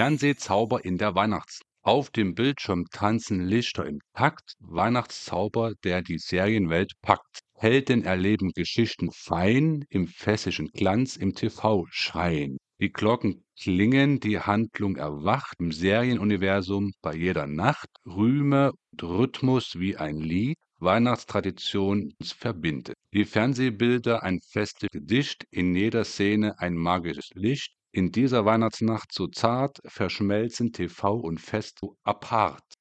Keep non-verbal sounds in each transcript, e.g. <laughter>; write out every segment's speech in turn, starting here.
Fernsehzauber in der Weihnachts auf dem Bildschirm tanzen Lichter im Takt, Weihnachtszauber, der die Serienwelt packt. Helden erleben Geschichten fein, im fessischen Glanz im TV schreien. Die Glocken klingen, die Handlung erwacht im Serienuniversum bei jeder Nacht. Rühme und Rhythmus wie ein Lied, Weihnachtstradition verbindet. Die Fernsehbilder ein festes Gedicht, in jeder Szene ein magisches Licht. In dieser Weihnachtsnacht so zart verschmelzen TV und Fest so apart.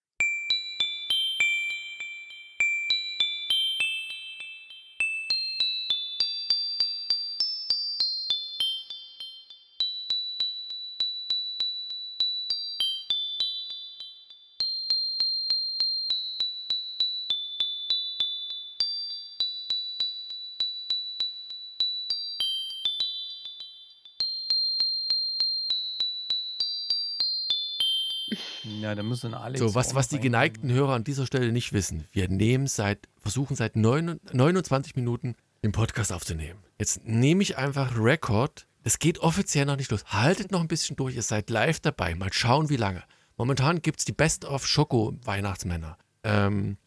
Ja, da müssen Alex. So, was, was die geneigten Hörer an dieser Stelle nicht wissen. Wir nehmen seit, versuchen seit neun- 29 Minuten den Podcast aufzunehmen. Jetzt nehme ich einfach Rekord. Es geht offiziell noch nicht los. Haltet noch ein bisschen durch, ihr seid live dabei. Mal schauen, wie lange. Momentan gibt es die Best of Schoko-Weihnachtsmänner. Ähm,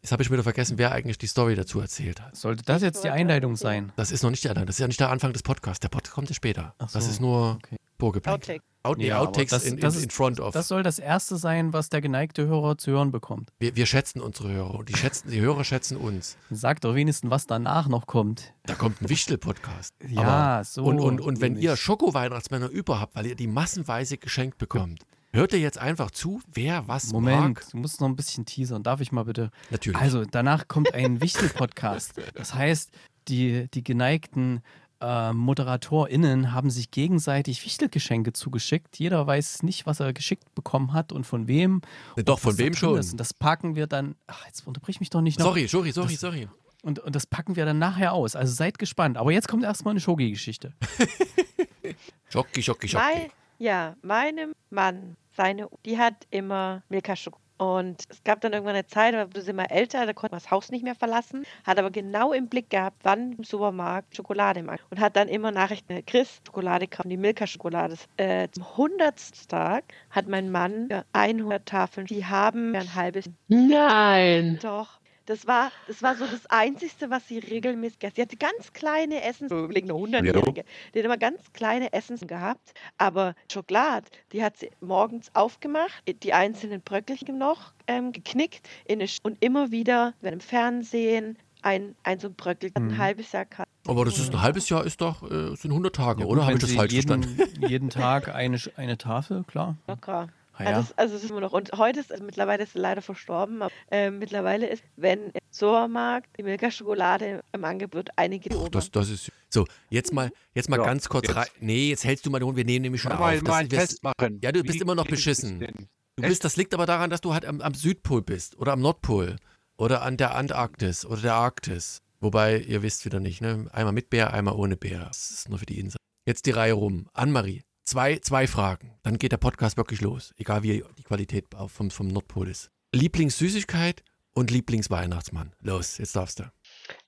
jetzt habe ich wieder vergessen, wer eigentlich die Story dazu erzählt hat. Sollte das jetzt die Einleitung sein? Das ist noch nicht der Anfang, das ist ja nicht der Anfang des Podcasts. Der Podcast kommt ja später. Ach das so, ist nur okay. Vorgeplänkel. Outtake. Out, nee, Ja, Outtakes das- in, in, das ist- in front of. Das soll das erste sein, was der geneigte Hörer zu hören bekommt. wir, wir schätzen unsere Hörer und die, schätzen, die Hörer schätzen uns. Sagt doch wenigstens, was danach noch kommt. Da kommt ein Wichtel-Podcast. <laughs> Ja, Aber- so Und, und, und wenn ihr Schoko-Weihnachtsmänner über habt, weil ihr die massenweise geschenkt bekommt, hört ihr jetzt einfach zu, wer was Moment, mag. du musst noch ein bisschen teasern. Darf ich mal bitte? Natürlich. Also, danach kommt ein Wichtel-Podcast. Das heißt, die, die geneigten äh, ModeratorInnen haben sich gegenseitig Wichtelgeschenke zugeschickt. Jeder weiß nicht, was er geschickt bekommen hat und von wem. Ne, doch, und von wem schon. Ist. Und das packen wir dann. Ach, jetzt unterbrich mich doch nicht noch. sorry, sorry, sorry, Das- sorry. Und, und das packen wir dann nachher aus. Also seid gespannt. Aber jetzt kommt erstmal eine Shogi-Geschichte. <laughs> Schocki, schocki, schocki. Mein, ja, meinem Mann, seine, die hat immer Milka-Schokolade. Und es gab dann irgendwann eine Zeit, da wurde sie immer älter, da konnte man das Haus nicht mehr verlassen, hat aber genau im Blick gehabt, wann im Supermarkt Schokolade mag. Und hat dann immer Nachrichten, Chris, Schokolade kaufen, die Milka-Schokolade. äh, Zum 100. Tag hat mein Mann für 100 Tafeln, die haben ein halbes Nein. Doch. Das war, das war so das Einzige, was sie regelmäßig gegessen Sie hatte ganz kleine Essen, so überlegen eine 100-Jährige. Die hat immer ganz kleine Essen gehabt. Aber Schokolade, die hat sie morgens aufgemacht, die einzelnen Bröckelchen noch ähm, geknickt in und immer wieder, wenn im Fernsehen, ein, ein so ein Bröckel, ein Mhm. halbes Jahr kann. Aber das ist ein halbes Jahr, ist doch, äh, sind 100 Tage, Ja, oder? gut, Habe wenn ich das falsch jeden, verstanden? jeden Tag eine, eine Tafel, klar. Locker. Ah, Also, ja. es, also es ist immer noch. Und heute ist, also mittlerweile ist sie leider verstorben, aber äh, mittlerweile ist, wenn im Supermarkt die Milka-Schokolade im Angebot einige Puh, das, das ist so. Jetzt mal, jetzt mal Ja, ganz kurz jetzt. rein. Nee, jetzt hältst du mal den Hund. Wir nehmen nämlich schon Mal, auf. mal Das, wir- festmachen. Ja, du bist Wie immer noch beschissen. das? Du bist, das liegt aber daran, dass du halt am, am Südpol bist oder am Nordpol oder an der Antarktis oder der Arktis. Wobei, ihr wisst wieder nicht, ne? Einmal mit Bär, einmal ohne Bär. Das ist nur für die Insel. Jetzt die Reihe rum. Anne-Marie, zwei, zwei Fragen. Dann geht der Podcast wirklich los. Egal wie die Qualität auf- vom, vom Nordpol ist. Lieblingssüßigkeit und Lieblingsweihnachtsmann. Los, jetzt darfst du.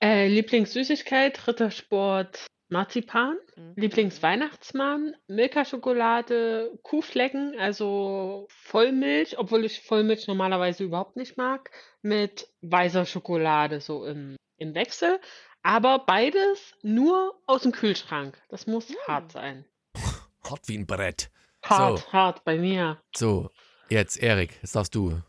Äh, Lieblingssüßigkeit, Rittersport, Marzipan. Mhm. Lieblingsweihnachtsmann, Milka-Schokolade, Kuhflecken, also Vollmilch, obwohl ich Vollmilch normalerweise überhaupt nicht mag, mit weißer Schokolade so im, im Wechsel. Aber beides nur aus dem Kühlschrank. Das muss Mm. hart sein. Hart wie ein Brett. Hart, So. hart bei mir. So, jetzt Erik, jetzt darfst du.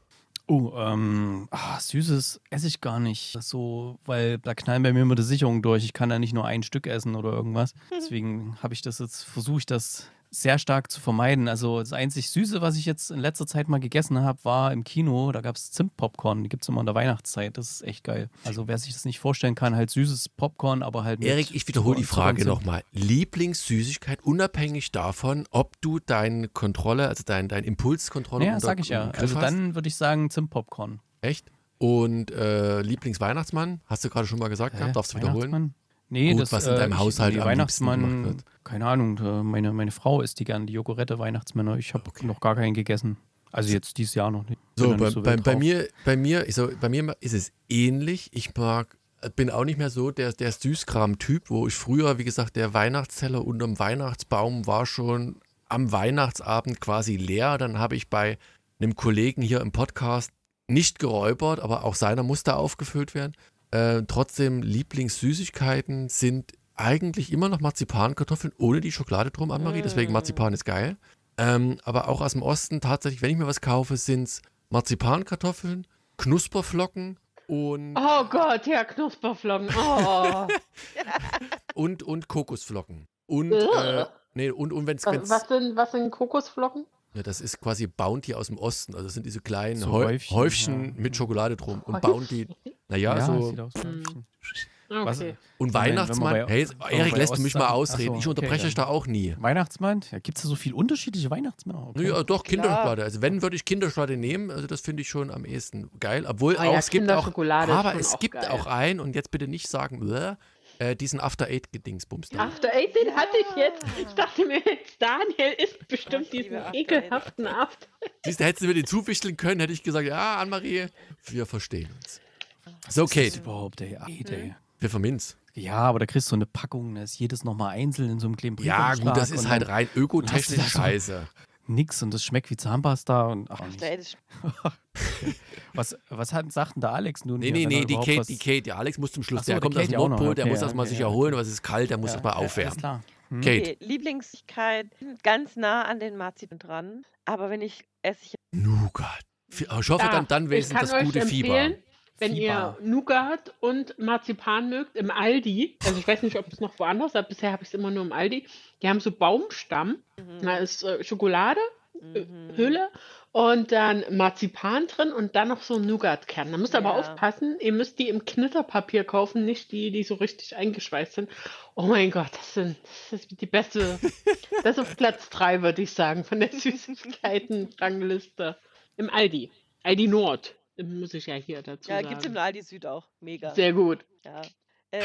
Oh, ähm, ah, Süßes esse ich gar nicht. So, weil da knallen bei mir immer die Sicherungen durch. Ich kann da nicht nur ein Stück essen oder irgendwas. Deswegen habe ich das jetzt, versuche ich das sehr stark zu vermeiden. Also das einzig Süße, was ich jetzt in letzter Zeit mal gegessen habe, war im Kino. Da gab es Zimtpopcorn. Die gibt es immer in der Weihnachtszeit. Das ist echt geil. Also wer sich das nicht vorstellen kann, halt süßes Popcorn, aber halt Erik, ich wiederhole die Frage nochmal. Lieblingssüßigkeit, unabhängig davon, ob du deine Kontrolle, also dein, dein Impulskontrolle Ja, unter sag ich ja. Also hast? dann würde ich sagen Zimtpopcorn. Echt? Und äh, Lieblingsweihnachtsmann, hast du gerade schon mal gesagt gehabt, darfst du wiederholen? Nee, Gut, das, was in deinem ich- Haushalt nee, am liebsten gemacht Weihnachtsmann, wird. keine Ahnung, äh, meine, meine Frau isst die gern, die Jogurette Weihnachtsmänner. Ich habe noch gar keinen gegessen. Also jetzt dieses Jahr noch nicht. So, bei, nicht so bei, bei, mir, bei, mir, so, bei mir ist es ähnlich. Ich mag, bin auch nicht mehr so der, der Süßkram-Typ, wo ich früher, wie gesagt, der Weihnachtsteller unterm Weihnachtsbaum war schon am Weihnachtsabend quasi leer. Dann habe ich bei einem Kollegen hier im Podcast nicht geräubert, aber auch seiner musste aufgefüllt werden. Äh, trotzdem, Lieblingssüßigkeiten sind eigentlich immer noch Marzipankartoffeln ohne die Schokolade drum, Anne-Marie. Deswegen Mm. Marzipan ist geil. Ähm, aber auch aus dem Osten tatsächlich, wenn ich mir was kaufe, sind es Marzipankartoffeln, Knusperflocken und, Oh Gott, ja, Knusperflocken. Oh. <laughs> und, und Kokosflocken. Und, äh, nee, und, und wenn es. was, was, sind, was sind Kokosflocken? Ja, das ist quasi Bounty aus dem Osten. Also das sind diese kleinen So Häu Häufchen, Häufchen, ja. mit Schokolade drum. Und? Bounty, naja, Ja, so. Häufchen. Was- Okay. Und Weihnachtsmann, bei- hey, Erik, lässt du mich mal ausreden. So, ich unterbreche okay, euch da auch nie. Weihnachtsmann? Ja, Gibt es da so viele unterschiedliche Weihnachtsmänner? Okay. Naja, doch. Kinderschokolade. Also wenn, würde ich Kinderschokolade nehmen. Also das finde ich schon am ehesten geil. Obwohl Oh auch, ja, es gibt auch, aber es auch gibt geil. auch einen, und jetzt bitte nicht sagen, "Bäh", äh, diesen After-Eight-Gedingsbums da. After Eight, den hatte ich jetzt. Ich dachte mir jetzt, Daniel isst bestimmt Ich diesen After ekelhaften After Siehst du, hättest du mir den zuwichteln können, hätte ich gesagt, ja, Anne-Marie, wir verstehen uns. So, Was ist das Kate, überhaupt, ey? Ey, ey. wir verminz. Ja, aber da kriegst du eine Packung, da ist jedes nochmal einzeln in so einem kleinen Ja, gut, das ist halt rein ökotechnisch das so- scheiße. Nix und das schmeckt wie Zahnpasta und ach, Ach, <laughs> Was, was hat, sagt denn da Alex nun? Nee, hier, nee, nee, die Kate, was- die Kate, der Alex muss zum Schluss. So, der der kommt aus dem ja Nordpol, der okay, muss ja, erstmal okay, sich ja, erholen, okay. weil es ist kalt, der muss Ja, erstmal ja, Alles aufwärmen. klar. Hm. Kate. Okay, Lieblingssigkeit ganz nah an den Marzipan dran, aber wenn ich esse ich Nougat. Ich hoffe, Da, dann, dann wenigstens kann das gute empfehlen, Fieber. Wenn Fieber. ihr Nougat und Marzipan mögt, im Aldi, also ich weiß nicht, ob es noch woanders, aber bisher habe ich es immer nur im Aldi, die haben so Baumstamm, da ist äh, Schokolade, Mhm. Hülle und dann Marzipan drin und dann noch so ein Nougatkern. Da müsst ihr aber Ja. aufpassen, ihr müsst die im Knitterpapier kaufen, nicht die, die so richtig eingeschweißt sind. Oh mein Gott, das, sind, das ist die beste, <laughs> das ist auf Platz 3, würde ich sagen, von der Süßigkeiten-Rangliste. Im Aldi. Aldi Nord, muss ich ja hier dazu Ja, sagen. gibt es im Aldi Süd auch. Mega. Sehr gut. Ja. Äh,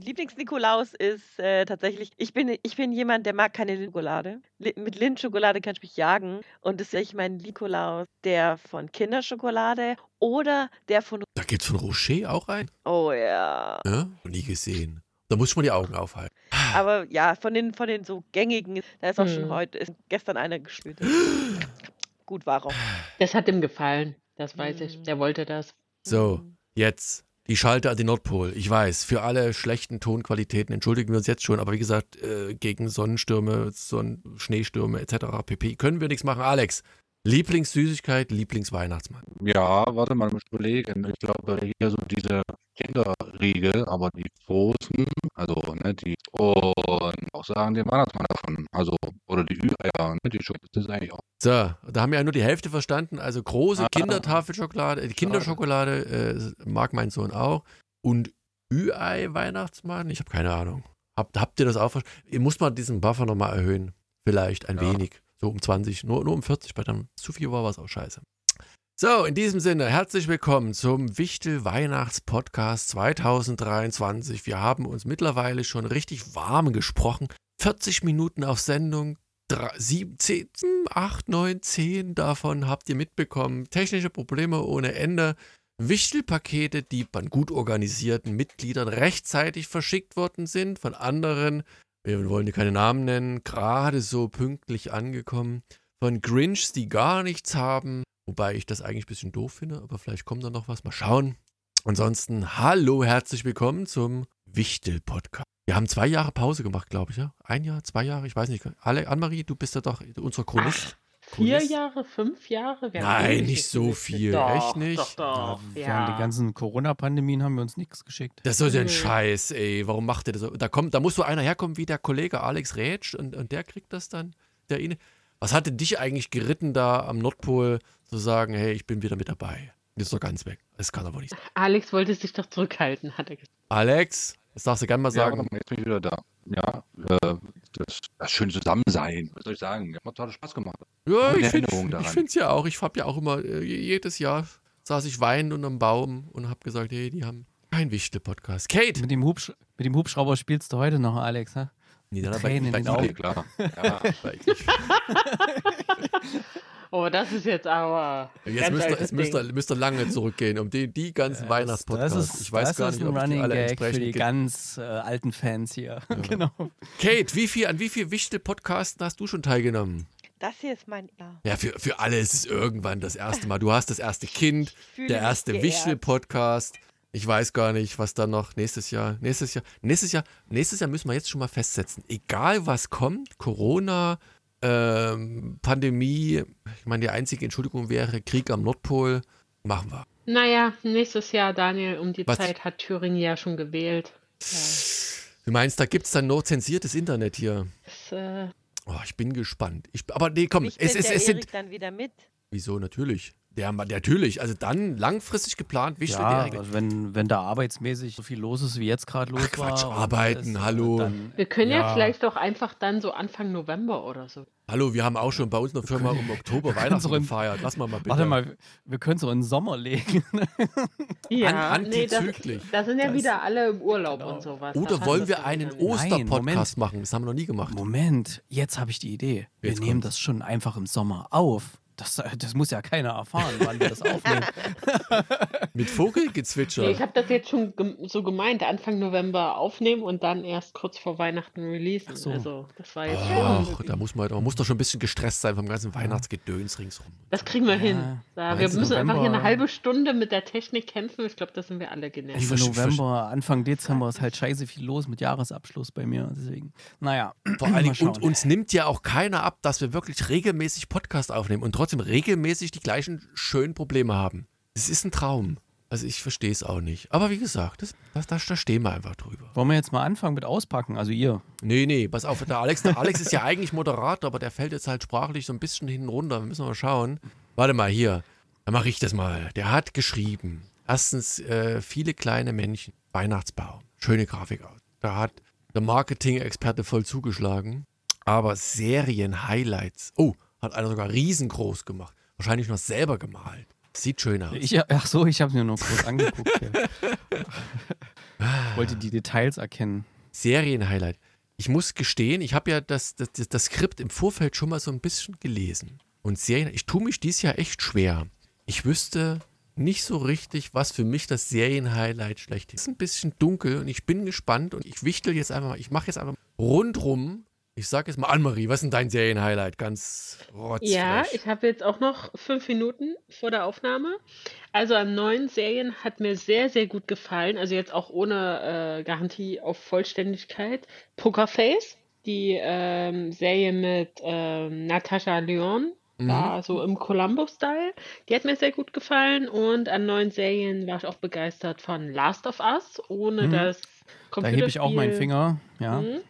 Lieblings-Nikolaus ist äh, tatsächlich, ich bin, ich bin jemand, der mag keine Lindschokolade. Li mit Lindschokolade kann ich mich jagen. Und das ist mein Nikolaus, der von Kinderschokolade oder der von, Da gibt's von Rocher auch einen? oh ja. Ja? Nie gesehen. Da muss ich mal die Augen aufhalten. Aber ja, von den, von den so gängigen, da ist auch schon Hm. heute, ist gestern einer gespült. <gasps> Gut war auch. Das hat ihm gefallen. Das weiß ich. Mhm. Der wollte das. So, Mhm. jetzt die Schalter an den Nordpol. Ich weiß, für alle schlechten Tonqualitäten entschuldigen wir uns jetzt schon, aber wie gesagt, äh, gegen Sonnenstürme, Sonn Schneestürme etc. pp. können wir nichts machen. Alex, Lieblingssüßigkeit, Lieblingsweihnachtsmann. Ja, warte mal, muss ich überlegen. Ich glaube, hier so diese Kinderriegel, aber die großen, also, ne, die, und auch sagen den Weihnachtsmann davon. Also, oder die Ü-Eier, ne, die Schokolade, das ist eigentlich auch. So, da haben wir ja nur die Hälfte verstanden. Also große Ah. Kindertafelschokolade, äh, Kinderschokolade äh, mag mein Sohn auch. Und Ü-Ei-Weihnachtsmann? Ich habe keine Ahnung. Habt, habt ihr das auch verstanden? Ihr muss mal diesen Buffer nochmal erhöhen. Vielleicht ein Ja. wenig. So um 20, nur, nur um 40, weil dann zu viel war, war es auch scheiße. So, in diesem Sinne, herzlich willkommen zum Wichtel Weihnachts-Podcast 2023. Wir haben uns mittlerweile schon richtig warm gesprochen. 40 Minuten auf Sendung, 7, 10, 8, 9, 10 davon habt ihr mitbekommen. Technische Probleme ohne Ende. Wichtelpakete, die von gut organisierten Mitgliedern rechtzeitig verschickt worden sind, von anderen, wir wollen hier keine Namen nennen, gerade so pünktlich angekommen. Von Grinchs, die gar nichts haben, wobei ich das eigentlich ein bisschen doof finde, aber vielleicht kommt da noch was. Mal schauen. Ansonsten, hallo, herzlich willkommen zum Wichtel-Podcast. Wir haben zwei Jahre Pause gemacht, glaube ich, ja? Ein Jahr, zwei Jahre, ich weiß nicht. Annemarie, du bist ja doch unser Chronist. Vier Chronist? Jahre, fünf Jahre? Nein, ähnliches nicht so viel. Doch, Echt nicht? Doch, doch. Während Ja. den ganzen Corona-Pandemien haben wir uns nichts geschickt. Das ist so ein Nee. Scheiß, ey. Warum macht ihr das so? Da, kommt, da muss so einer herkommen wie der Kollege Alex Rätsch und, und der kriegt das dann. Der ihn. Was hatte dich eigentlich geritten, da am Nordpol zu sagen, hey, ich bin wieder mit dabei? Ist doch ganz weg. Das kann aber nicht sein. Alex wollte sich doch zurückhalten, hat er gesagt. Alex, das darfst du gerne mal Ja, sagen. mal, jetzt bin ich wieder da. Ja, äh, das, das schöne Zusammensein, was soll ich sagen? Hat total Spaß gemacht. Ja, ich finde es ja auch. Ich habe ja auch immer, äh, jedes Jahr saß ich weinend unterm Baum und habe gesagt, hey, die haben keinen Wichtel-Podcast. Kate! Mit dem, Hubsch mit dem Hubschrauber spielst du heute noch, Alex, ha? Nee, dann Tränen in den Augen. Klar. Ja, <laughs> Oh, das ist jetzt aber. Jetzt ganz müsst ihr, jetzt müsst, ihr, Ding. müsst ihr lange zurückgehen, um die, die ganzen Weihnachtspodcasts. Das ist, ich weiß das gar ist nicht, ein ob ich die Running alle Gag für entsprechend die ge- ganz äh, alten Fans hier. <laughs> genau. Kate, wie viel, an wie viel Wichtel-Podcasten hast du schon teilgenommen? Das hier ist mein. Ja. Ja, für, für alle ist es irgendwann das erste Mal. Du hast das erste Kind, der erste. Wichtel-Podcast. Ich weiß gar nicht, was dann noch nächstes Jahr, nächstes Jahr, nächstes Jahr, nächstes Jahr müssen wir jetzt schon mal festsetzen. Egal was kommt, Corona, ähm, Pandemie, ich meine, die einzige Entschuldigung wäre Krieg am Nordpol, machen wir. Naja, nächstes Jahr, Daniel, um die Was? Zeit hat Thüringen ja schon gewählt. Du meinst, da gibt es dann nur zensiertes Internet hier? Das, äh, Oh, ich bin gespannt. Ich, aber nee, komm, Ich es, es, es sind. Dann wieder mit. Wieso, natürlich. Der, der, natürlich. Also dann langfristig geplant, Wichtel Ja, also wenn, wenn da arbeitsmäßig so viel los ist, wie jetzt gerade los Ach, Quatsch, war. arbeiten, äh, hallo. Dann, wir können ja. Ja. vielleicht doch einfach dann so Anfang November oder so. Hallo, wir haben auch schon bei uns in der Firma im Oktober Weihnachten so im- gefeiert. Lass mal mal bitte. Warte mal, wir können es auch in den Sommer legen. <laughs> Ja, An- nee, das, da sind ja Das- wieder alle im Urlaub Genau. und sowas. Oder passt wollen das wir ja einen. Osterpodcast machen? Das haben wir noch nie gemacht. Moment, jetzt habe ich die Idee. Wir Jetzt nehmen kommt's. das schon einfach im Sommer auf. Das, äh, das muss ja keiner erfahren, wann wir das <laughs> aufnehmen. <laughs> Mit Vogelgezwitscher. Ich habe das jetzt schon so gemeint, Anfang November aufnehmen und dann erst kurz vor Weihnachten releasen. So. Also, das war jetzt Ach, schon. da muss man, man muss doch schon ein bisschen gestresst sein vom ganzen Weihnachtsgedöns ringsrum. Das kriegen wir Ja, hin. Da, wir müssen einfach hier eine November? halbe Stunde mit der Technik kämpfen. Ich glaube, das sind wir alle genervt. Ende November, Anfang Dezember ist halt scheiße viel los mit Jahresabschluss bei mir. Deswegen, naja. <clears throat> Vor allen Dingen, und, uns nimmt ja auch keiner ab, dass wir wirklich regelmäßig Podcast aufnehmen und trotzdem regelmäßig die gleichen schönen Probleme haben. Das ist ein Traum. Also ich verstehe es auch nicht. Aber wie gesagt, das, das, das, da stehen wir einfach drüber. Wollen wir jetzt mal anfangen mit auspacken? Also ihr. Nee, nee, pass auf, der Alex, der Alex ist ja eigentlich Moderator, aber der fällt jetzt halt sprachlich so ein bisschen hinten runter. Wir müssen mal schauen. Warte mal, hier. Dann mache ich das mal. Der hat geschrieben. Erstens, äh, viele kleine Männchen. Weihnachtsbaum. Schöne Grafik aus. Da hat der Marketing-Experte voll zugeschlagen. Aber Serien-Highlights. Oh, hat einer sogar riesengroß gemacht. Wahrscheinlich noch selber gemalt. Sieht schön aus. Ich, ach so, ich habe mir nur kurz angeguckt. <laughs> Wollte die Details erkennen. Serienhighlight. Ich muss gestehen, ich habe ja das, das, das, das Skript im Vorfeld schon mal so ein bisschen gelesen. Und Serien, ich tue mich dies Jahr echt schwer. Ich wüsste nicht so richtig, was für mich das Serienhighlight schlecht ist. Es ist ein bisschen dunkel und ich bin gespannt und ich wichtel jetzt einfach mal, ich mache jetzt einfach rundrum. Ich sage jetzt mal, Anne-Marie, was ist denn dein Serienhighlight? Ganz rotzfrech. Ja, ich habe jetzt auch noch fünf Minuten vor der Aufnahme. Also an neuen Serien hat mir sehr, sehr gut gefallen. Also jetzt auch ohne äh, Garantie auf Vollständigkeit. Pokerface, die ähm, Serie mit ähm, Natascha Lyon, Mhm. war so im Columbo-Style. Die hat mir sehr gut gefallen. Und an neuen Serien war ich auch begeistert von Last of Us, ohne Mhm. das Da hebe ich auch meinen Computerspiel- Finger. Ja. Mhm.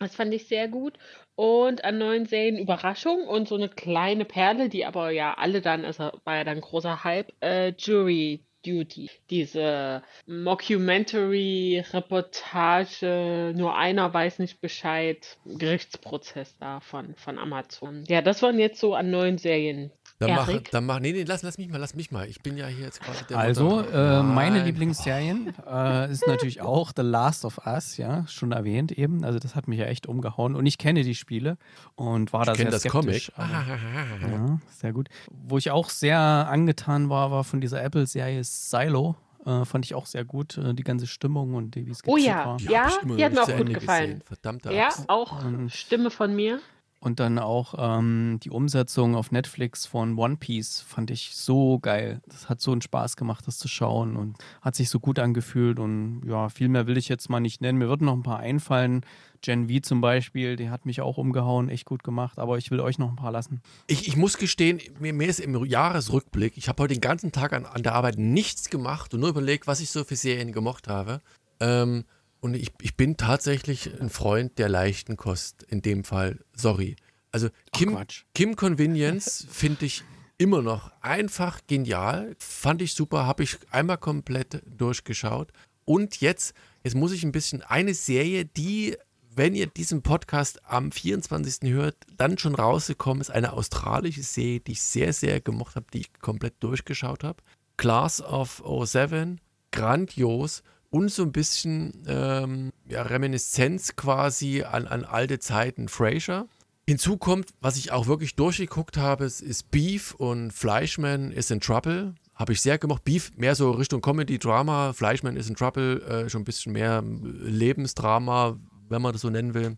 Das fand ich sehr gut. Und an neuen Serien Überraschung und so eine kleine Perle, die aber ja alle dann, also war ja dann großer Hype, äh, Jury Duty. Diese Mockumentary-Reportage, nur einer weiß nicht Bescheid, Gerichtsprozess da von, von Amazon. Ja, das waren jetzt so an neuen Serien. Dann mach, Erik? dann mach, nee, nee, lass, lass mich mal, lass mich mal. Ich bin ja hier jetzt quasi der Also, äh, meine. Lieblingsserien äh, ist natürlich auch The Last of Us, ja, schon erwähnt eben. Also, das hat mich ja echt umgehauen. Und ich kenne die Spiele und war da Ich sehr kenne das skeptisch. Comic. Aber- Ja, sehr gut. Wo ich auch sehr angetan war, war von dieser Apple-Serie Silo. Äh, fand ich auch sehr gut, äh, die ganze Stimmung und die, wie es Oh ja. war. Die Ja, die hat mir auch gut gefallen. gesehen. Verdammte Ja, Axt. auch Stimme von mir. Und dann auch ähm, die Umsetzung auf Netflix von One Piece fand ich so geil. Das hat so einen Spaß gemacht, das zu schauen und hat sich so gut angefühlt. Und ja, viel mehr will ich jetzt mal nicht nennen. Mir würden noch ein paar einfallen. Gen V zum Beispiel, die hat mich auch umgehauen, echt gut gemacht. Aber ich will euch noch ein paar lassen. Ich, ich muss gestehen, mir, mir ist im Jahresrückblick, ich habe heute den ganzen Tag an, an der Arbeit nichts gemacht und nur überlegt, was ich so für Serien gemocht habe. Ähm, und ich, ich bin tatsächlich ein Freund der leichten Kost in dem Fall. Sorry. Also Kim, Quatsch. Kim Convenience <laughs> finde ich immer noch einfach genial. Fand ich super, habe ich einmal komplett durchgeschaut. Und jetzt, jetzt muss ich ein bisschen eine Serie, die, wenn ihr diesen Podcast am 24. hört, dann schon rausgekommen ist, eine australische Serie, die ich sehr, sehr gemocht habe, die ich komplett durchgeschaut habe. Class of 07, grandios und so ein bisschen ähm, ja, Reminiszenz quasi an, an alte Zeiten Frasier. Hinzu kommt, was ich auch wirklich durchgeguckt habe, ist Beef und Fleischman is in Trouble. Habe ich sehr gemocht. Beef mehr so Richtung Comedy, Drama. Fleischman is in Trouble äh, schon ein bisschen mehr Lebensdrama, wenn man das so nennen will.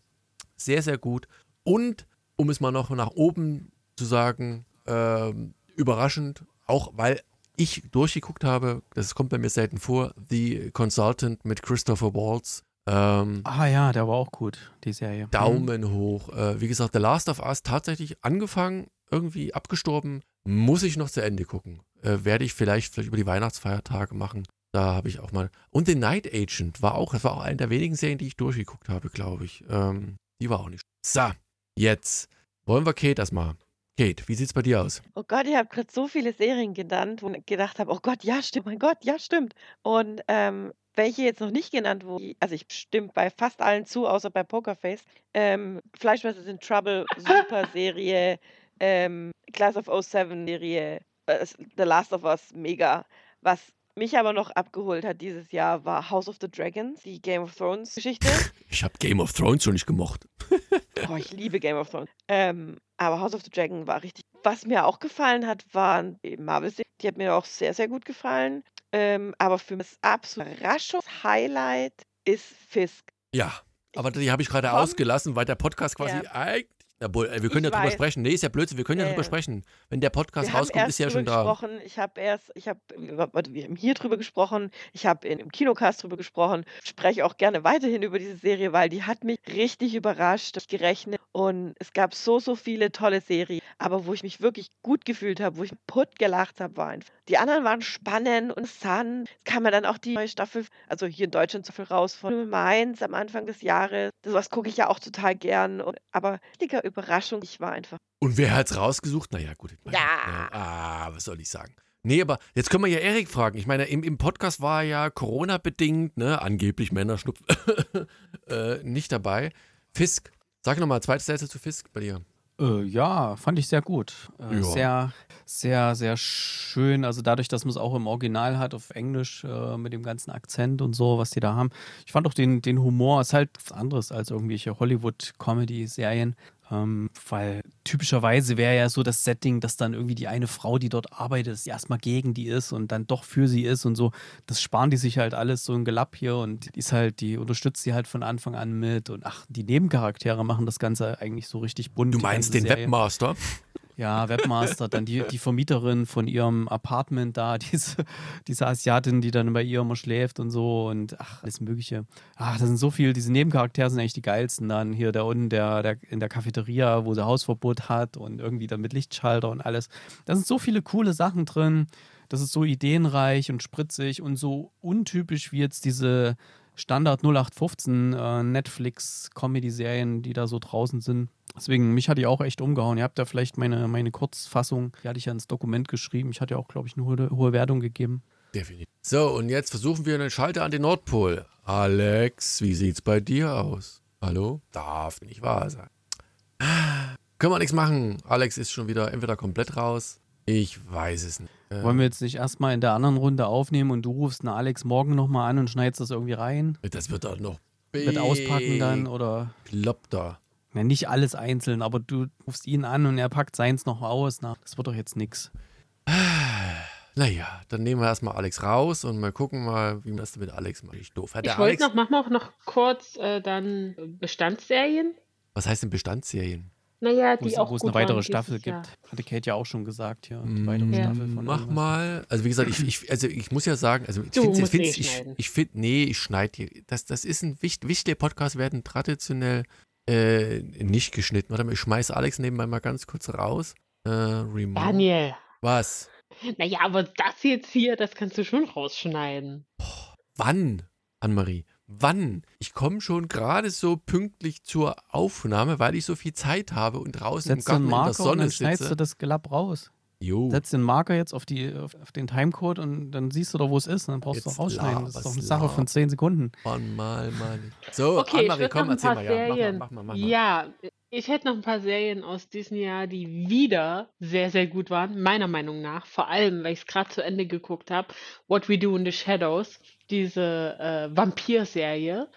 Sehr, sehr gut. Und, um es mal noch nach oben zu sagen, äh, überraschend, auch weil ich durchgeguckt habe, das kommt bei mir selten vor, The Consultant mit Christopher Waltz. Ähm, ah ja, der war auch gut, die Serie. Daumen mhm. hoch. Äh, wie gesagt, The Last of Us tatsächlich angefangen, irgendwie abgestorben. Muss ich noch zu Ende gucken. Äh, werde ich vielleicht, vielleicht über die Weihnachtsfeiertage machen. Da habe ich auch mal. Und The Night Agent war auch, das war auch eine der wenigen Serien, die ich durchgeguckt habe, glaube ich. Ähm, die war auch nicht. So, jetzt wollen wir Kate erstmal. Kate, wie sieht's bei dir aus? Oh Gott, ich habe gerade so viele Serien genannt, wo ich gedacht habe, oh Gott, ja, stimmt, mein Gott, ja, stimmt. Und ähm, welche jetzt noch nicht genannt wurden, also ich stimme bei fast allen zu, außer bei Pokerface. Ähm, Fleischmesser in Trouble, super <laughs> Serie. Ähm, Class of 07 Serie. Äh, The Last of Us, mega. Was mich aber noch abgeholt hat dieses Jahr war House of the Dragons, die Game of Thrones Geschichte. Ich habe Game of Thrones schon nicht gemocht. <laughs> oh, ich <laughs> liebe Game of Thrones. Ähm, aber House of the Dragon war richtig. Was mir auch gefallen hat, waren die Marvel serie Die hat mir auch sehr, sehr gut gefallen. Ähm, aber für mich das absolute Überraschungshighlight ist Fisk. Ja, aber die habe ich gerade ausgelassen, weil der Podcast quasi ja. Obwohl, wir können ich ja drüber sprechen. Nee, ist ja Blödsinn, wir können ja, ja drüber sprechen. Wenn der Podcast rauskommt, ist ja schon da. Gesprochen. Ich habe erst, ich habe, wir haben hier drüber gesprochen, ich habe im Kinocast drüber gesprochen, spreche auch gerne weiterhin über diese Serie, weil die hat mich richtig überrascht, gerechnet und es gab so, so viele tolle Serien, aber wo ich mich wirklich gut gefühlt habe, wo ich putt gelacht habe, war einfach. Die anderen waren spannend und Sun. Es kam ja dann auch die neue Staffel, also hier in Deutschland so viel raus von Mainz am Anfang des Jahres. Das was gucke ich ja auch total gern, und, aber Überraschung. Ich war einfach. Und wer hat's rausgesucht? Naja, gut. Meine, ja. Ah, was soll ich sagen? Nee, aber jetzt können wir ja Erik fragen. Ich meine, im, im Podcast war ja Corona-bedingt, ne, angeblich Männerschnupf, <laughs> äh, nicht dabei. Fisk, sag nochmal, zweites Sätze zu Fisk bei dir. Äh, ja, fand ich sehr gut. Äh, ja. Sehr, sehr, sehr schön. Also dadurch, dass man es auch im Original hat, auf Englisch, äh, mit dem ganzen Akzent und so, was die da haben. Ich fand auch den, den Humor, ist halt was anderes als irgendwelche Hollywood-Comedy-Serien. Ähm, weil typischerweise wäre ja so das Setting, dass dann irgendwie die eine Frau, die dort arbeitet, erstmal gegen die ist und dann doch für sie ist und so. Das sparen die sich halt alles so ein Gelapp hier und die ist halt, die unterstützt sie halt von Anfang an mit und ach, die Nebencharaktere machen das Ganze eigentlich so richtig bunt. Du meinst den Serie. Webmaster? Ja, Webmaster, dann die, die Vermieterin von ihrem Apartment da, <laughs> diese, diese Asiatin, die dann bei ihr immer schläft und so und ach, alles Mögliche. Ach, das sind so viele, diese Nebencharaktere sind eigentlich die geilsten. Dann hier der unten, der, der in der Cafeteria, wo sie Hausverbot hat und irgendwie dann mit Lichtschalter und alles. Da sind so viele coole Sachen drin. Das ist so ideenreich und spritzig und so untypisch wie jetzt diese Standard 0815 äh, Netflix-Comedy-Serien, die da so draußen sind. Deswegen, mich hat die auch echt umgehauen. Ihr habt ja vielleicht meine, meine Kurzfassung, die hatte ich ja ins Dokument geschrieben. Ich hatte ja auch, glaube ich, eine hohe, hohe Wertung gegeben. Definitiv. So, und jetzt versuchen wir einen Schalter an den Nordpol. Alex, wie sieht's bei dir aus? Hallo? Darf nicht wahr sein. Können wir nichts machen. Alex ist schon wieder entweder komplett raus. Ich weiß es nicht. Äh, Wollen wir jetzt nicht erstmal in der anderen Runde aufnehmen und du rufst einen Alex morgen nochmal an und schneidest das irgendwie rein? Das wird doch noch. Mit auspacken dann oder. Kloppt da. Ja, nicht alles einzeln, aber du rufst ihn an und er packt seins noch aus. Na, das wird doch jetzt nichts. <sighs> Naja, dann nehmen wir erstmal Alex raus und mal gucken mal, wie das mit Alex macht. Ich doof. Hat ich wollte noch, machen wir auch noch kurz äh, dann Bestandsserien. Was heißt denn Bestandsserien? Naja, die auch Wo es eine weitere Staffel gibt. Hatte Kate ja auch schon gesagt, ja. Die weitere ja. Staffel von Mach mal. Also wie gesagt, ich, ich, also ich muss ja sagen, also ich finde, ich, find, ich, ich finde, nee, ich schneide hier. Das, das ist ein wichtig, wichtige Podcast werden traditionell äh, nicht geschnitten. Warte mal, ich schmeiße Alex nebenbei mal ganz kurz raus. Äh, Daniel. Was? Naja, aber das jetzt hier, das kannst du schon rausschneiden. Oh, wann, Annemarie? Wann. Ich komme schon gerade so pünktlich zur Aufnahme, weil ich so viel Zeit habe und draußen Setz im Garten in der Sonne und dann sitze. schneidest du das Gelapp raus. Jo. Setz den Marker jetzt auf, die, auf, auf, den Timecode und dann siehst du doch, wo es ist. Und dann brauchst jetzt du rausschneiden. Das ist doch eine Sache von 10 Sekunden. Mann, mal, Mann. So, okay, Annemarie, komm, erzähl mal. Ja, mach mal, mach mal, mach mal. Ja, ich hätte noch ein paar Serien aus diesem Jahr, die wieder sehr, sehr gut waren, meiner Meinung nach. Vor allem, weil ich es gerade zu Ende geguckt habe. What We Do in the Shadows diese äh, Vampir-Serie. <laughs>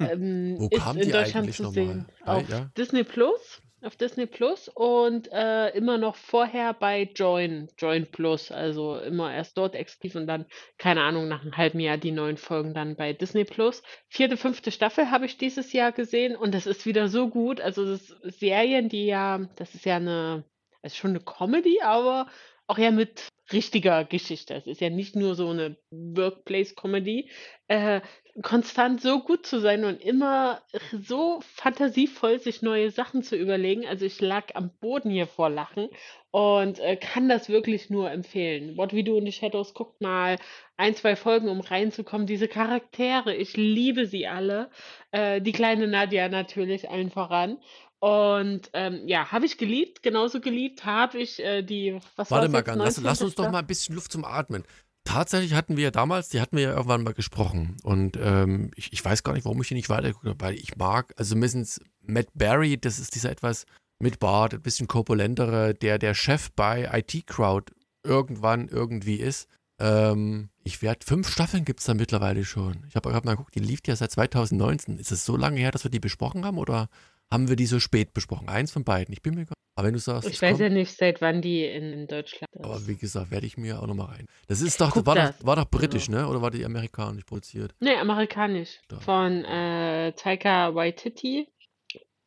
Ähm, Wo die in Deutschland zu sehen. Bei, auf ja? Disney Plus. auf Disney Plus und äh, immer noch vorher bei Join, Join Plus. Also immer erst dort exklusiv und dann, keine Ahnung, nach einem halben Jahr die neuen Folgen dann bei Disney Plus. Vierte, fünfte Staffel habe ich dieses Jahr gesehen und das ist wieder so gut. Also das Serien, die ja, das ist ja eine, ist schon eine Comedy, aber auch ja mit richtiger Geschichte. Es ist ja nicht nur so eine Workplace-Comedy. Äh, konstant so gut zu sein und immer so fantasievoll sich neue Sachen zu überlegen. Also ich lag am Boden hier vor Lachen und äh, kann das wirklich nur empfehlen. What We Do in the Shadows, guckt mal ein, zwei Folgen, um reinzukommen. Diese Charaktere, ich liebe sie alle. Äh, die kleine Nadia natürlich allen voran. Und ähm, ja, habe ich geliebt, genauso geliebt habe ich äh, die, was Warte mal ganz, lass, lass uns doch mal ein bisschen Luft zum Atmen. Tatsächlich hatten wir ja damals, die hatten wir ja irgendwann mal gesprochen. Und ähm, ich, ich weiß gar nicht, warum ich hier nicht weitergeguckt habe, weil ich mag, also mindestens Matt Barry, das ist dieser etwas mit Bart, ein bisschen korpulentere, der der Chef bei IT Crowd irgendwann irgendwie ist. Ähm, ich werde, fünf Staffeln gibt es da mittlerweile schon. Ich habe hab mal geguckt, die lief ja seit 2019. Ist es so lange her, dass wir die besprochen haben oder haben wir die so spät besprochen. Eins von beiden. Ich bin mir gar aber wenn du sagst, ich weiß kommt, ja nicht, seit wann die in, in Deutschland ist. Aber wie gesagt, werde ich mir auch nochmal rein. Das ist doch, war, das. Doch, war doch britisch, genau. ne? Oder war die amerikanisch produziert? Nee, amerikanisch. Da. Von äh, Taika Waititi.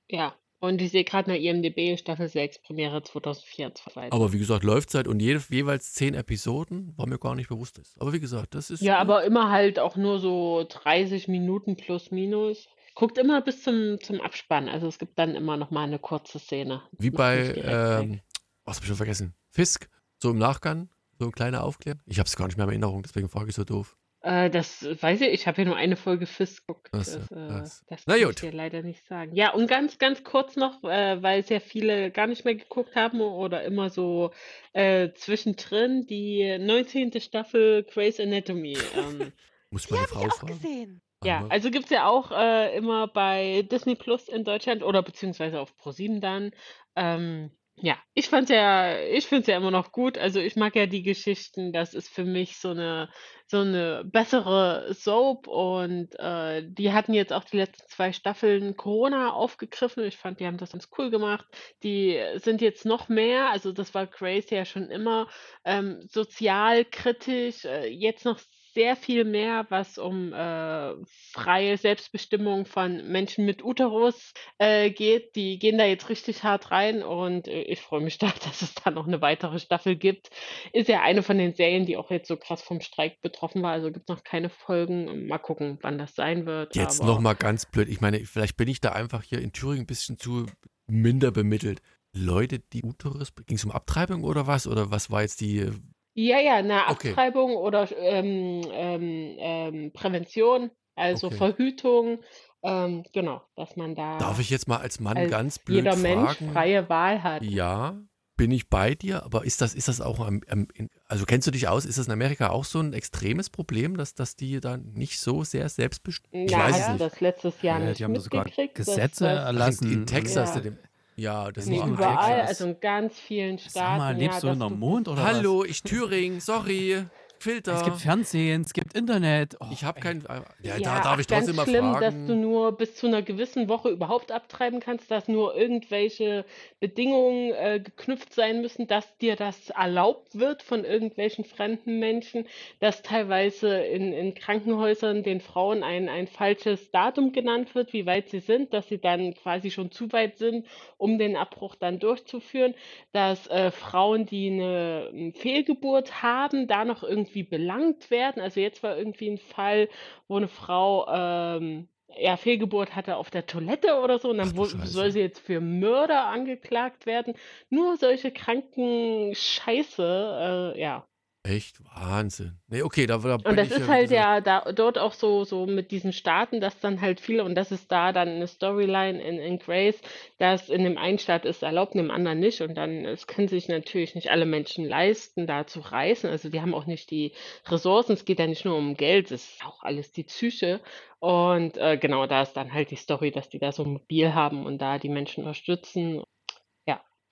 Ja. Und ich sehe gerade eine IMDB Staffel 6, Premiere 2024. Aber wie gesagt, läuft seit und je, jeweils zehn Episoden, war mir gar nicht bewusst ist. Aber wie gesagt, das ist. Ja, aber immer halt auch nur so 30 Minuten plus minus. Guckt immer bis zum, zum Abspann. Also es gibt dann immer noch mal eine kurze Szene. Wie bei, ähm, was habe ich schon vergessen? Fisk, so im Nachgang, so ein kleiner Aufklär. Ich habe es gar nicht mehr in Erinnerung, deswegen frage ich so doof. Äh, das weiß ich, ich habe ja nur eine Folge Fisk geguckt. Das, das, äh, das kann ich dir leider nicht sagen. Ja, und ganz, ganz kurz noch, äh, weil sehr viele gar nicht mehr geguckt haben oder immer so äh, zwischendrin, die 19. Staffel Grey's Anatomy. <laughs> Ähm, Muss meine Frau fragen. Gesehen. Ja, also gibt es ja auch äh, immer bei Disney Plus in Deutschland oder beziehungsweise auf ProSieben dann. Ähm, ja, ich fand's ja, ich finde es ja immer noch gut. Also ich mag ja die Geschichten. Das ist für mich so eine so eine bessere Soap und äh, die hatten jetzt auch die letzten zwei Staffeln Corona aufgegriffen. Ich fand, die haben das ganz cool gemacht. Die sind jetzt noch mehr, also das war Grace ja schon immer ähm, sozialkritisch, äh, jetzt noch sehr viel mehr, was um äh, freie Selbstbestimmung von Menschen mit Uterus äh, geht. Die gehen da jetzt richtig hart rein und äh, ich freue mich <laughs> da, dass es da noch eine weitere Staffel gibt. Ist ja eine von den Serien, die auch jetzt so krass vom Streik betroffen war. Also gibt es noch keine Folgen. Mal gucken, wann das sein wird. Jetzt nochmal ganz blöd. Ich meine, vielleicht bin ich da einfach hier in Thüringen ein bisschen zu minder bemittelt. Leute, die Uterus, ging es um Abtreibung oder was? Oder was war jetzt die ja, ja, eine Okay. Abtreibung oder ähm, ähm, ähm, Prävention, also Okay. Verhütung, ähm, genau, dass man da Darf ich jetzt mal als Mann als ganz blöd jeder Mensch freie Wahl hat. Ja, bin ich bei dir, aber ist das, ist das auch, am, am, in, also kennst du dich aus, ist das in Amerika auch so ein extremes Problem, dass, dass die da nicht so sehr selbstbestimmt, ich Na, weiß es nicht. das letztes Jahr Ja, nicht die haben sogar mitgekriegt, Gesetze das erlassen. in Texas, Ja. dem, ja, das Nee, ist überall, also in ganz vielen Sag Staaten, mal, lebst ja, du in du Mond oder Hallo, ich Thüringen, sorry. Filter. Es gibt Fernsehen, es gibt Internet. Oh, ich habe kein. Äh, ja, ja, da darf ich trotzdem mal schlimm, fragen. dass du nur bis zu einer gewissen Woche überhaupt abtreiben kannst, dass nur irgendwelche Bedingungen äh, geknüpft sein müssen, dass dir das erlaubt wird von irgendwelchen fremden Menschen, dass teilweise in, in Krankenhäusern den Frauen ein, ein falsches Datum genannt wird, wie weit sie sind, dass sie dann quasi schon zu weit sind, um den Abbruch dann durchzuführen, dass äh, Frauen, die eine, eine Fehlgeburt haben, da noch irgendwie irgendwie belangt werden. Also jetzt war irgendwie ein Fall, wo eine Frau ähm, ja, Fehlgeburt hatte auf der Toilette oder so und dann Ach, soll sie jetzt für Mörder angeklagt werden. Nur solche kranken Scheiße, äh, ja. Echt Wahnsinn. Nee, okay, da, da Und das ist ja, halt ja da, dort auch so, so mit diesen Staaten, dass dann halt viele, und das ist da dann eine Storyline in, in Grace, dass in dem einen Staat ist erlaubt, in dem anderen nicht. Und dann, es können sich natürlich nicht alle Menschen leisten, da zu reisen. Also die haben auch nicht die Ressourcen. Es geht ja nicht nur um Geld, es ist auch alles die Psyche. Und äh, genau, da ist dann halt die Story, dass die da so mobil haben und da die Menschen unterstützen.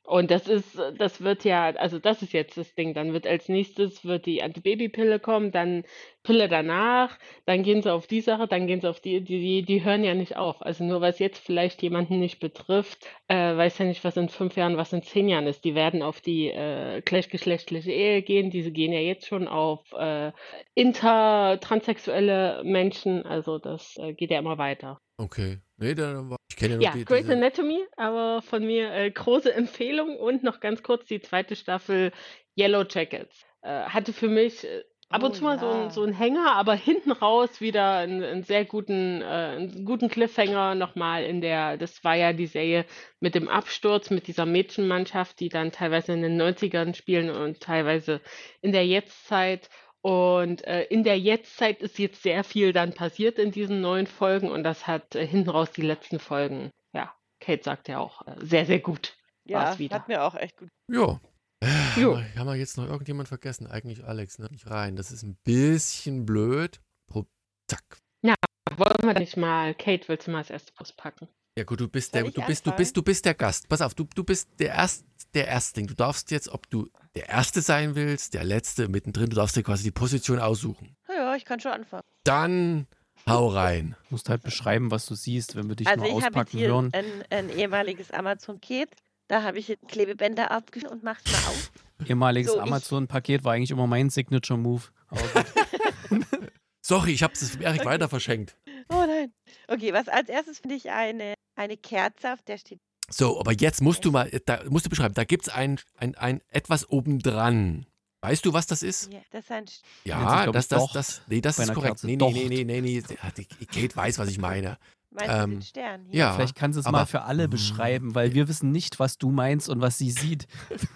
Und das ist, das wird ja, also das ist jetzt das Ding. Dann wird als nächstes wird die Antibabypille kommen, dann Pille danach, dann gehen sie auf die Sache, dann gehen sie auf die, die, die, die hören ja nicht auf. Also nur es jetzt vielleicht jemanden nicht betrifft, äh, weiß ja nicht, was in fünf Jahren, was in zehn Jahren ist. Die werden auf die äh, gleichgeschlechtliche Ehe gehen, diese gehen ja jetzt schon auf äh, inter, transsexuelle Menschen, also das äh, geht ja immer weiter. Okay. Nee, dann war, ich kenne ja Ja, die, Grey's diese, Anatomy, aber von mir äh, große Empfehlung und noch ganz kurz die zweite Staffel Yellow Jackets. Äh, hatte für mich äh, ab und Oh zu mal so, ein, so einen Hänger, aber hinten raus wieder einen, einen sehr guten, äh, einen guten Cliffhanger nochmal in der, das war ja die Serie mit dem Absturz, mit dieser Mädchenmannschaft, die dann teilweise in den 90ern spielen und teilweise in der Jetztzeit. Und äh, in der Jetztzeit ist jetzt sehr viel dann passiert in diesen neuen Folgen und das hat äh, hinten raus die letzten Folgen, ja, Kate sagt ja auch, äh, sehr, sehr gut. Ja, hat mir auch echt gut. Ja. Jo. Haben wir- Haben wir jetzt noch irgendjemand vergessen? Eigentlich Alex, ne? Nicht rein. Das ist ein bisschen blöd. Pro Zack. Wollen wir nicht mal, Kate, willst du mal als erste auspacken? Ja gut, du bist Soll der, du bist, du bist, du bist der Gast. Pass auf, du, du bist der Erst, der Erstling. Du darfst jetzt, ob du der Erste sein willst, der Letzte, mittendrin, du darfst dir quasi die Position aussuchen. Ja, ich kann schon anfangen. Dann hau rein. Du musst halt beschreiben, was du siehst, wenn wir dich also mal ich habe jetzt auspacken hier hören. ein, ein ehemaliges Amazon-Paket. Da habe ich jetzt Klebebänder abgeschnitten und mach's mal auf. Ehemaliges So, Amazon-Paket war eigentlich immer mein Signature-Move. <laughs> Sorry, ich habe es Erik weiter verschenkt. Oh nein. Okay, was als erstes finde ich eine, eine Kerze, auf der steht. So, aber jetzt musst du mal, da musst du beschreiben, da gibt es ein, ein, ein etwas obendran. Weißt du, was das ist? Ja, das ist ein St- Ja, das, das, das, nee, das ist korrekt. Kerze. Nee, nee, nee, nee, nee, nee. Die- Kate weiß, was ich meine. Meinst du Ähm, den Stern? Hier? ja. Vielleicht kannst du es mal für alle beschreiben, weil wir wissen nicht, was du meinst und was sie sieht. <laughs>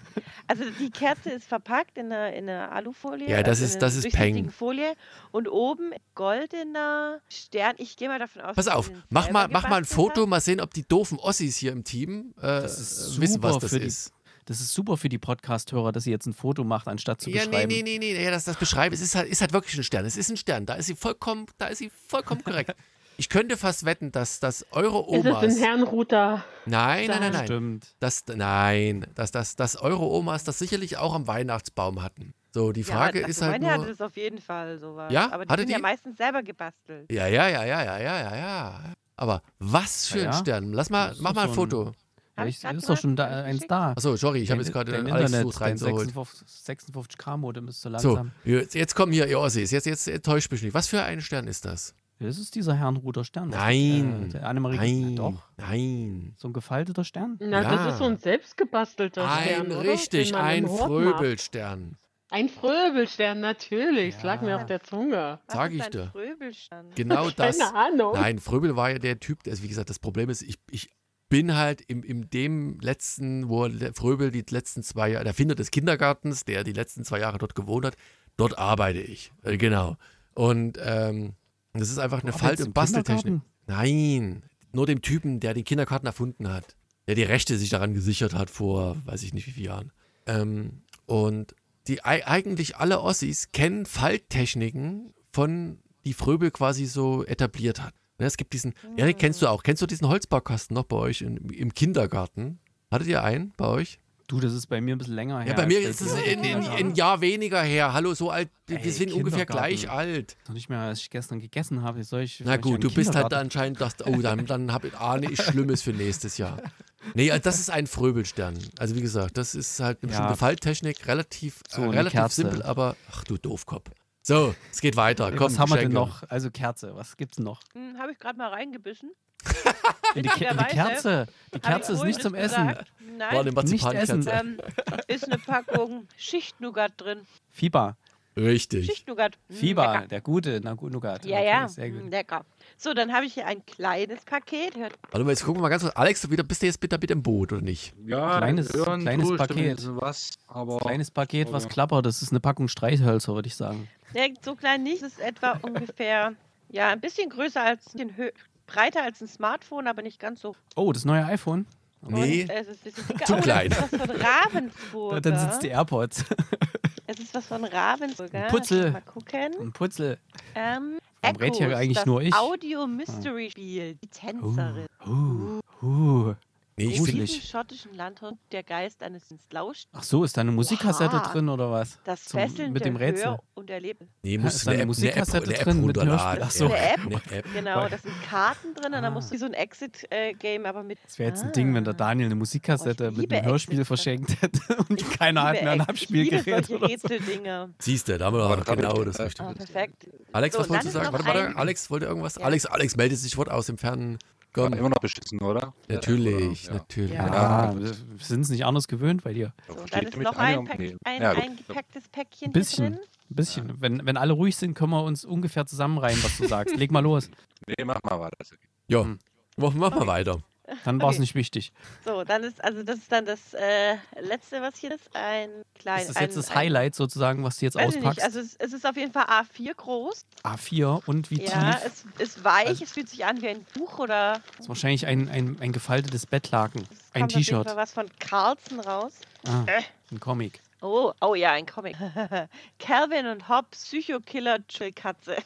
Also die Kerze ist verpackt in einer, in einer Alufolie. Ja, das also ist- das ist Peng. Folie. Und oben goldener Stern. Ich gehe mal davon aus, Pass auf, mach mal, mach mal ein Foto, hat. mal sehen, ob die doofen Ossis hier im Team äh, Das ist wissen, was super das für die- ist. Das ist super für die Podcast-Hörer, dass sie jetzt ein Foto macht, anstatt zu Ja, nee, beschreiben. nee, nee, nee, ja, das, das beschreiben, es ist halt, ist halt wirklich ein Stern. Es ist ein Stern, da ist sie vollkommen, da ist sie vollkommen korrekt. <laughs> Ich könnte fast wetten, dass, dass eure Ist es Omas. ein Herrenrouter? Nein, nein, nein, nein. Stimmt. Das, nein, dass, dass, dass eure Omas das sicherlich auch am Weihnachtsbaum hatten. So, die Frage ja, ist also halt meine nur. hatte das auf jeden Fall sowas. Ja? Aber die Hatte sind ja die? meistens selber gebastelt. Ja, ja, ja, ja, ja, ja, ja, ja. Aber was für Ja, ein ja. Stern. Lass mal, ist mach mal ein so ein- Foto. Hab ich ist doch schon da, eins da. Achso, sorry, ich habe jetzt gerade den Alex Internet, Fuß dein reingeholt. 56k-Modem ist so So, langsam. jetzt, jetzt kommen hier, ihr Ossis. Jetzt, jetzt enttäuscht mich nicht. Was für ein Stern ist das? Das ist dieser Herrnruder Stern. Nein. Äh, der Annemarie Nein. Doch. Nein. So ein gefalteter Stern. Na, Ja. das ist so ein selbstgebastelter Stern, Ein oder? richtig, ein macht. Fröbelstern. Ein Fröbelstern, natürlich. Es lag mir Ja. auf der Zunge. Was Sag ist ich ein dir. Fröbelstern? Genau <laughs> das. Keine Ahnung. Nein, Fröbel war ja der Typ, also wie gesagt, das Problem ist, ich, ich bin halt im, im dem letzten, wo Fröbel die letzten zwei Jahre, der Erfinder des Kindergartens, der die letzten zwei Jahre dort gewohnt hat, dort arbeite ich. Äh, genau. Und ähm, das ist einfach eine Falt- und Basteltechnik. Nein, nur dem Typen, der den Kindergarten erfunden hat, der die Rechte sich daran gesichert hat vor, weiß ich nicht wie vielen Jahren. Ähm, und die ei- eigentlich alle Ossis kennen Falttechniken von die Fröbel quasi so etabliert hat. Ne, Es gibt diesen, ja, den kennst du auch. Kennst du diesen Holzbaukasten noch bei euch in, im Kindergarten? Hattet ihr einen bei euch? Du, das ist bei mir ein bisschen länger her. Ja, bei mir ist es dir. in, in, ein Jahr weniger her. Hallo, so alt, wir Ey, sind ungefähr gleich alt. Noch nicht mehr, als ich gestern gegessen habe. Soll ich Na gut, du bist halt anscheinend, das, oh, dann, dann hab, ahne ich Schlimmes für nächstes Jahr. Nee, also das ist ein Fröbelstern. Also wie gesagt, das ist halt eine Ja. bestimmte Falttechnik, relativ, So äh, relativ simpel, aber ach du Doofkopf. So, es geht weiter. Komm, was haben wir denn noch? Also Kerze, was gibt's noch? Hm, Habe ich gerade mal reingebissen. In <laughs> die, Ke in die Kerze. Die Kerze ist nicht zum das Essen. gesagt. War eine Nein, Marzipankerze. essen. ähm, ist eine Packung Schichtnougat drin. Fieber. Richtig. Schichtnougat. Hm, Fieber, lecker. der gute Na- Nougat. Ja, ja, Sehr hm, gut. lecker. So, dann habe ich hier ein kleines Paket. Hört Warte mal, jetzt gucken wir mal ganz kurz. Alex, du wieder, bist du jetzt bitte mit im Boot, oder nicht? Ja, Kleines- hören kleines ich Paket. Was, aber Kleines Paket, was klappert. Das ist eine Packung Streichhölzer, würde ich sagen. Ja, so klein nicht. Es ist etwa ungefähr, ja, ein bisschen größer als, ein bisschen hö- breiter als ein Smartphone, aber nicht ganz so. Oh, das neue iPhone. Nee, Und es ist ein bisschen dicker. zu oh, klein. Das ist was von Ravensburger. Dann sind es die AirPods. <laughs> Es ist was von Ravensburger. Ein Putzel. Mal gucken. Ein Putzel. Ähm, Warum redet hier Echoes, eigentlich das nur ich? Audio-Mystery-Spiel. Die Tänzerin. Uh, uh. Nee, ich ich In finde, diesem schottischen Landhund der Geist eines Sinns lauscht. Ach so, ist da eine Musikkassette Oha. drin oder was? Das Zum- Fesseln mit dem der Rätsel. Hör- und Erleben. nee, Ja, du da eine eine App, eine App, Musikkasette eine App drin mit. Hörspiel? Ach so. Ja, Eine App? <laughs> Eine App. Genau, da sind Karten drin und da Ah. musst du wie so ein Exit-Game, aber mit. Das wäre jetzt ein Ding, wenn der Ah. Daniel eine Musikkassette Oh, mit einem Hörspiel Exit. verschenkt hätte <laughs> und Ich keiner hat mehr ein Abspielgerät oder so. Rätseldinger. Siehst du, da haben wir Aber doch genau das äh, Richtige. Oh, perfekt. Alex, was wolltest du sagen? Warte, warte, Alex wollte irgendwas. Ja. Alex, Alex meldet sich Wort aus dem Fernen. War Komm. immer noch beschissen, oder? Natürlich, Ja. natürlich. Ja. Ja, wir sind es nicht anders gewöhnt bei dir. So, Versteht dann ihr ist mich noch ein? Pack, ein gut. eingepacktes Päckchen Ein bisschen. hier drin. Ein bisschen. Wenn, wenn alle ruhig sind, können wir uns ungefähr zusammenreihen, was du sagst. Leg mal los. <laughs> Nee, mach mal weiter. Ja, Hm. mach, mach mal Okay. weiter. Dann war es Okay. nicht wichtig. So, dann ist, also das ist dann das äh, letzte, was hier ist. Ein klein. Ist das ein, jetzt das ein- Highlight sozusagen, was du jetzt Weiß ich nicht. auspackst? Also es, es ist auf jeden Fall A4 groß. A4 und wie Ja, tief? es ist weich, Also- es fühlt sich an wie ein Buch oder Das ist wahrscheinlich ein, ein, ein gefaltetes Bettlaken. es Ein T-Shirt. Fall was von Carlson raus. Ah, Äh. ein Comic. Oh, oh ja, ein Comic. <laughs> Calvin und Hobbes, Psychokiller Chillkatze.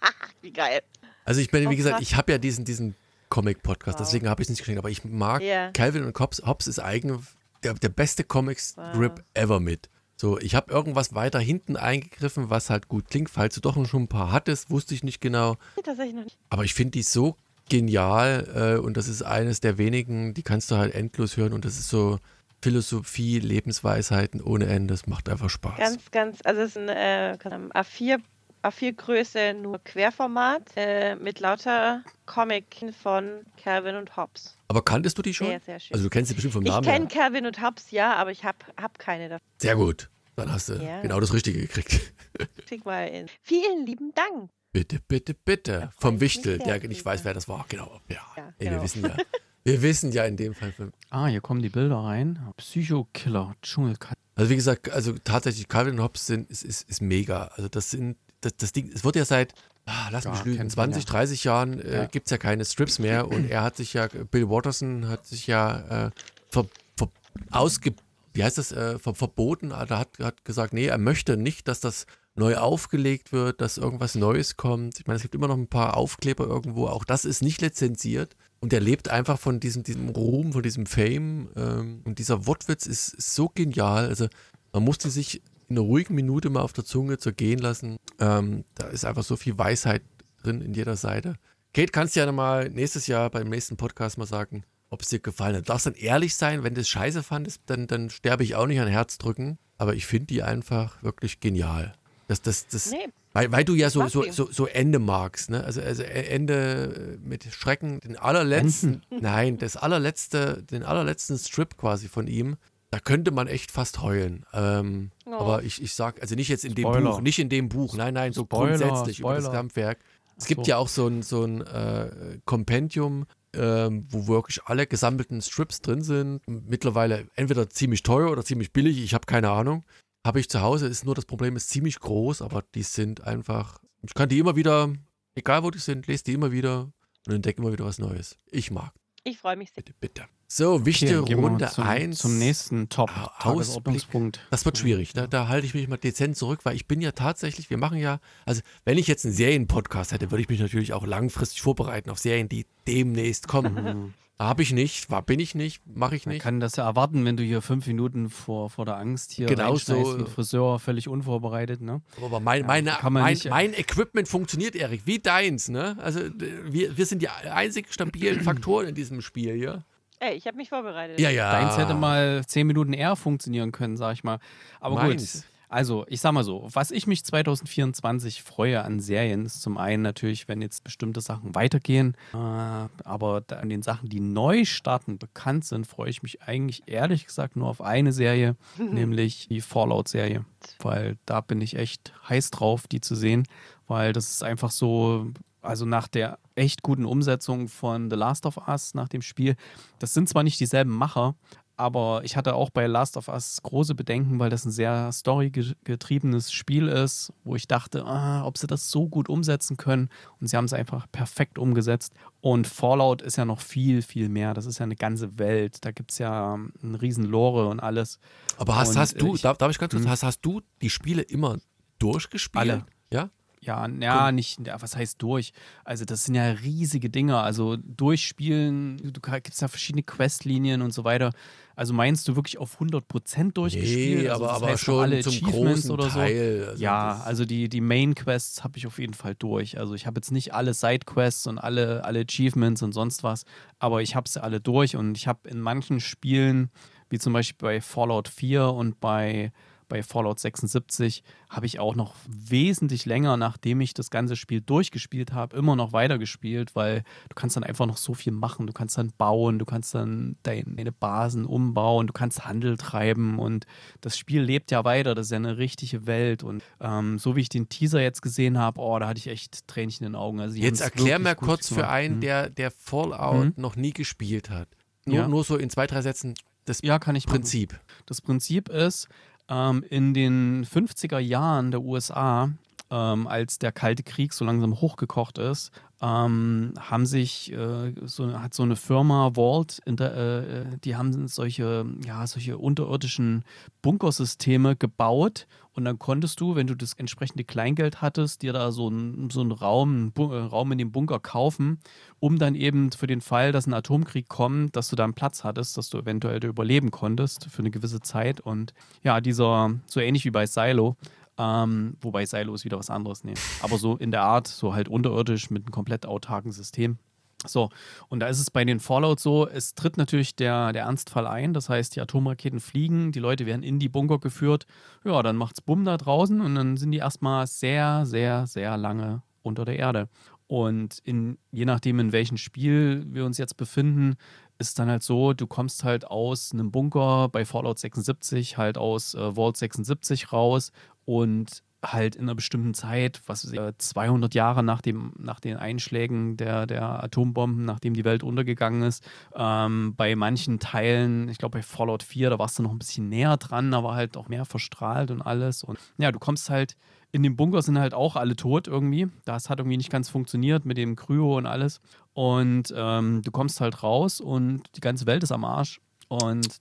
<laughs> wie geil. Also ich bin, wie gesagt, ich habe ja diesen, diesen Comic-Podcast, Wow. deswegen habe ich es nicht geschenkt, aber ich mag Ja. Calvin und Hobbes, Hobbes ist eigen, der, der beste Comic-Strip Wow. ever mit. So, ich habe irgendwas weiter hinten eingegriffen, was halt gut klingt. Falls du doch schon ein paar hattest, wusste ich nicht genau. Tatsächlich noch nicht. Aber ich finde die so genial äh, und das ist eines der wenigen, die kannst du halt endlos hören und das ist so Philosophie, Lebensweisheiten ohne Ende. Das macht einfach Spaß. Ganz, ganz, also es ist ein äh, A4, A4-Größe, nur Querformat, äh, mit lauter Comic von Calvin und Hobbes. Aber kanntest du die schon? Sehr, sehr schön. Also du kennst sie bestimmt vom ich Namen kenne her. Calvin und Hobbes, ja, aber ich habe hab keine davon. Sehr gut. Dann hast du Ja. genau das Richtige gekriegt. <laughs> Schick mal in. Vielen lieben Dank. Bitte, bitte, bitte. Vom ich Wichtel, der nicht weiß, wer das war. Genau. Ja. Ja, Ey, wir genau. wissen ja. <laughs> Wir wissen ja in dem Fall. von- Ah, hier kommen die Bilder rein. Psychokiller, Dschungelkatze. Also wie gesagt, also tatsächlich Calvin und Hobbes sind ist, ist, ist mega. Also das sind das, das Ding, es wird ja seit ah, lass Ja, mich lügen, kennt man 20, ja. 30 Jahren äh, Ja. gibt es ja keine Strips mehr und er hat sich ja, Bill Watterson hat sich ja äh, ver, ver, ausge, wie heißt das, äh, ver, verboten, also hat, hat gesagt, nee, er möchte nicht, dass das neu aufgelegt wird, dass irgendwas Neues kommt. Ich meine, es gibt immer noch ein paar Aufkleber irgendwo, auch das ist nicht lizenziert und er lebt einfach von diesem, diesem Ruhm, von diesem Fame ähm, und dieser Wortwitz ist, ist so genial, also man musste sich in einer ruhigen Minute mal auf der Zunge zergehen lassen. Ähm, da ist einfach so viel Weisheit drin in jeder Seite. Kate, kannst du ja mal nächstes Jahr beim nächsten Podcast mal sagen, ob es dir gefallen hat. Darfst dann ehrlich sein, wenn du es scheiße fandest, dann, dann sterbe ich auch nicht an Herz drücken. Aber ich finde die einfach wirklich genial. Das, das, das, Nee, weil, weil du ja so, so, so, so Ende magst, ne? Also, also Ende mit Schrecken, den allerletzten, <laughs> nein, das allerletzte, den allerletzten Strip quasi von ihm, da könnte man echt fast heulen. Ähm, Oh. Aber ich, ich sag, also nicht jetzt in dem Spoiler. Buch, nicht in dem Buch, nein, nein, so Spoiler, grundsätzlich über das Spoiler. Kampfwerk. Es gibt so. ja auch so ein, so ein äh, Kompendium, ähm, wo wirklich alle gesammelten Strips drin sind. Mittlerweile entweder ziemlich teuer oder ziemlich billig, ich habe keine Ahnung. Habe ich zu Hause, ist nur das Problem, ist ziemlich groß, aber die sind einfach, ich kann die immer wieder, egal wo die sind, lese die immer wieder und entdecke immer wieder was Neues. Ich mag. Ich freue mich sehr. Bitte, bitte. So, wichtige Okay, Runde zum, 1. Zum nächsten Top. Ah, Tagesordnungspunkt. Das wird schwierig. Da, da halte ich mich mal dezent zurück, weil ich bin ja tatsächlich, wir machen ja, also wenn ich jetzt einen Serienpodcast hätte, würde ich mich natürlich auch langfristig vorbereiten auf Serien, die demnächst kommen. <laughs> Habe ich nicht, war, bin ich nicht, mache ich Man nicht. kann das ja erwarten, wenn du hier fünf Minuten vor, vor der Angst hier Genau so. und Friseur völlig unvorbereitet, ne? Aber mein, meine, man mein, nicht- mein Equipment funktioniert, Erik, wie deins. Ne? Also wir, wir sind die einzig stabilen Faktoren in diesem Spiel hier. Ey, ich habe mich vorbereitet. Ja, ja. Deins hätte mal zehn Minuten eher funktionieren können, sag ich mal. Aber Meins. gut. Also, ich sag mal so, was ich mich 2024 freue an Serien, ist zum einen natürlich, wenn jetzt bestimmte Sachen weitergehen. Äh, aber an den Sachen, die neu starten, bekannt sind, freue ich mich eigentlich ehrlich gesagt nur auf eine Serie, <laughs> nämlich die Fallout-Serie. Weil da bin ich echt heiß drauf, die zu sehen. Weil das ist einfach so, also nach der echt guten Umsetzung von The Last of Us, nach dem Spiel, das sind zwar nicht dieselben Macher, aber ich hatte auch bei Last of Us große Bedenken, weil das ein sehr storygetriebenes Spiel ist, wo ich dachte, ah, ob sie das so gut umsetzen können. Und sie haben es einfach perfekt umgesetzt. Und Fallout ist ja noch viel, viel mehr. Das ist ja eine ganze Welt. Da gibt es ja ähm, einen riesen Lore und alles. Aber hast, Und, hast du, ich- darf, darf ich ganz kurz, hast, hast du die Spiele immer durchgespielt? Alle. Ja? Ja, ja, nicht, ja, was heißt durch? Also, das sind ja riesige Dinge. Also, durchspielen, du gibt es ja verschiedene Questlinien und so weiter. Also, meinst du wirklich auf 100% durchgespielt? Nee, also, aber, aber schon alle zum großen oder so? Teil. Also ja, also die, die Main-Quests habe ich auf jeden Fall durch. Also ich habe jetzt nicht alle Side-Quests und alle, alle Achievements und sonst was, aber ich habe sie alle durch und ich habe in manchen Spielen, wie zum Beispiel bei Fallout 4 und bei, bei Fallout 76, habe ich auch noch wesentlich länger, nachdem ich das ganze Spiel durchgespielt habe, immer noch weitergespielt, weil du kannst dann einfach noch so viel machen. Du kannst dann bauen, du kannst dann dein- deine Basen umbauen, du kannst Handel treiben und das Spiel lebt ja weiter. Das ist ja eine richtige Welt und ähm, so wie ich den Teaser jetzt gesehen habe, oh, da hatte ich echt Tränchen in den Augen. Also Jetzt erklär mal gut kurz für einen, Mhm. der, der Fallout Mhm. noch nie gespielt hat. Nur, Ja. nur so in zwei, drei Sätzen das Ja, kann ich machen. Prinzip. Das Prinzip ist, ähm, in den 50er Jahren der USA, ähm, als der Kalte Krieg so langsam hochgekocht ist, ähm, haben sich äh, so, hat so eine Firma Vault, der, äh, die haben solche, ja, solche unterirdischen Bunkersysteme gebaut und dann konntest du, wenn du das entsprechende Kleingeld hattest, dir da so einen so einen Raum, einen äh, Raum in dem Bunker kaufen, um dann eben für den Fall, dass ein Atomkrieg kommt, dass du da einen Platz hattest, dass du eventuell überleben konntest für eine gewisse Zeit. Und ja, dieser, so ähnlich wie bei Silo, ähm, wobei Silo ist wieder was anderes, nee. Aber so in der Art, so halt unterirdisch mit einem komplett autarken System. So, und da ist es bei den Fallout so, es tritt natürlich der, der Ernstfall ein, das heißt, die Atomraketen fliegen, die Leute werden in die Bunker geführt, ja, dann macht's Bumm da draußen und dann sind die erstmal sehr, sehr, sehr lange unter der Erde. Und in, je nachdem, in welchem Spiel wir uns jetzt befinden, ist dann halt so, du kommst halt aus einem Bunker bei Fallout 76, halt aus äh, Vault 76 raus und halt in einer bestimmten Zeit, was ich, äh, 200 Jahre nach, dem, nach den Einschlägen der, der Atombomben, nachdem die Welt untergegangen ist. Ähm, bei manchen Teilen, ich glaube bei Fallout 4, da warst du noch ein bisschen näher dran, aber halt auch mehr verstrahlt und alles. Und ja, du kommst halt, in dem Bunker sind halt auch alle tot irgendwie. Das hat irgendwie nicht ganz funktioniert mit dem Kryo und alles. Und ähm, du kommst halt raus und die ganze Welt ist am Arsch. Und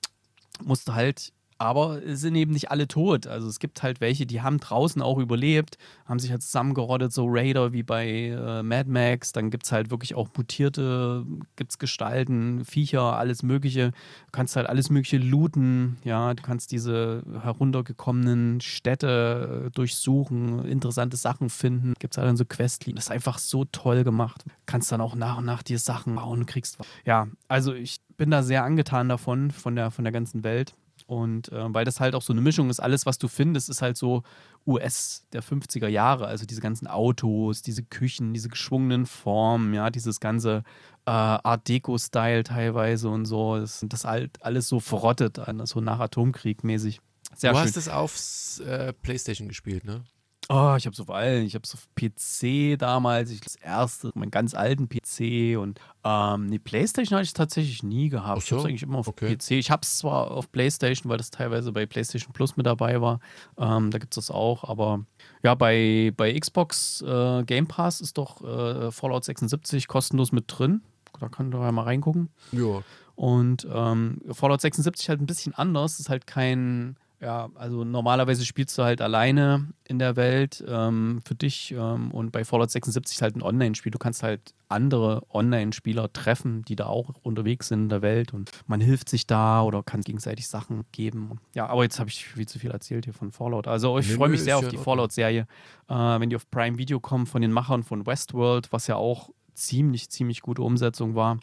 musst halt, aber es sind eben nicht alle tot. Also es gibt halt welche, die haben draußen auch überlebt, haben sich halt zusammengerottet, so Raider wie bei äh, Mad Max. Dann gibt es halt wirklich auch mutierte, gibt es Gestalten, Viecher, alles Mögliche. Du kannst halt alles Mögliche looten, ja. Du kannst diese heruntergekommenen Städte äh, durchsuchen, interessante Sachen finden. Gibt es halt dann so Questlinien. Das ist einfach so toll gemacht. Kannst dann auch nach und nach dir Sachen bauen, kriegst was. Ja, also ich bin da sehr angetan davon, von der, von der ganzen Welt. Und äh, weil das halt auch so eine Mischung ist, alles, was du findest, ist halt so US der 50er Jahre. Also diese ganzen Autos, diese Küchen, diese geschwungenen Formen, ja, dieses ganze äh, Art Deco-Style teilweise und so. Das, das halt alles so verrottet, so nach Atomkrieg mäßig. Sehr du schön. hast es aufs äh, Playstation gespielt, ne? Oh, ich habe so allen. Ich habe es auf PC damals, ich das erste, meinen ganz alten PC und ähm, die Playstation hatte ich tatsächlich nie gehabt. Ach Ich habe es so, eigentlich immer auf okay. PC. Ich habe es zwar auf Playstation, weil das teilweise bei Playstation Plus mit dabei war. Ähm, da gibt es das auch, aber ja, bei, bei Xbox äh, Game Pass ist doch äh, Fallout 76 kostenlos mit drin. Da könnt ihr mal reingucken. Ja. Und ähm, Fallout 76 halt ein bisschen anders. Ist halt kein, ja, also normalerweise spielst du halt alleine in der Welt ähm, für dich. Ähm, und bei Fallout 76 ist halt ein Online-Spiel. Du kannst halt andere Online-Spieler treffen, die da auch unterwegs sind in der Welt. Und man hilft sich da oder kann gegenseitig Sachen geben. Ja, aber jetzt habe ich viel zu viel erzählt hier von Fallout. Also ich freue mich sehr auf die. Fallout-Serie, äh, wenn die auf Prime Video kommen von den Machern von Westworld, was ja auch ziemlich, ziemlich gute Umsetzung war.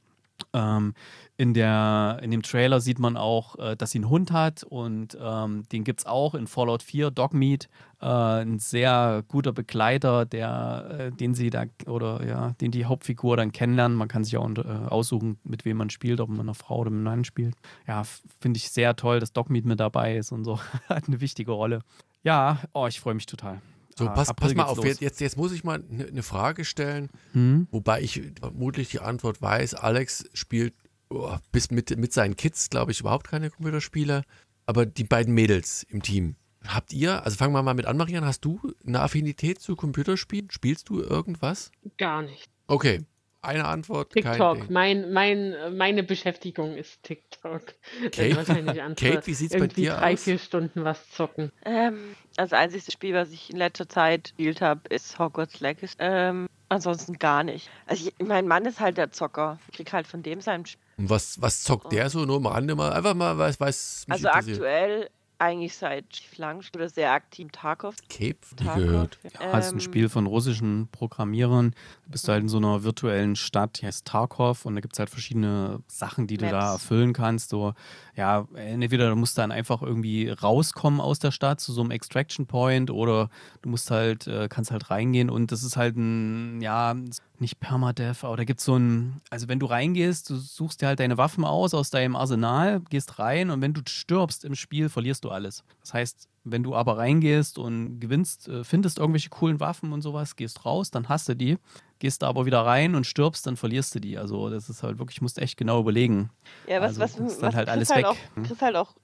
Ähm, in, der, in dem Trailer sieht man auch, äh, dass sie einen Hund hat und ähm, den gibt es auch in Fallout 4, Dogmeat, äh, ein sehr guter Begleiter, der, äh, den sie da oder ja, den die Hauptfigur dann kennenlernen. Man kann sich auch äh, aussuchen, mit wem man spielt, ob man eine Frau oder einen Mann spielt. Ja, finde ich sehr toll, dass Dogmeat mit dabei ist und so. <laughs> Hat eine wichtige Rolle. Ja, oh, ich freue mich total. So, Ah, pass, April pass mal auf, los. jetzt, jetzt, jetzt muss ich mal eine ne Frage stellen, Hm? wobei ich vermutlich die Antwort weiß. Alex spielt oh, bis mit, mit seinen Kids, glaube ich, überhaupt keine Computerspiele. Aber die beiden Mädels im Team, habt ihr, also fangen wir mal mit an, Marian, hast du eine Affinität zu Computerspielen? Spielst du irgendwas? Gar nicht. Okay. Eine Antwort, kein TikTok. Ding. Mein, mein, meine Beschäftigung ist TikTok. Kate, Kate, wie sieht's bei irgendwie dir drei, aus? vier Stunden was zocken. Ähm, das einzige Spiel, was ich in letzter Zeit gespielt habe, ist Hogwarts Legacy. Ähm, ansonsten gar nicht. Also ich, mein Mann ist halt der Zocker. Ich krieg halt von dem sein Spiel. Und was, was zockt der so? Nur am Rande mal, einfach mal, was mich Also aktuell eigentlich seit lang oder sehr aktiv Tarkov. Cape, Tarkov. gehört. Ja, es ist ein Ähm, Spiel von russischen Programmierern. Du bist halt in so einer virtuellen Stadt, die heißt Tarkov, und da gibt es halt verschiedene Sachen, die du da Maps. erfüllen kannst. So, ja, entweder du musst dann einfach irgendwie rauskommen aus der Stadt zu so einem Extraction Point oder du musst halt, äh, kannst halt reingehen und das ist halt ein, ja, nicht Permadeath, aber da gibt es so ein, also wenn du reingehst, du suchst dir halt deine Waffen aus aus deinem Arsenal, gehst rein und wenn du stirbst im Spiel, verlierst du alles. Das heißt, wenn du aber reingehst und gewinnst, äh, findest irgendwelche coolen Waffen und sowas, gehst raus, dann hast du die. Gehst da aber wieder rein und stirbst, dann verlierst du die. Also das ist halt wirklich, musst echt genau überlegen. Ja, was, Also, was, ist was dann halt kriegst alles halt weg, Auch, hm? halt auch,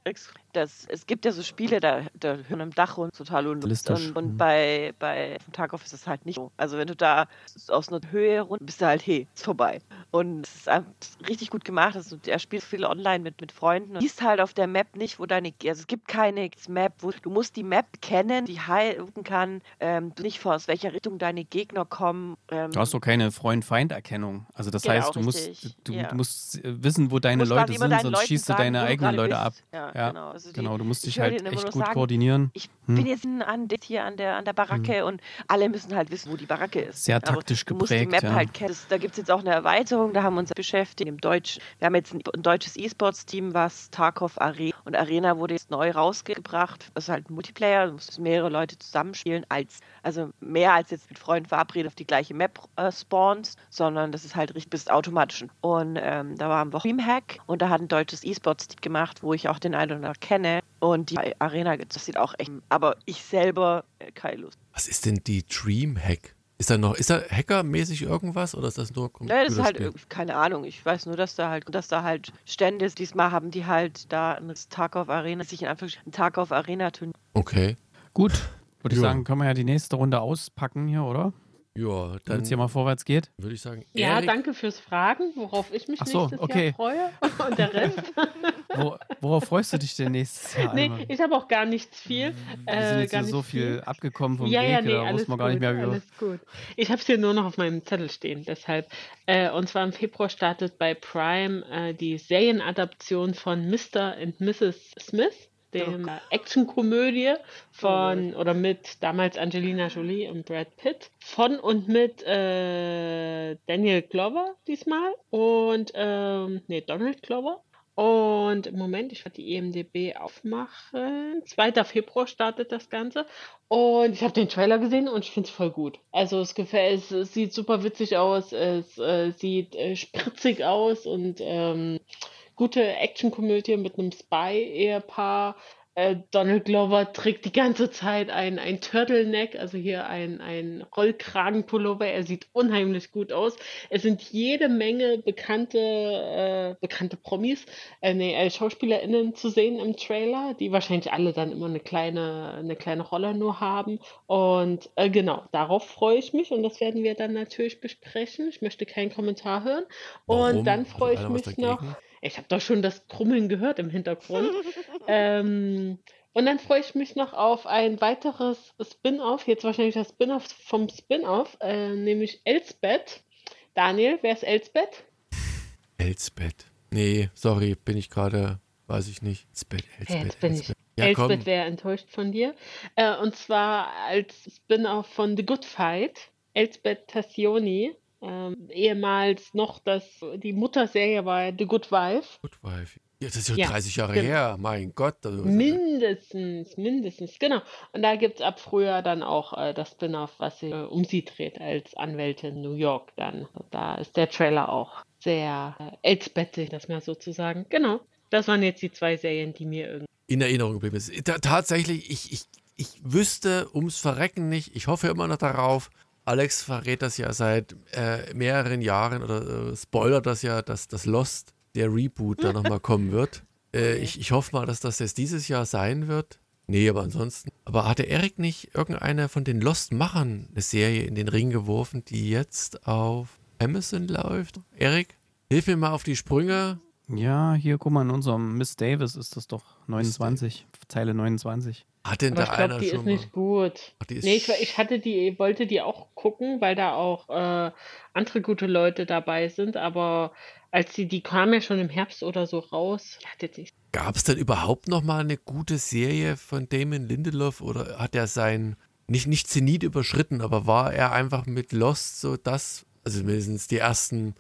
das, es gibt ja so Spiele, da, da hören am Dach und total. Realistisch, Und, und hm. bei, bei Tarkov ist es halt nicht so. Also wenn du da aus einer Höhe runter bist du halt, hey, ist vorbei. Und es ist richtig gut gemacht. Also, er spielt viel online mit, mit Freunden. Du siehst halt auf der Map nicht, wo deine, also es gibt keine Map, wo du musst die Map kennen, die halten kann, ähm, du nicht vor, aus welcher Richtung deine Gegner kommen. Ähm, Du hast doch keine Freund-Feind-Erkennung. Also das Genau, heißt, du musst, du, ja. du musst wissen, wo deine Leute sind, sonst Leuten schießt du deine eigenen Leute ab. bist. Ja, Ja, genau. Also Genau, du musst ich dich halt echt gut sagen, koordinieren. ich Hm. bin jetzt an hier an der, an der Baracke und alle müssen halt wissen, wo die Baracke ist. Sehr taktisch du musst die geprägt, Map halt kennen. Da gibt es jetzt auch eine Erweiterung, da haben wir uns beschäftigt im Deutschen. Wir haben jetzt ein, ein deutsches E-Sports-Team, was Tarkov Arena und Arena wurde jetzt neu rausgebracht. Das ist halt ein Multiplayer, du musst mehrere Leute zusammenspielen, als, also mehr als jetzt mit Freunden verabredet auf die gleiche Map äh, spawns, sondern das ist halt richtig, bist automatisch. Und ähm, da war am Wochenende Hack und da hat ein deutsches E-Sports-Team gemacht, wo ich auch den einen oder anderen kenne. Und die Arena, das sieht auch echt, aber ich selber äh, keine Lust. Was ist denn die Dreamhack? Ist da noch, ist da hackermäßig irgendwas oder ist das nur Ja, das ist halt Computerspiel? keine Ahnung. Ich weiß nur, dass da halt, dass da halt Stände ist. Diesmal haben die halt da ein Tarkov Arena, sich in Anführungsstrichen ein Tarkov Arena Turnier. Okay. Gut, würde ich sagen, können wir ja die nächste Runde auspacken hier, oder? Ja, Damit dann es hier mal vorwärts geht. würde ich sagen, Ja, Erik, danke fürs Fragen, worauf ich mich Ach so, nächstes okay. Jahr freue. <laughs> Und der Rest. <laughs> Wo, worauf freust du dich denn nächstes Jahr? nee, Alman? ich habe auch gar nichts viel. Wir äh, sind jetzt gar hier so nicht viel abgekommen vom ja, Weg, ja, nee, da alles wussten wir gar gut, nicht mehr, wir alles gut. Ich habe es hier nur noch auf meinem Zettel stehen, deshalb. Äh, und zwar im Februar startet bei Prime äh, die Serienadaption von Mr. and Mrs. Smith, dem äh, Actionkomödie von oder mit damals Angelina Jolie und Brad Pitt, von und mit äh, Daniel Glover diesmal und ähm, nee, Donald Glover. Und im Moment, ich werde die EMDB aufmachen. 2. Februar startet das Ganze. Und ich habe den Trailer gesehen und ich finde es voll gut. Also es gefällt, es, es sieht super witzig aus, es äh, sieht äh, spritzig aus und ähm, gute Actionkomödie mit einem Spy-Ehepaar. Äh, Donald Glover trägt die ganze Zeit ein, ein Turtleneck, also hier ein, ein Rollkragenpullover. Er sieht unheimlich gut aus. Es sind jede Menge bekannte, äh, bekannte Promis, äh, nee, äh, SchauspielerInnen zu sehen im Trailer, die wahrscheinlich alle dann immer eine kleine, eine kleine Rolle nur haben. Und äh, genau, darauf freue ich mich und das werden wir dann natürlich besprechen. Ich möchte keinen Kommentar hören. warum? Und dann Hat freue ich mich noch. dagegen? Ich habe doch schon das Krummeln gehört im Hintergrund. <laughs> ähm, und dann freue ich mich noch auf ein weiteres Spin-off, jetzt wahrscheinlich das Spin-off vom Spin-off, äh, nämlich Elsbeth. Daniel, wer ist Elsbeth? Elsbeth. Nee, sorry, bin ich gerade, weiß ich nicht. Elsbeth, Elsbeth, jetzt bin ich. Elsbeth. Ja. Elsbeth wäre enttäuscht von dir. Äh, und zwar als Spin-off von The Good Fight. Elsbeth Tassioni, ähm, ehemals noch das, die Mutterserie war The Good Wife. Good Wife. Ja, das ist ja, Ja, 30 Jahre genau. her, mein Gott. Also, Mindestens, mindestens, genau. Und da gibt es ab Frühjahr dann auch äh, das Spin-off, was sie äh, um sie dreht als Anwältin in New York dann. Da ist der Trailer auch sehr äh, Elsbethig, das mal so zu sagen. Genau. Das waren jetzt die zwei Serien, die mir irgendwie. in Erinnerung geblieben ist. Ta tatsächlich, ich, ich, ich wüsste ums Verrecken nicht, ich hoffe immer noch darauf. Alex verrät das ja seit äh, mehreren Jahren oder äh, spoilert das ja, dass das Lost, der Reboot, da nochmal kommen wird. <laughs> Äh, ich, ich hoffe mal, dass das jetzt dieses Jahr sein wird. Nee, aber ansonsten. Aber hatte Erik nicht irgendeine von den Lost-Machern eine Serie in den Ring geworfen, die jetzt auf Amazon läuft. Erik, hilf mir mal auf die Sprünge. Ja, hier, guck mal, in unserem Miss Davis ist das doch 29, Zeile 29. Hat denn Aber da ich glaube, einer die schon ist mal? nicht gut. Ach, die ist Nee, ich, ich hatte die, wollte die auch gucken, weil da auch äh, andere gute Leute dabei sind, aber als die, die kam ja schon im Herbst oder so raus, die hat jetzt nicht. Gab es denn überhaupt noch mal eine gute Serie von Damon Lindelof oder hat er sein nicht nicht Zenit überschritten, aber war er einfach mit Lost so das, also mindestens die ersten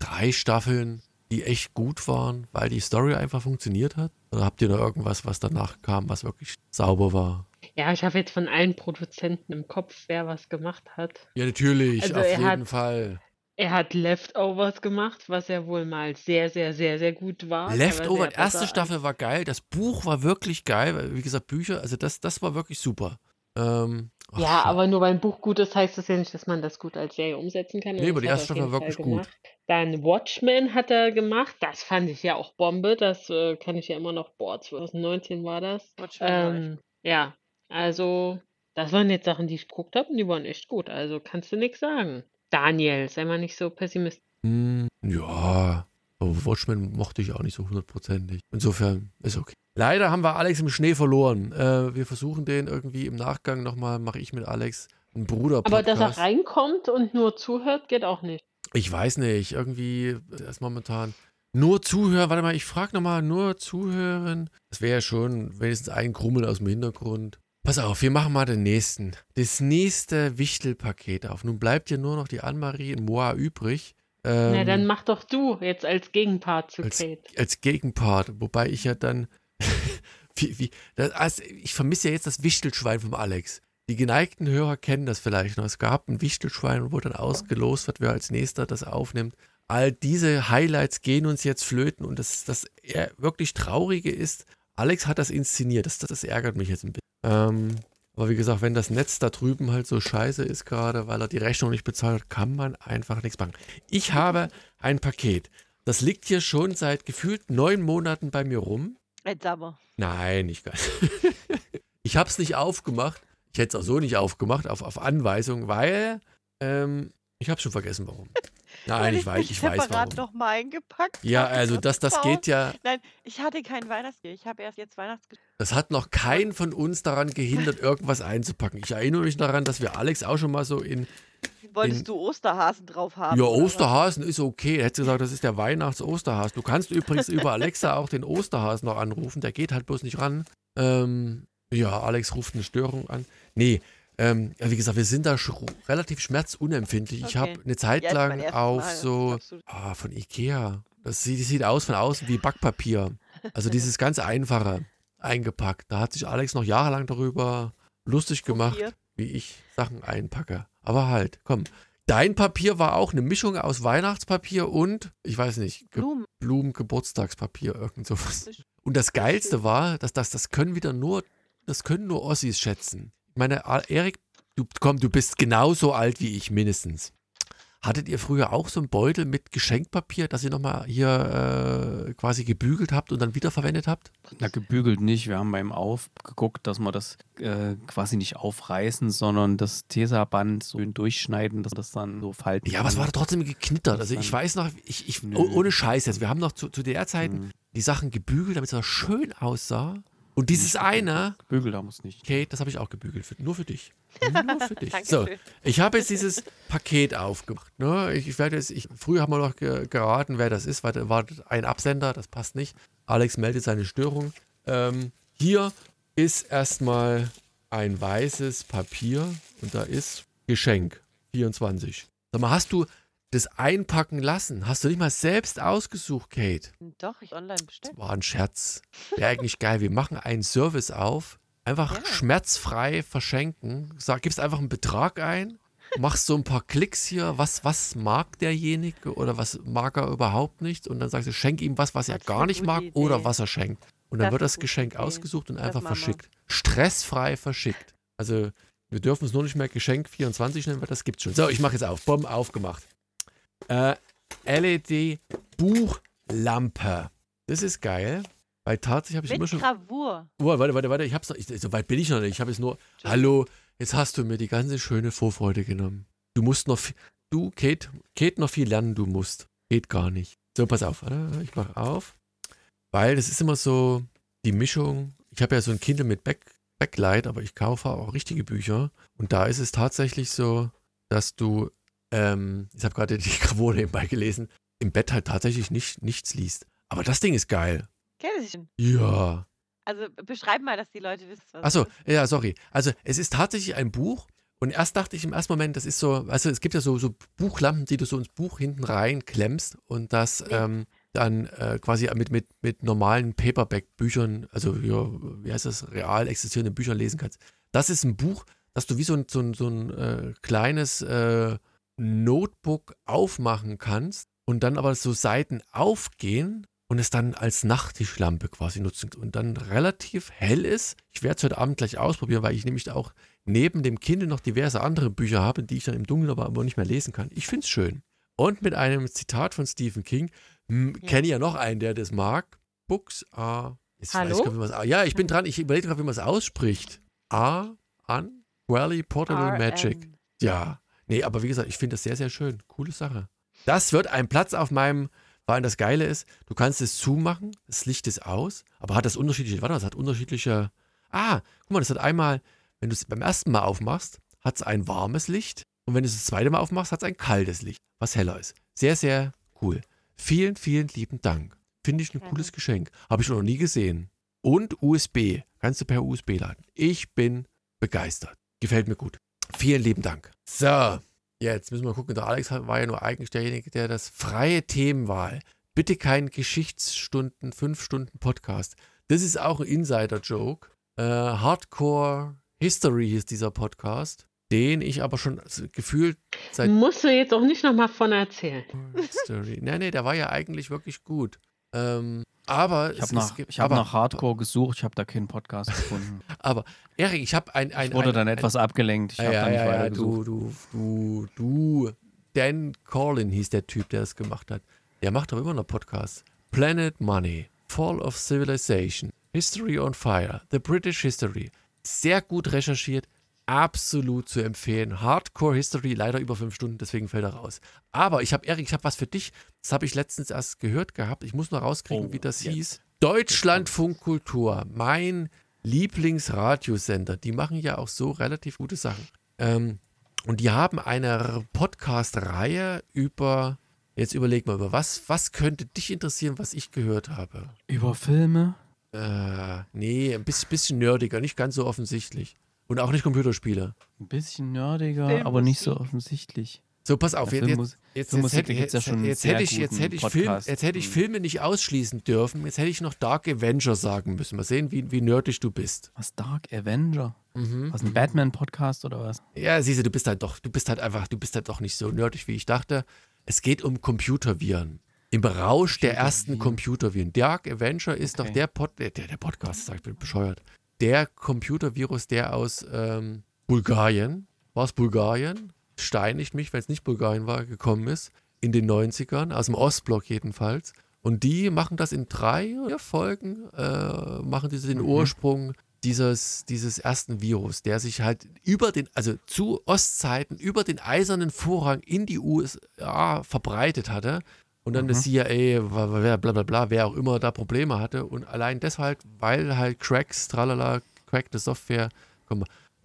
drei Staffeln, die echt gut waren, weil die Story einfach funktioniert hat? Oder habt ihr noch irgendwas, was danach kam, was wirklich sauber war? Ja, ich habe jetzt von allen Produzenten im Kopf, wer was gemacht hat. Ja, natürlich, Also auf jeden hat- Fall. Er hat Leftovers gemacht, was ja wohl mal sehr, sehr, sehr, sehr gut war. Der war Leftover, sehr erste Staffel war geil, das Buch war wirklich geil, weil, wie gesagt, Bücher, also das, das war wirklich super. Ähm, ach, ja, aber nur weil ein Buch gut ist, heißt das ja nicht, dass man das gut als Serie umsetzen kann. Nee, aber die er erste Staffel war wirklich gut. Dann Watchmen hat er gemacht, das fand ich ja auch Bombe, das äh, kann ich ja immer noch, boah, 2019 war das. Watchmen Ähm, ja, also das waren jetzt Sachen, die ich geguckt habe und die waren echt gut, also kannst du nichts sagen. Daniel, sei mal nicht so pessimistisch. Hm, ja, aber Watchmen mochte ich auch nicht so hundertprozentig. Insofern ist okay. Leider haben wir Alex im Schnee verloren. Äh, wir versuchen den irgendwie im Nachgang nochmal, mache ich mit Alex einen bruder Aber dass er reinkommt und nur zuhört, geht auch nicht. Ich weiß nicht, irgendwie er ist momentan nur zuhören. Warte mal, ich frage nochmal, nur zuhören. Das wäre ja schon wenigstens ein Krummeln aus dem Hintergrund. Pass auf, wir machen mal den nächsten. Das nächste Wichtelpaket auf. Nun bleibt ja nur noch die Annemarie in Moa übrig. Ähm, Na, dann mach doch du jetzt als Gegenpart zu als, Kate. als Gegenpart, wobei ich ja dann, <laughs> wie, wie, das, also ich vermisse ja jetzt das Wichtelschwein vom Alex. Die geneigten Hörer kennen das vielleicht noch. Es gab ein Wichtelschwein, wo dann ausgelost wird, wer als nächster das aufnimmt. All diese Highlights gehen uns jetzt flöten und das, das wirklich Traurige ist, Alex hat das inszeniert. Das, das ärgert mich jetzt ein bisschen. Ähm, aber wie gesagt, wenn das Netz da drüben halt so scheiße ist gerade, weil er die Rechnung nicht bezahlt hat, kann man einfach nichts machen. Ich habe ein Paket. Das liegt hier schon seit gefühlt neun Monaten bei mir rum. Jetzt aber. Nein, nicht ganz. <laughs> ich habe es nicht aufgemacht. Ich hätte es auch so nicht aufgemacht, auf, auf Anweisung, weil ähm, ich habe schon vergessen, warum. <laughs> Nein, ich weiß, ich weiß warum. noch mal eingepackt. Ja, also so das, das geht ja, Nein, ich hatte kein Weihnachtsbier. Ich habe erst jetzt Weihnachtsgeschenk. das hat noch keinen von uns daran gehindert, irgendwas einzupacken. Ich erinnere mich daran, dass wir Alex auch schon mal so in, Wolltest In- du Osterhasen drauf haben? ja, oder? Osterhasen ist okay. Er hätte gesagt, das ist der Weihnachts-Osterhasen. Du kannst übrigens über Alexa auch den Osterhasen noch anrufen. Der geht halt bloß nicht ran. Ähm, ja, Alex ruft eine Störung an. Nee, ähm, wie gesagt, wir sind da sch- relativ schmerzunempfindlich. Ich habe Okay. eine Zeit Ja, lang auf Mal, so ah, von Ikea. Das sieht, sieht aus von außen wie Backpapier. Also dieses <laughs> ganz einfache eingepackt. Da hat sich Alex noch jahrelang darüber lustig gemacht, Papier. wie ich Sachen einpacke. Aber halt, komm. Dein Papier war auch eine Mischung aus Weihnachtspapier und, ich weiß nicht, Ge Blumen. Blumen, Geburtstagspapier, irgend sowas. Und das Geilste war, dass das, das können wieder nur, das können nur Ossis schätzen. Ich meine, Erik, du, komm, du bist genauso alt wie ich, mindestens. Hattet ihr früher auch so einen Beutel mit Geschenkpapier, das ihr nochmal hier äh, quasi gebügelt habt und dann wiederverwendet habt? Na, gebügelt nicht. Wir haben beim Aufgeguckt, dass wir das äh, quasi nicht aufreißen, sondern das Tesaband so durchschneiden, dass das dann so falten Ja, aber es war trotzdem geknittert. Also ich weiß noch, ich, ich, oh- ohne Scheiß jetzt, wir haben noch zu, zu der Zeit Hm, die Sachen gebügelt, damit es schön aussah. Und dieses eine, haben wir es nicht. Kate, das habe ich auch gebügelt. Für, nur für dich. <laughs> Nur für dich. So, ich habe jetzt dieses Paket aufgemacht. Ne? Ich, ich werde jetzt, ich, früher haben wir noch ge geraten, wer das ist, weil da war ein Absender, das passt nicht. Alex meldet seine Störung. Ähm, hier ist erstmal ein weißes Papier und da ist Geschenk 24. Sag mal, hast du das einpacken lassen? Hast du nicht mal selbst ausgesucht, Kate? Doch, ich online bestellt. War ein Scherz. Wäre eigentlich geil. Wir machen einen Service auf. Einfach Ja. schmerzfrei verschenken. Sag, gibst einfach einen Betrag ein, machst so ein paar Klicks hier. Was, was mag derjenige oder was mag er überhaupt nicht? Und dann sagst du, schenk ihm was, was er Das ist gar nicht mag Idee. oder was er schenkt. Und dann Das wird das Geschenk Idee. ausgesucht und Das einfach wir. verschickt. Stressfrei verschickt. Also wir dürfen es nur nicht mehr Geschenk 24 nennen, weil das gibt's schon. So, ich mache jetzt auf. Bumm, aufgemacht. Äh, LED-Buchlampe. Das ist geil. Weil tatsächlich habe ich immer Mit schon. Gravur. Oh, warte, warte, warte. Ich hab's noch. Ich, so weit bin ich noch nicht. Ich habe jetzt nur. Hallo, jetzt hast du mir die ganze schöne Vorfreude genommen. Du musst noch. du, Kate, Kate noch viel lernen, du musst. Geht gar nicht. So, pass auf, oder? ich mache auf. Weil das ist immer so die Mischung. Ich habe ja so ein Kindle mit Back, Backlight, aber ich kaufe auch richtige Bücher. Und da ist es tatsächlich so, dass du, ähm, ich habe gerade <laughs> die Gravur nebenbei gelesen, im Bett halt tatsächlich nicht, nichts liest. Aber das Ding ist geil. Käsechen. Ja. Also beschreib mal, dass die Leute wissen, was Achso, ja, sorry. Also es ist tatsächlich ein Buch. Und erst dachte ich im ersten Moment, das ist so, also es gibt ja so, so Buchlampen, die du so ins Buch hinten rein klemmst und das Ja. ähm, dann äh, quasi mit, mit, mit normalen Paperback-Büchern, also ja, wie heißt das, real existierenden Büchern lesen kannst. Das ist ein Buch, das du wie so ein, so ein, so ein äh, kleines äh, Notebook aufmachen kannst und dann aber so Seiten aufgehen und es dann als Nachttischlampe quasi nutzen und dann relativ hell ist. Ich werde es heute Abend gleich ausprobieren, weil ich nämlich auch neben dem Kindle noch diverse andere Bücher habe, die ich dann im Dunkeln aber, aber nicht mehr lesen kann. Ich finde es schön. Und mit einem Zitat von Stephen King, Ja. kenne ja noch einen, der das mag. Books are. Jetzt weiß ich Hallo? gar nicht, wie ja, ich bin dran, ich überlege gerade, wie man es ausspricht. A, an, Rally, Portable Magic. Ja, nee, aber wie gesagt, ich finde das sehr, sehr schön. Coole Sache. Das wird ein Platz auf meinem, weil das Geile ist, du kannst es zumachen, das Licht ist aus, aber hat das unterschiedliche, warte, das hat unterschiedliche, ah, guck mal, das hat einmal, wenn du es beim ersten Mal aufmachst, hat es ein warmes Licht und wenn du es das zweite Mal aufmachst, hat es ein kaltes Licht, was heller ist. Sehr, sehr cool. Vielen, vielen lieben Dank. Finde ich ein cooles Geschenk. Habe ich noch nie gesehen. Und USB. Kannst du per USB laden. Ich bin begeistert. Gefällt mir gut. Vielen lieben Dank. So, jetzt müssen wir gucken. Der Alex war ja nur eigentlich derjenige, der das freie Themenwahl. Bitte kein Geschichtsstunden, 5 Stunden Podcast. Das ist auch ein Insider-Joke. Äh, Hardcore History ist dieser Podcast, den ich aber schon gefühlt seit Musst du jetzt auch nicht nochmal von erzählen. History. Nee, nee, der war ja eigentlich wirklich gut. Ähm, aber Ich habe nach, ich hab aber, nach Hardcore gesucht, ich habe da keinen Podcast gefunden. <laughs> Aber Erik, ich habe ein, ein Ich wurde ein, dann ein, etwas abgelenkt, ich ja, habe ja, da nicht ja, weiter du, du, du, du. Dan Corlin hieß der Typ, der das gemacht hat. Der macht doch immer noch Podcasts. Planet Money, Fall of Civilization, History on Fire, The British History. Sehr gut recherchiert, absolut zu empfehlen. Hardcore History, leider über fünf Stunden, deswegen fällt er raus. Aber ich habe, Erik, ich habe was für dich. Das habe ich letztens erst gehört gehabt. Ich muss noch rauskriegen, Oh, wie das jetzt. hieß. Deutschlandfunk Kultur, mein Lieblingsradiosender. Die machen ja auch so relativ gute Sachen. Ähm, und die haben eine Podcast-Reihe über, jetzt überleg mal, über was, was könnte dich interessieren, was ich gehört habe? Über Filme? Äh, nee, ein bisschen, bisschen nerdiger, nicht ganz so offensichtlich. Und auch nicht Computerspiele. Ein bisschen nerdiger, aber nicht so offensichtlich. So, pass auf, Ja, jetzt, Filmmus- jetzt, jetzt, Filmmusik, hätte, ja jetzt, ich, jetzt, guten hätte ich Film, Podcast. jetzt hätte ich Mhm. Filme nicht ausschließen dürfen. Jetzt hätte ich noch Dark Avenger sagen müssen. Mal sehen, wie, wie nerdig du bist. Was Dark Avenger? Mhm. Was ein Batman-Podcast oder was? Ja, siehst du, du bist halt doch, du bist halt einfach, du bist halt doch nicht so nerdig, wie ich dachte. Es geht um Computerviren. Im Rausch der ersten Computerviren. Dark Avenger ist doch Okay. der, Pod, der, der Podcast, sag ich bin bescheuert. Der Computervirus, der aus ähm, Bulgarien, war es Bulgarien? Steinigt mich, wenn es nicht Bulgarien war, gekommen ist. In den 90ern, aus dem Ostblock jedenfalls. Und die machen das in drei vier Folgen, äh, machen diese den Mhm. Ursprung dieses, dieses ersten Virus, der sich halt über den, also zu Ostzeiten, über den eisernen Vorhang in die USA verbreitet hatte. Und dann Mhm. das CIA, bla bla bla, wer auch immer da Probleme hatte. Und allein deshalb, weil halt Cracks, tralala, crackte Software,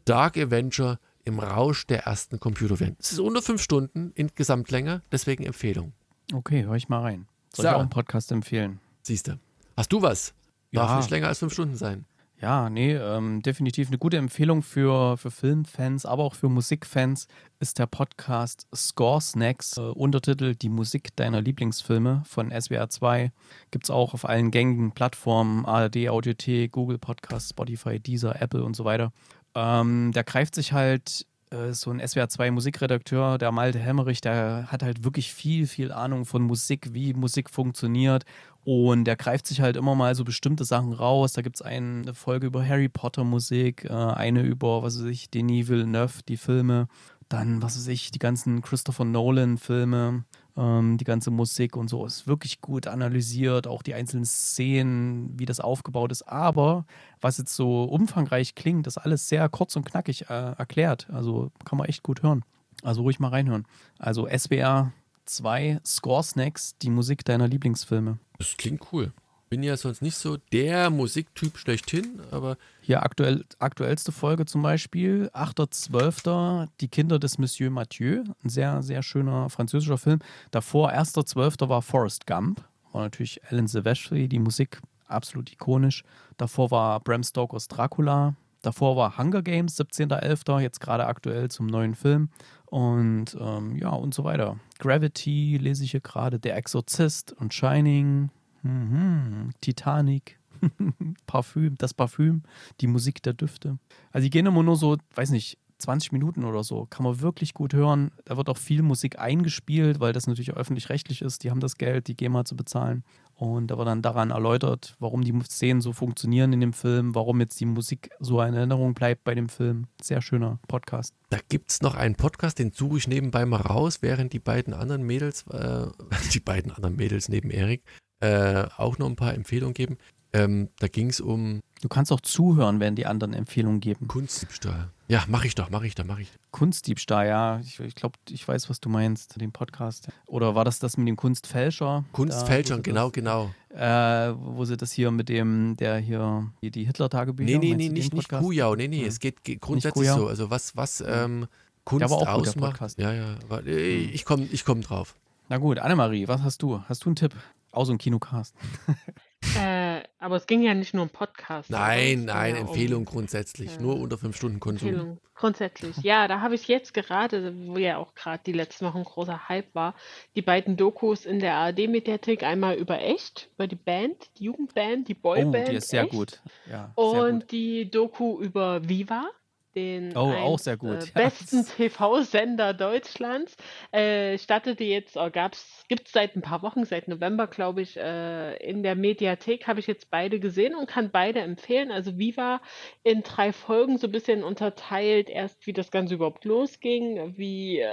Dark Avenger im Rausch der ersten Computerviren. Es ist unter fünf Stunden in Gesamtlänge, deswegen Empfehlung. Okay, höre ich mal rein. Soll So. ich auch einen Podcast empfehlen? Siehst du. Hast du was? Darf Ja. nicht länger als fünf Stunden sein. Ja, nee, ähm, definitiv eine gute Empfehlung für, für Filmfans, aber auch für Musikfans ist der Podcast Score Snacks, äh, Untertitel Die Musik deiner Lieblingsfilme von SWR 2. Gibt es auch auf allen gängigen Plattformen, ARD, Audiothek, Google Podcast, Spotify, Deezer, Apple und so weiter. Ähm, der greift sich halt äh, so ein SWR 2 Musikredakteur, der Malte Hemmerich, der hat halt wirklich viel, viel Ahnung von Musik, wie Musik funktioniert und der greift sich halt immer mal so bestimmte Sachen raus. Da gibt es eine Folge über Harry Potter Musik, äh, eine über, was weiß ich, Denis Villeneuve, die Filme. Dann, was weiß ich, die ganzen Christopher Nolan-Filme, ähm, die ganze Musik und so. Ist wirklich gut analysiert, auch die einzelnen Szenen, wie das aufgebaut ist. Aber was jetzt so umfangreich klingt, ist alles sehr kurz und knackig äh, erklärt. Also kann man echt gut hören. Also ruhig mal reinhören. Also SWR 2 Score Snacks, die Musik deiner Lieblingsfilme. Das klingt cool. Bin ja sonst nicht so der Musiktyp schlechthin, aber Hier aktuell, aktuellste Folge zum Beispiel, 8.12. Die Kinder des Monsieur Mathieu. Ein sehr, sehr schöner französischer Film. Davor, 1.12. war Forrest Gump. War natürlich Alan Silvestri, die Musik absolut ikonisch. Davor war Bram Stokers Dracula. Davor war Hunger Games, 17.11., jetzt gerade aktuell zum neuen Film. Und ähm, ja, und so weiter. Gravity lese ich hier gerade, Der Exorzist und Shining, mhm. Titanic, <laughs> Parfüm, das Parfüm, die Musik der Düfte. Also die gehen immer nur so, weiß nicht, 20 Minuten oder so. Kann man wirklich gut hören. Da wird auch viel Musik eingespielt, weil das natürlich öffentlich-rechtlich ist. Die haben das Geld, die GEMA zu bezahlen. Und da wird dann daran erläutert, warum die Szenen so funktionieren in dem Film, warum jetzt die Musik so in Erinnerung bleibt bei dem Film. Sehr schöner Podcast. da gibt es noch einen Podcast, den suche ich nebenbei mal raus, während die beiden anderen Mädels, äh, <laughs> die beiden anderen Mädels neben Erik, äh, auch noch ein paar Empfehlungen geben. Ähm, da ging es um Du kannst auch zuhören, wenn die anderen Empfehlungen geben. Kunstdiebstahl. Ja, mache ich doch, mache ich doch, mache ich. Kunstdiebstahl, ja. Ich, ich glaube, ich weiß, was du meinst, den Podcast. Oder war das das mit dem Kunstfälscher? Kunstfälschern, Da, genau, genau. Das, äh, wo sie das hier mit dem, der hier, die, die Hitler-Tagebücher. Nee, nee, nee, nicht, nicht? Kujau, nee, nee, Hm. es geht, geht grundsätzlich so. Also was, was ähm, Kunst war auch gut, der ausmacht. Podcast. Ja, ja, aber, äh, ich komme ich komm drauf. Na gut, Annemarie, was hast du? Hast du einen Tipp? Aus dem Kinocast. <laughs> <laughs> Äh, aber es ging ja nicht nur um Podcast. Nein, nein, ja um Empfehlung grundsätzlich. äh, Nur unter fünf Stunden Konsum. Empfehlung. Grundsätzlich. Ja, da habe ich jetzt gerade, wo ja auch gerade die letzten Wochen ein großer Hype war, die beiden Dokus in der ARD-Mediathek. Einmal über Echt, über die Band, die Jugendband, die Oh, Boyband. die ist sehr Echt. gut. Ja, sehr Und gut. die Doku über Viva, den Oh, auch sehr gut. Äh, Ja, besten <laughs> das- TV-Sender Deutschlands. Äh, startete jetzt, äh, gab's, gibt's seit ein paar Wochen, seit November, glaube ich, äh, in der Mediathek. Habe ich jetzt beide gesehen und kann beide empfehlen. Also Viva in drei Folgen so ein bisschen unterteilt. Erst wie das Ganze überhaupt losging, wie äh,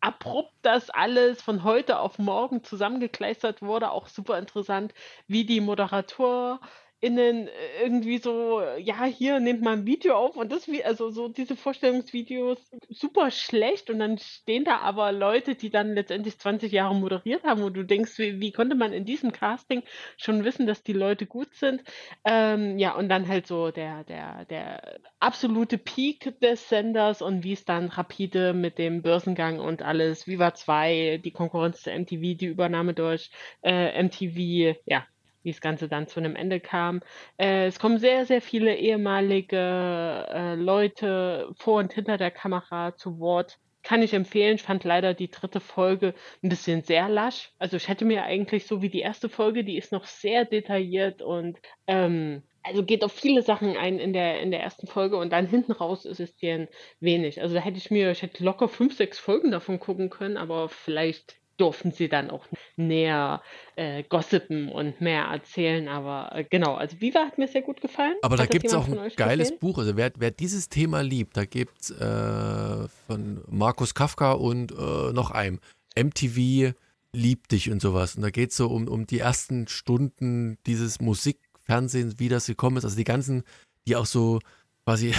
abrupt das alles von heute auf morgen zusammengekleistert wurde. Auch super interessant, wie die Moderator innen irgendwie so, ja, hier nehmt mal ein Video auf und das wie, also so diese Vorstellungsvideos super schlecht und dann stehen da aber Leute, die dann letztendlich 20 Jahre moderiert haben und du denkst, wie, wie konnte man in diesem Casting schon wissen, dass die Leute gut sind? Ähm, ja, und dann halt so der, der, der absolute Peak des Senders und wie es dann rapide mit dem Börsengang und alles, Viva 2, die Konkurrenz zu MTV, die Übernahme durch äh, MTV, ja, wie das Ganze dann zu einem Ende kam. Äh, es kommen sehr, sehr viele ehemalige äh, Leute vor und hinter der Kamera zu Wort. Kann ich empfehlen. Ich fand leider die dritte Folge ein bisschen sehr lasch. Also ich hätte mir eigentlich so wie die erste Folge, die ist noch sehr detailliert und ähm, also geht auf viele Sachen ein in der, in der ersten Folge und dann hinten raus ist es dir wenig. Also da hätte ich mir, ich hätte locker fünf, sechs Folgen davon gucken können, aber vielleicht durften sie dann auch näher äh, gossipen und mehr erzählen. Aber äh, genau, also Viva hat mir sehr gut gefallen. Aber da Hat das gibt es auch ein geiles gesehen? Buch. Also wer, wer dieses Thema liebt, da gibt es äh, von Markus Kafka und äh, noch einem MTV liebt dich und sowas. Und da geht es so um, um die ersten Stunden dieses Musikfernsehens, wie das gekommen ist. Also die ganzen, die auch so quasi,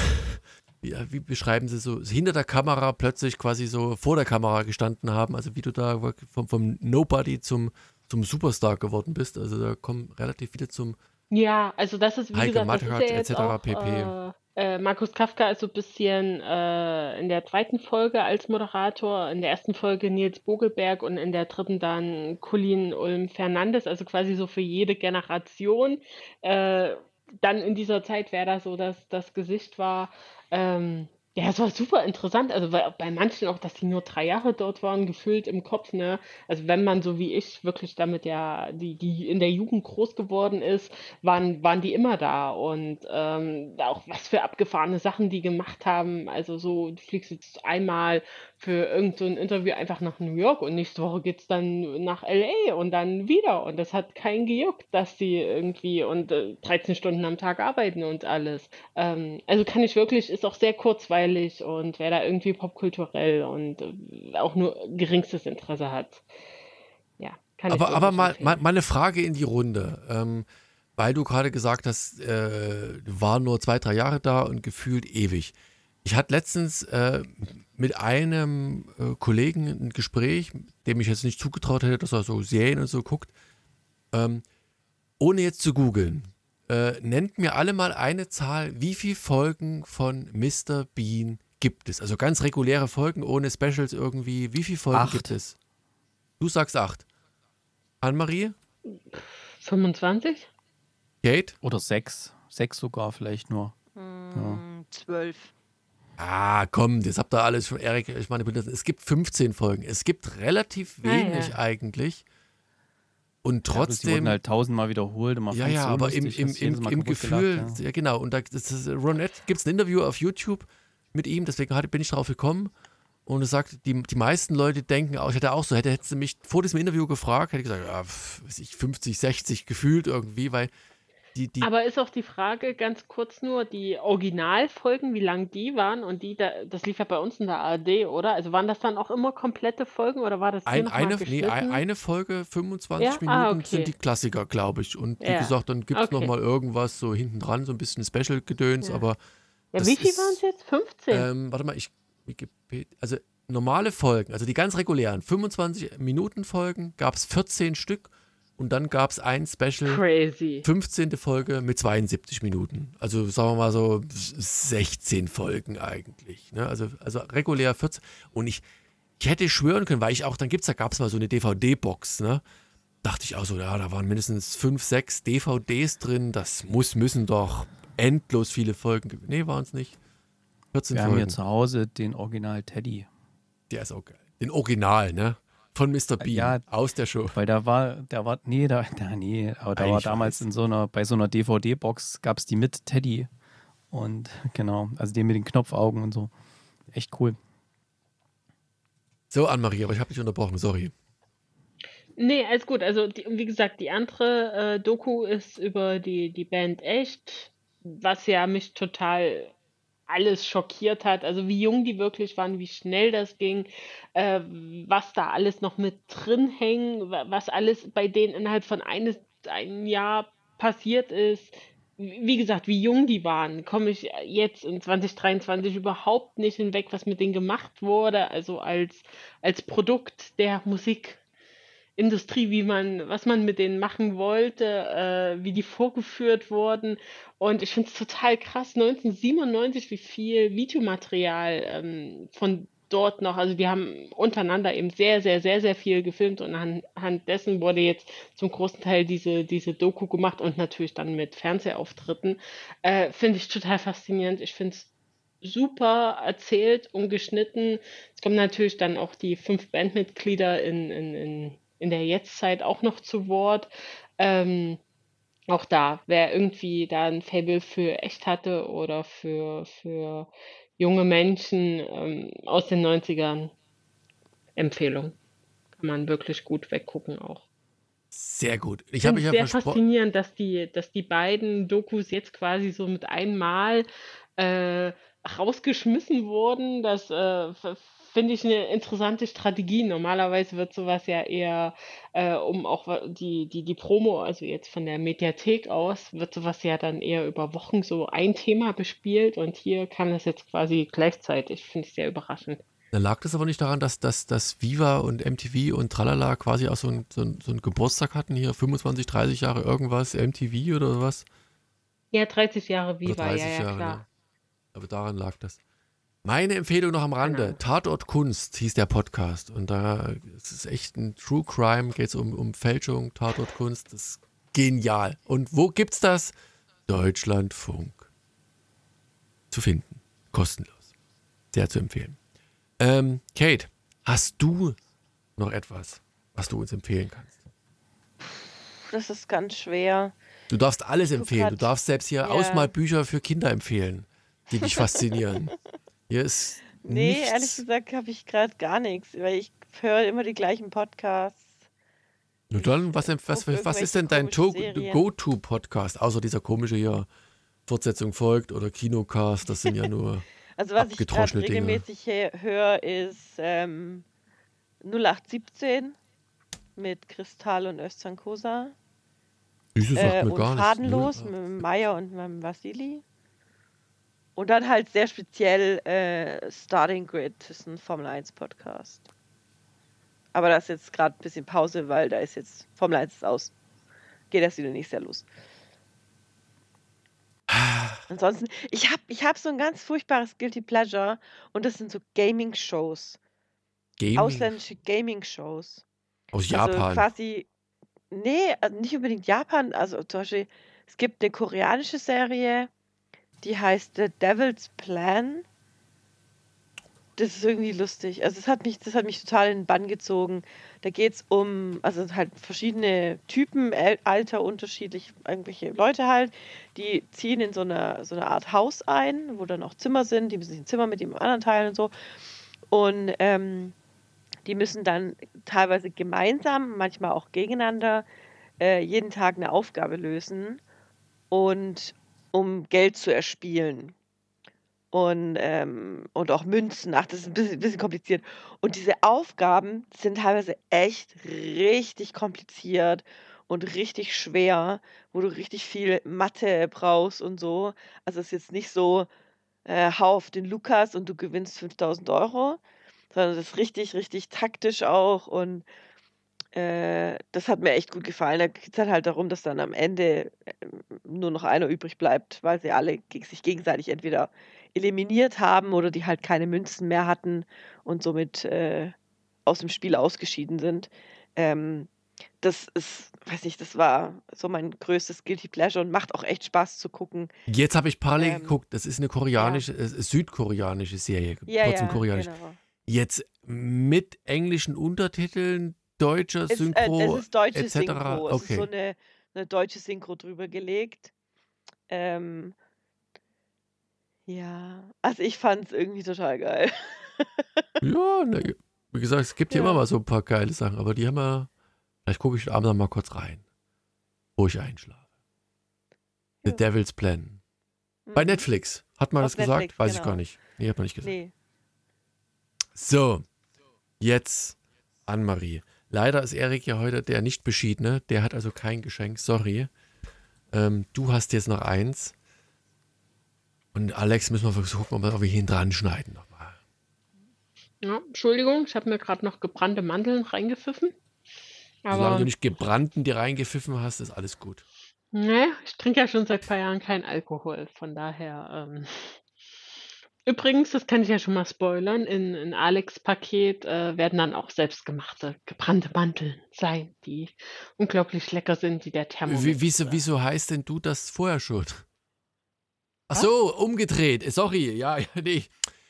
wie, wie beschreiben sie so, hinter der Kamera plötzlich quasi so vor der Kamera gestanden haben. Also wie du da vom, vom Nobody zum, zum Superstar geworden bist. Also da kommen relativ viele zum Ja, also das ist, wie Heike gesagt, das ist ja etc. pp. Äh, äh, Markus Kafka ist so ein bisschen äh, in der zweiten Folge als Moderator, in der ersten Folge Nils Bogelberg und in der dritten dann Colin Ulm Fernandes, also quasi so für jede Generation. Dann in dieser Zeit, wer da so das, das Gesicht war. Ähm, ja, es war super interessant. Also bei, bei manchen auch, dass die nur drei Jahre dort waren, gefühlt im Kopf, ne? Also wenn man so wie ich wirklich damit ja, die, die in der Jugend groß geworden ist, waren, waren die immer da. Und ähm, auch was für abgefahrene Sachen die gemacht haben. Also so, du fliegst jetzt einmal für irgend so Interview einfach nach New York und nächste Woche geht's dann nach LA und dann wieder. Und das hat keinen gejuckt, dass die irgendwie und äh, 13 Stunden am Tag arbeiten und alles. Ähm, also kann ich wirklich, ist auch sehr kurzweilig und wer da irgendwie popkulturell und äh, auch nur geringstes Interesse hat. Ja, kann ich Aber, aber wirklich mal, mal, mal eine Frage in die Runde. Ähm, weil du gerade gesagt hast, äh, war nur zwei, drei Jahre da und gefühlt ewig. Ich hatte letztens äh, mit einem äh, Kollegen ein Gespräch, dem ich jetzt nicht zugetraut hätte, dass er so Serien und so guckt. Ähm, ohne jetzt zu googeln, äh, nennt mir alle mal eine Zahl, wie viele Folgen von Mr. Bean gibt es? Also ganz reguläre Folgen ohne Specials irgendwie. Wie viele Folgen Acht. gibt es? Du sagst acht. Anne-Marie? 25? Kate? Oder sechs. Sechs sogar vielleicht nur. Hm, Zwölf. Ah, komm, das habt ihr alles schon, Erik. Ich meine, es gibt 15 Folgen. Es gibt relativ Ah, ja. wenig eigentlich. Und Ja, bloß die trotzdem. wurden halt tausendmal wiederholt und man Ja, ja, so aber lustig, im, im, im, im Gefühl, gelacht, ja. ja. genau, und da das ist, Ronette gibt es ein Interview auf YouTube mit ihm, deswegen bin ich darauf gekommen. Und er sagt, die, die meisten Leute denken auch, ich hätte auch so, hätte, hättest du mich vor diesem Interview gefragt, hätte ich gesagt, ja, pf, weiß ich 50, 60 gefühlt irgendwie, weil die, die Aber ist auch die Frage, ganz kurz nur, die Originalfolgen, wie lang die waren und die, da, das lief ja bei uns in der ARD, oder? Also waren das dann auch immer komplette Folgen oder war das ein, eine, nee, ein- eine Folge, 25 Ja? Minuten Ah, okay. sind die Klassiker, glaube ich. Und wie Ja. gesagt, dann gibt es Okay. nochmal irgendwas so hinten dran, so ein bisschen Special-Gedöns, Ja. aber ja, wie viel waren es jetzt? 15? Ähm, warte mal, ich. Wikipedia, also normale Folgen, also die ganz regulären, 25 Minuten Folgen, gab es 14 Stück und dann gab es ein Special, Crazy. 15. Folge mit 72 Minuten. Also sagen wir mal so 16 Folgen eigentlich. Ne? Also, also regulär 14. Und ich, ich hätte schwören können, weil ich auch, dann gibt's, da gab es mal so eine DVD-Box, ne? Dachte ich auch so, ja, da waren mindestens 5, 6 DVDs drin. Das muss, müssen doch endlos viele Folgen. ge- Nee, waren es nicht. 14 Wir haben Folgen. hier zu Hause den Original Teddy. Der ist auch geil. Den Original, ne? Von Mr. Bean Ja. aus der Show. Weil da war, der war, nee, da, da nee, aber da Ah, war damals weiß. in so einer, bei so einer DVD-Box gab es die mit Teddy. Und <laughs> genau, also den mit den Knopfaugen und so. Echt cool. So, Anne-Marie, aber ich habe dich unterbrochen, sorry. Nee, alles gut. Also, die, wie gesagt, die andere äh, Doku ist über die, die Band Echt, was ja mich total alles schockiert hat. Also, wie jung die wirklich waren, wie schnell das ging, äh, was da alles noch mit drin hängt, wa- was alles bei denen innerhalb von eines, einem Jahr passiert ist. Wie wie gesagt, wie jung die waren, komme ich jetzt in 2023 überhaupt nicht hinweg, was mit denen gemacht wurde. Also als, als Produkt der Musik. Industrie, wie man, was man mit denen machen wollte, äh, wie die vorgeführt wurden. Und ich finde es total krass, 1997, wie viel Videomaterial ähm, von dort noch, also die haben untereinander eben sehr, sehr, sehr, sehr viel gefilmt und anhand dessen wurde jetzt zum großen Teil diese, diese Doku gemacht und natürlich dann mit Fernsehauftritten. Äh, finde ich total faszinierend. Ich finde es super erzählt und geschnitten. Es kommen natürlich dann auch die fünf Bandmitglieder in, in, in, in der Jetztzeit auch noch zu Wort. Ähm, auch da, wer irgendwie da ein Faible für echt hatte oder für, für junge Menschen ähm, aus den 90ern, Empfehlung. Kann man wirklich gut weggucken auch. Sehr gut. Ich habe finde mich es ja sehr faszinierend, dass die, dass die beiden Dokus jetzt quasi so mit einmal äh, rausgeschmissen wurden. Das äh, finde ich eine interessante Strategie. Normalerweise wird sowas ja eher, äh, um auch die, die, die Promo, also jetzt von der Mediathek aus, wird sowas ja dann eher über Wochen so ein Thema bespielt und hier kam das jetzt quasi gleichzeitig. Finde ich sehr überraschend. Dann lag das aber nicht daran, dass, dass, dass Viva und MTV und Tralala quasi auch so einen so ein, so ein Geburtstag hatten hier, 25, 30 Jahre irgendwas, MTV oder was? Ja, 30 Jahre Viva, 30 ja, ja, Jahre, klar. ne? Aber daran lag das. Meine Empfehlung noch am Rande, Genau. Tatort Kunst hieß der Podcast. Und da es ist echt ein True Crime, geht es um, um Fälschung, Tatort Kunst. Das ist genial. Und wo gibt's das? Deutschlandfunk. Zu finden. Kostenlos. Sehr zu empfehlen. Ähm, Kate, hast du noch etwas, was du uns empfehlen kannst? Das ist ganz schwer. Du darfst alles empfehlen. Du darfst selbst hier Ja. Ausmalbücher für Kinder empfehlen, die dich faszinieren. <laughs> Hier ist Nee, nichts. ehrlich gesagt habe ich gerade gar nichts, weil ich höre immer die gleichen Podcasts. Nur dann, was, was, was ist denn dein. Go-To-Podcast, außer dieser komische hier Fortsetzung folgt oder Kinocast? Das sind ja nur. <laughs> Also was ich gerade regelmäßig höre, ist ähm, 0817 mit Kristall und Özcan Kosa. Süße sagt Äh, mir und gar nichts. Fadenlos Null- mit dem Meier und meinem Vasili. Und dann halt sehr speziell äh, Starting Grid, das ist ein Formel 1 Podcast. Aber da ist jetzt gerade ein bisschen Pause, weil da ist jetzt Formel 1 ist aus. Geht erst wieder nächstes Jahr los. Ansonsten, ich habe ich hab so ein ganz furchtbares Guilty Pleasure und das sind so Gaming-Shows. Gaming Ausländische Gaming-Shows. aus Also Japan. quasi, nee, also nicht unbedingt Japan. Also zum Beispiel, es gibt eine koreanische Serie, die heißt The Devil's Plan. Das ist irgendwie lustig. Also das hat mich, das hat mich total in den Bann gezogen. Da geht es um, also halt verschiedene Typen, Alter unterschiedlich, irgendwelche Leute halt, die ziehen in so eine, so eine Art Haus ein, wo dann auch Zimmer sind, die müssen sich ein Zimmer mit dem anderen teilen und so. Und ähm, die müssen dann teilweise gemeinsam, manchmal auch gegeneinander, äh, jeden Tag eine Aufgabe lösen und um Geld zu erspielen. Und, ähm, und auch Münzen. Ach, das ist ein bisschen, bisschen kompliziert. Und diese Aufgaben sind teilweise echt richtig kompliziert und richtig schwer, wo du richtig viel Mathe brauchst und so. Also es ist jetzt nicht so, äh, hau auf den Lukas und du gewinnst 5000 Euro, sondern das ist richtig, richtig taktisch auch und äh, das hat mir echt gut gefallen. Da geht es halt darum, dass dann am Ende ähm, nur noch einer übrig bleibt, weil sie alle sich gegenseitig entweder eliminiert haben oder die halt keine Münzen mehr hatten und somit äh, aus dem Spiel ausgeschieden sind. Ähm, das ist, weiß nicht, das war so mein größtes Guilty Pleasure und macht auch echt Spaß zu gucken. Jetzt habe ich parallel Ähm, geguckt, das ist eine koreanische, äh, südkoreanische Serie, Ja, trotzdem ja, koreanisch. genau. Jetzt mit englischen Untertiteln, deutscher äh, Synchro, es ist deutsche etc. Synchro. Es ist so Okay. eine, eine deutsche Synchro drüber gelegt. Ähm, ja, also ich fand es irgendwie total geil. <laughs> Ja, na, wie gesagt, es gibt hier Ja. immer mal so ein paar geile Sachen, aber die haben wir. Vielleicht gucke ich abends mal kurz rein, wo ich einschlafe. The Ja. Devil's Plan. Bei Mhm. Netflix. Hat man Auf das gesagt? Netflix, Weiß ich genau. gar nicht. Nee, hat man nicht gesagt. Nee. So, jetzt Anne-Marie. Leider ist Erik ja heute der nicht beschiedene. Der hat also kein Geschenk. Sorry. Ähm, du hast jetzt noch eins. Und Alex müssen wir versuchen, ob wir ihn dran schneiden nochmal. Ja, Entschuldigung, ich habe mir gerade noch gebrannte Mandeln reingepfiffen. Solange Aber du nicht gebrannten dir reingepfiffen hast, ist alles gut. ne, ich trinke ja schon seit paar Jahren keinen Alkohol. Von daher. Ähm. Übrigens, das kann ich ja schon mal spoilern, in, in Alex Paket äh, werden dann auch selbstgemachte gebrannte Mandeln sein, die unglaublich lecker sind, die der Thermomix. Wie, wieso, äh, wieso heißt denn du das vorher schon? Ach so, umgedreht. Sorry, ja, ja, nee.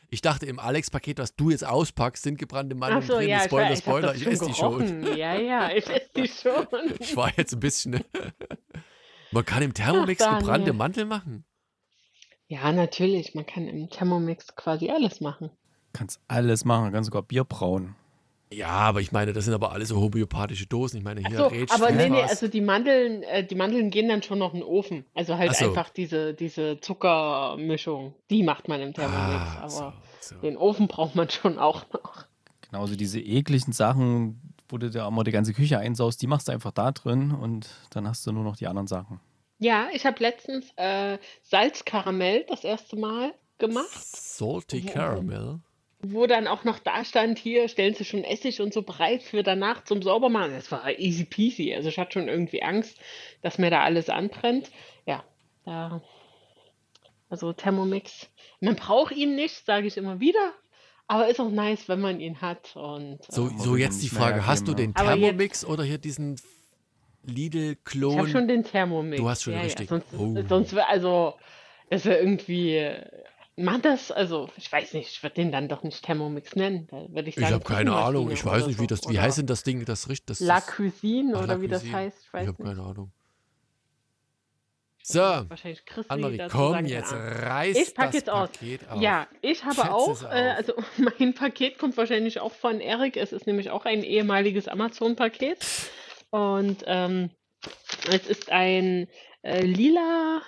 Ich dachte, im Alex-Paket, was du jetzt auspackst, sind gebrannte Mandeln so, drin. ja, ich, Spoiler, ich Spoiler, ich schon esse die schon. Ja, ja, ich esse die <laughs> schon. Ich war jetzt ein bisschen. Man kann im Thermomix Ach, gebrannte. Mandeln machen. Ja, natürlich. Man kann im Thermomix quasi alles machen. Kannst alles machen, kannst sogar Bier brauen. Ja, aber ich meine, das sind aber alles so homöopathische Dosen. Ich meine, hier Achso, Rätsch, aber nee, nee, also die Mandeln, äh, die Mandeln gehen dann schon noch in den Ofen. Also halt Ach so. einfach diese, diese Zuckermischung, die macht man im Thermomix. Ah, aber so, so. den Ofen braucht man schon auch noch. Genauso diese ekligen Sachen, wo du da immer die ganze Küche einsaust, die machst du einfach da drin und dann hast du nur noch die anderen Sachen. Ja, ich habe letztens äh, Salzkaramell das erste Mal gemacht, Salty Wo- Caramel. wo dann auch noch da stand, hier stellen Sie schon Essig und so bereit für danach zum Saubermachen. Das war easy peasy. Also ich hatte schon irgendwie Angst, dass mir da alles anbrennt. Ja, da, also Thermomix. Man braucht ihn nicht, sage ich immer wieder. Aber ist auch nice, wenn man ihn hat. Und, So, ähm, so jetzt die Frage: Hast du hergeben, den Thermomix oder hier diesen Ich habe Lidl-Klon? schon den Thermomix. Du hast schon ja, richtig. Ja, sonst, Oh. sonst wäre also, das wäre irgendwie, äh, man das, also ich weiß nicht, ich würde den dann doch nicht Thermomix nennen. Würde ich Ich sagen habe keine Ahnung. Ich weiß oder nicht, wie das. Wie Oder heißt denn das Ding? Das riecht das. La Cuisine Ach, oder La wie das heißt, ich weiß Ich habe keine Ahnung. So, Wahrscheinlich Annemarie, komm jetzt, Ahnung. reiß Ich pack das jetzt aus. Paket auf. Ja, ich habe Schätze es auch, äh, also <laughs> mein Paket kommt wahrscheinlich auch von Eric. Es ist nämlich auch ein ehemaliges Amazon-Paket. Und ähm, es ist ein äh, lila,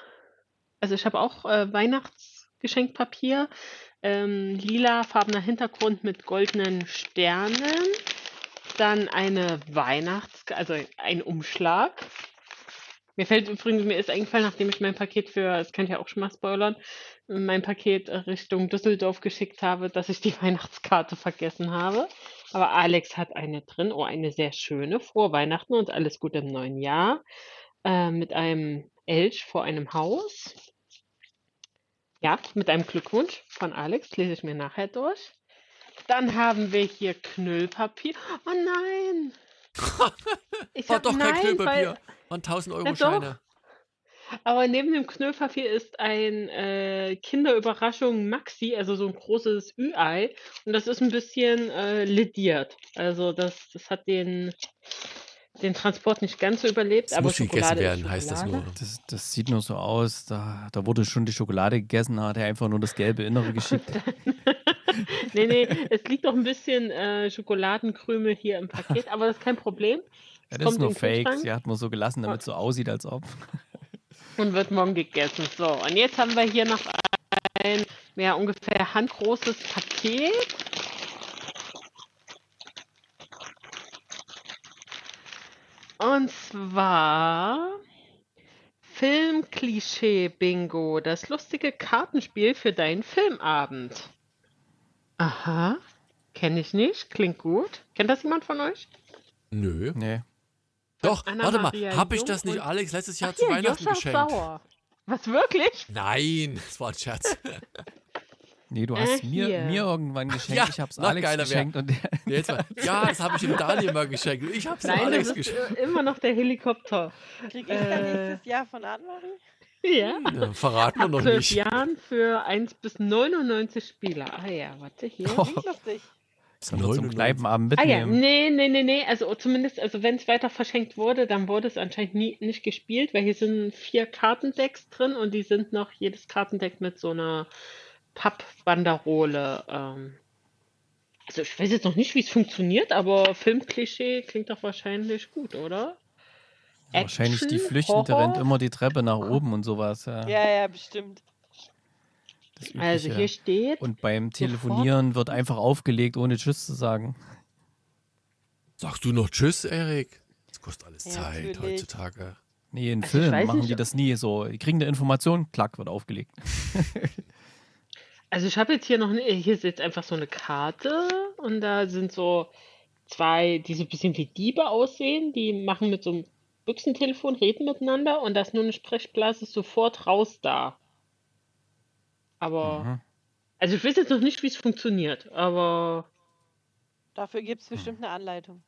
also ich habe auch äh, Weihnachtsgeschenkpapier. Ähm, lilafarbener Hintergrund mit goldenen Sternen. Dann eine Weihnachts-, also ein Umschlag. Mir fällt übrigens, mir ist eingefallen, nachdem ich mein Paket für, das kann ich ja auch schon mal spoilern, mein Paket Richtung Düsseldorf geschickt habe, dass ich die <laughs> Weihnachtskarte vergessen habe. Aber Alex hat eine drin, oh, eine sehr schöne, frohe Weihnachten und alles Gute im neuen Jahr, äh, mit einem Elch vor einem Haus. Ja, mit einem Glückwunsch von Alex, lese ich mir nachher durch. Dann haben wir hier Knüllpapier. Oh nein! <laughs> Ich War hab, doch kein nein, Knüllpapier. weil, Waren 1000 Euro. Scheine. Aber neben dem Knüllpapier ist ein äh, Kinderüberraschung Maxi, also so ein großes Ü-Ei. Und das ist ein bisschen äh, lediert. Also das, das hat den, den Transport nicht ganz so überlebt. Es aber muss gegessen Schokolade ist werden, heißt das nur. Das, das sieht nur so aus. Da, da wurde schon die Schokolade gegessen, da hat er einfach nur das gelbe Innere <laughs> geschickt. nee, nee, es liegt doch ein bisschen äh, Schokoladenkrümel hier im Paket, aber das ist kein Problem. <laughs> Ja, das ist nur Fake. Sie hat man so gelassen, damit es so aussieht, als ob. Und wird morgen gegessen. So, und jetzt haben wir hier noch ein ja, ungefähr handgroßes Paket. Und zwar Filmklischee-Bingo, das lustige Kartenspiel für deinen Filmabend. Aha, kenne ich nicht, klingt gut. Kennt das jemand von euch? Nö. Nee. Doch, Anna warte mal. Maria Hab ich das nicht Alex letztes Jahr Ach, zu hier, Weihnachten Joscha geschenkt? Sauer. Was, wirklich? Nein, <laughs> das war ein Scherz. <laughs> Nee, du Äh, hast mir, hier. mir irgendwann geschenkt. Ja, ich hab's Alex geiler geschenkt und der, mal, <laughs> ja, das habe ich dem Daniel mal geschenkt. Ich habe es Nein, Alex das ist geschenkt. äh, immer noch der Helikopter. Krieg ich dann Äh. nächstes Jahr von Anne-Marie? Ja. Ja, verraten wir noch 12 nicht. Jahren für 1 bis 99 Spieler. Ah ja, warte hier. Klingt lustig. Kann er zum Kneipenabend Ah ja, mitnehmen. nee, nee, nee, nee. Also zumindest, also wenn es weiter verschenkt wurde, dann wurde es anscheinend nie, nicht gespielt, weil hier sind vier Kartendecks drin und die sind noch jedes Kartendeck mit so einer Pappbanderole. Ähm. Also ich weiß jetzt noch nicht, wie es funktioniert, aber Filmklischee klingt doch wahrscheinlich gut, oder? Wahrscheinlich die Action, Flüchtende Horror? rennt immer die Treppe nach oben und sowas. Ja, Ja, ja, bestimmt. Also hier steht. und beim Telefonieren wird einfach aufgelegt, ohne Tschüss zu sagen. Sagst du noch Tschüss, Erik? Das kostet alles Ja, Zeit natürlich. heutzutage. Nee, in Also Filmen machen nicht, die das nie so. Die kriegen eine Information, klack, wird aufgelegt. <laughs> Also ich habe jetzt hier noch, ne- hier ist jetzt einfach so eine Karte und da sind so zwei, die so ein bisschen wie Diebe aussehen, die machen mit so einem Büchsentelefon, reden miteinander und da ist nur eine Sprechblase sofort raus da. Aber, Mhm. also ich weiß jetzt noch nicht, wie es funktioniert, aber Dafür gibt es bestimmt eine Anleitung.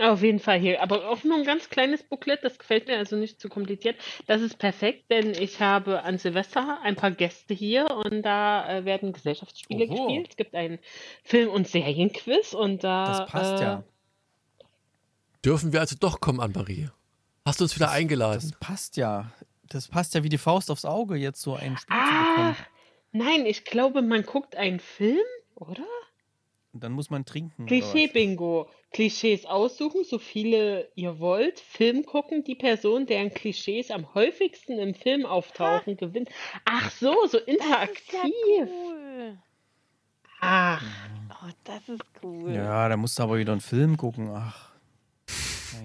auf jeden Fall hier. Aber auch nur ein ganz kleines Booklet, das gefällt mir also nicht zu kompliziert. Das ist perfekt, denn ich habe an Silvester ein paar Gäste hier und da äh, werden Gesellschaftsspiele Oho. gespielt. Es gibt einen Film- und Serienquiz und da. Das passt äh, ja. Dürfen wir also doch kommen, Anne-Marie? Hast du uns wieder Das eingeladen? passt ja. Das passt ja wie die Faust aufs Auge, jetzt so ein Spiel zu Ach, bekommen. Nein, ich glaube, man guckt einen Film, oder? Und dann muss man trinken. Klischee-Bingo. Klischees aussuchen, so viele ihr wollt. Film gucken, die Person, deren Klischees am häufigsten im Film auftauchen, gewinnt. Ach so, so Das ist interaktiv. ja cool. Ach, Oh, das ist cool. Ja, da musst du aber wieder einen Film gucken. Ach.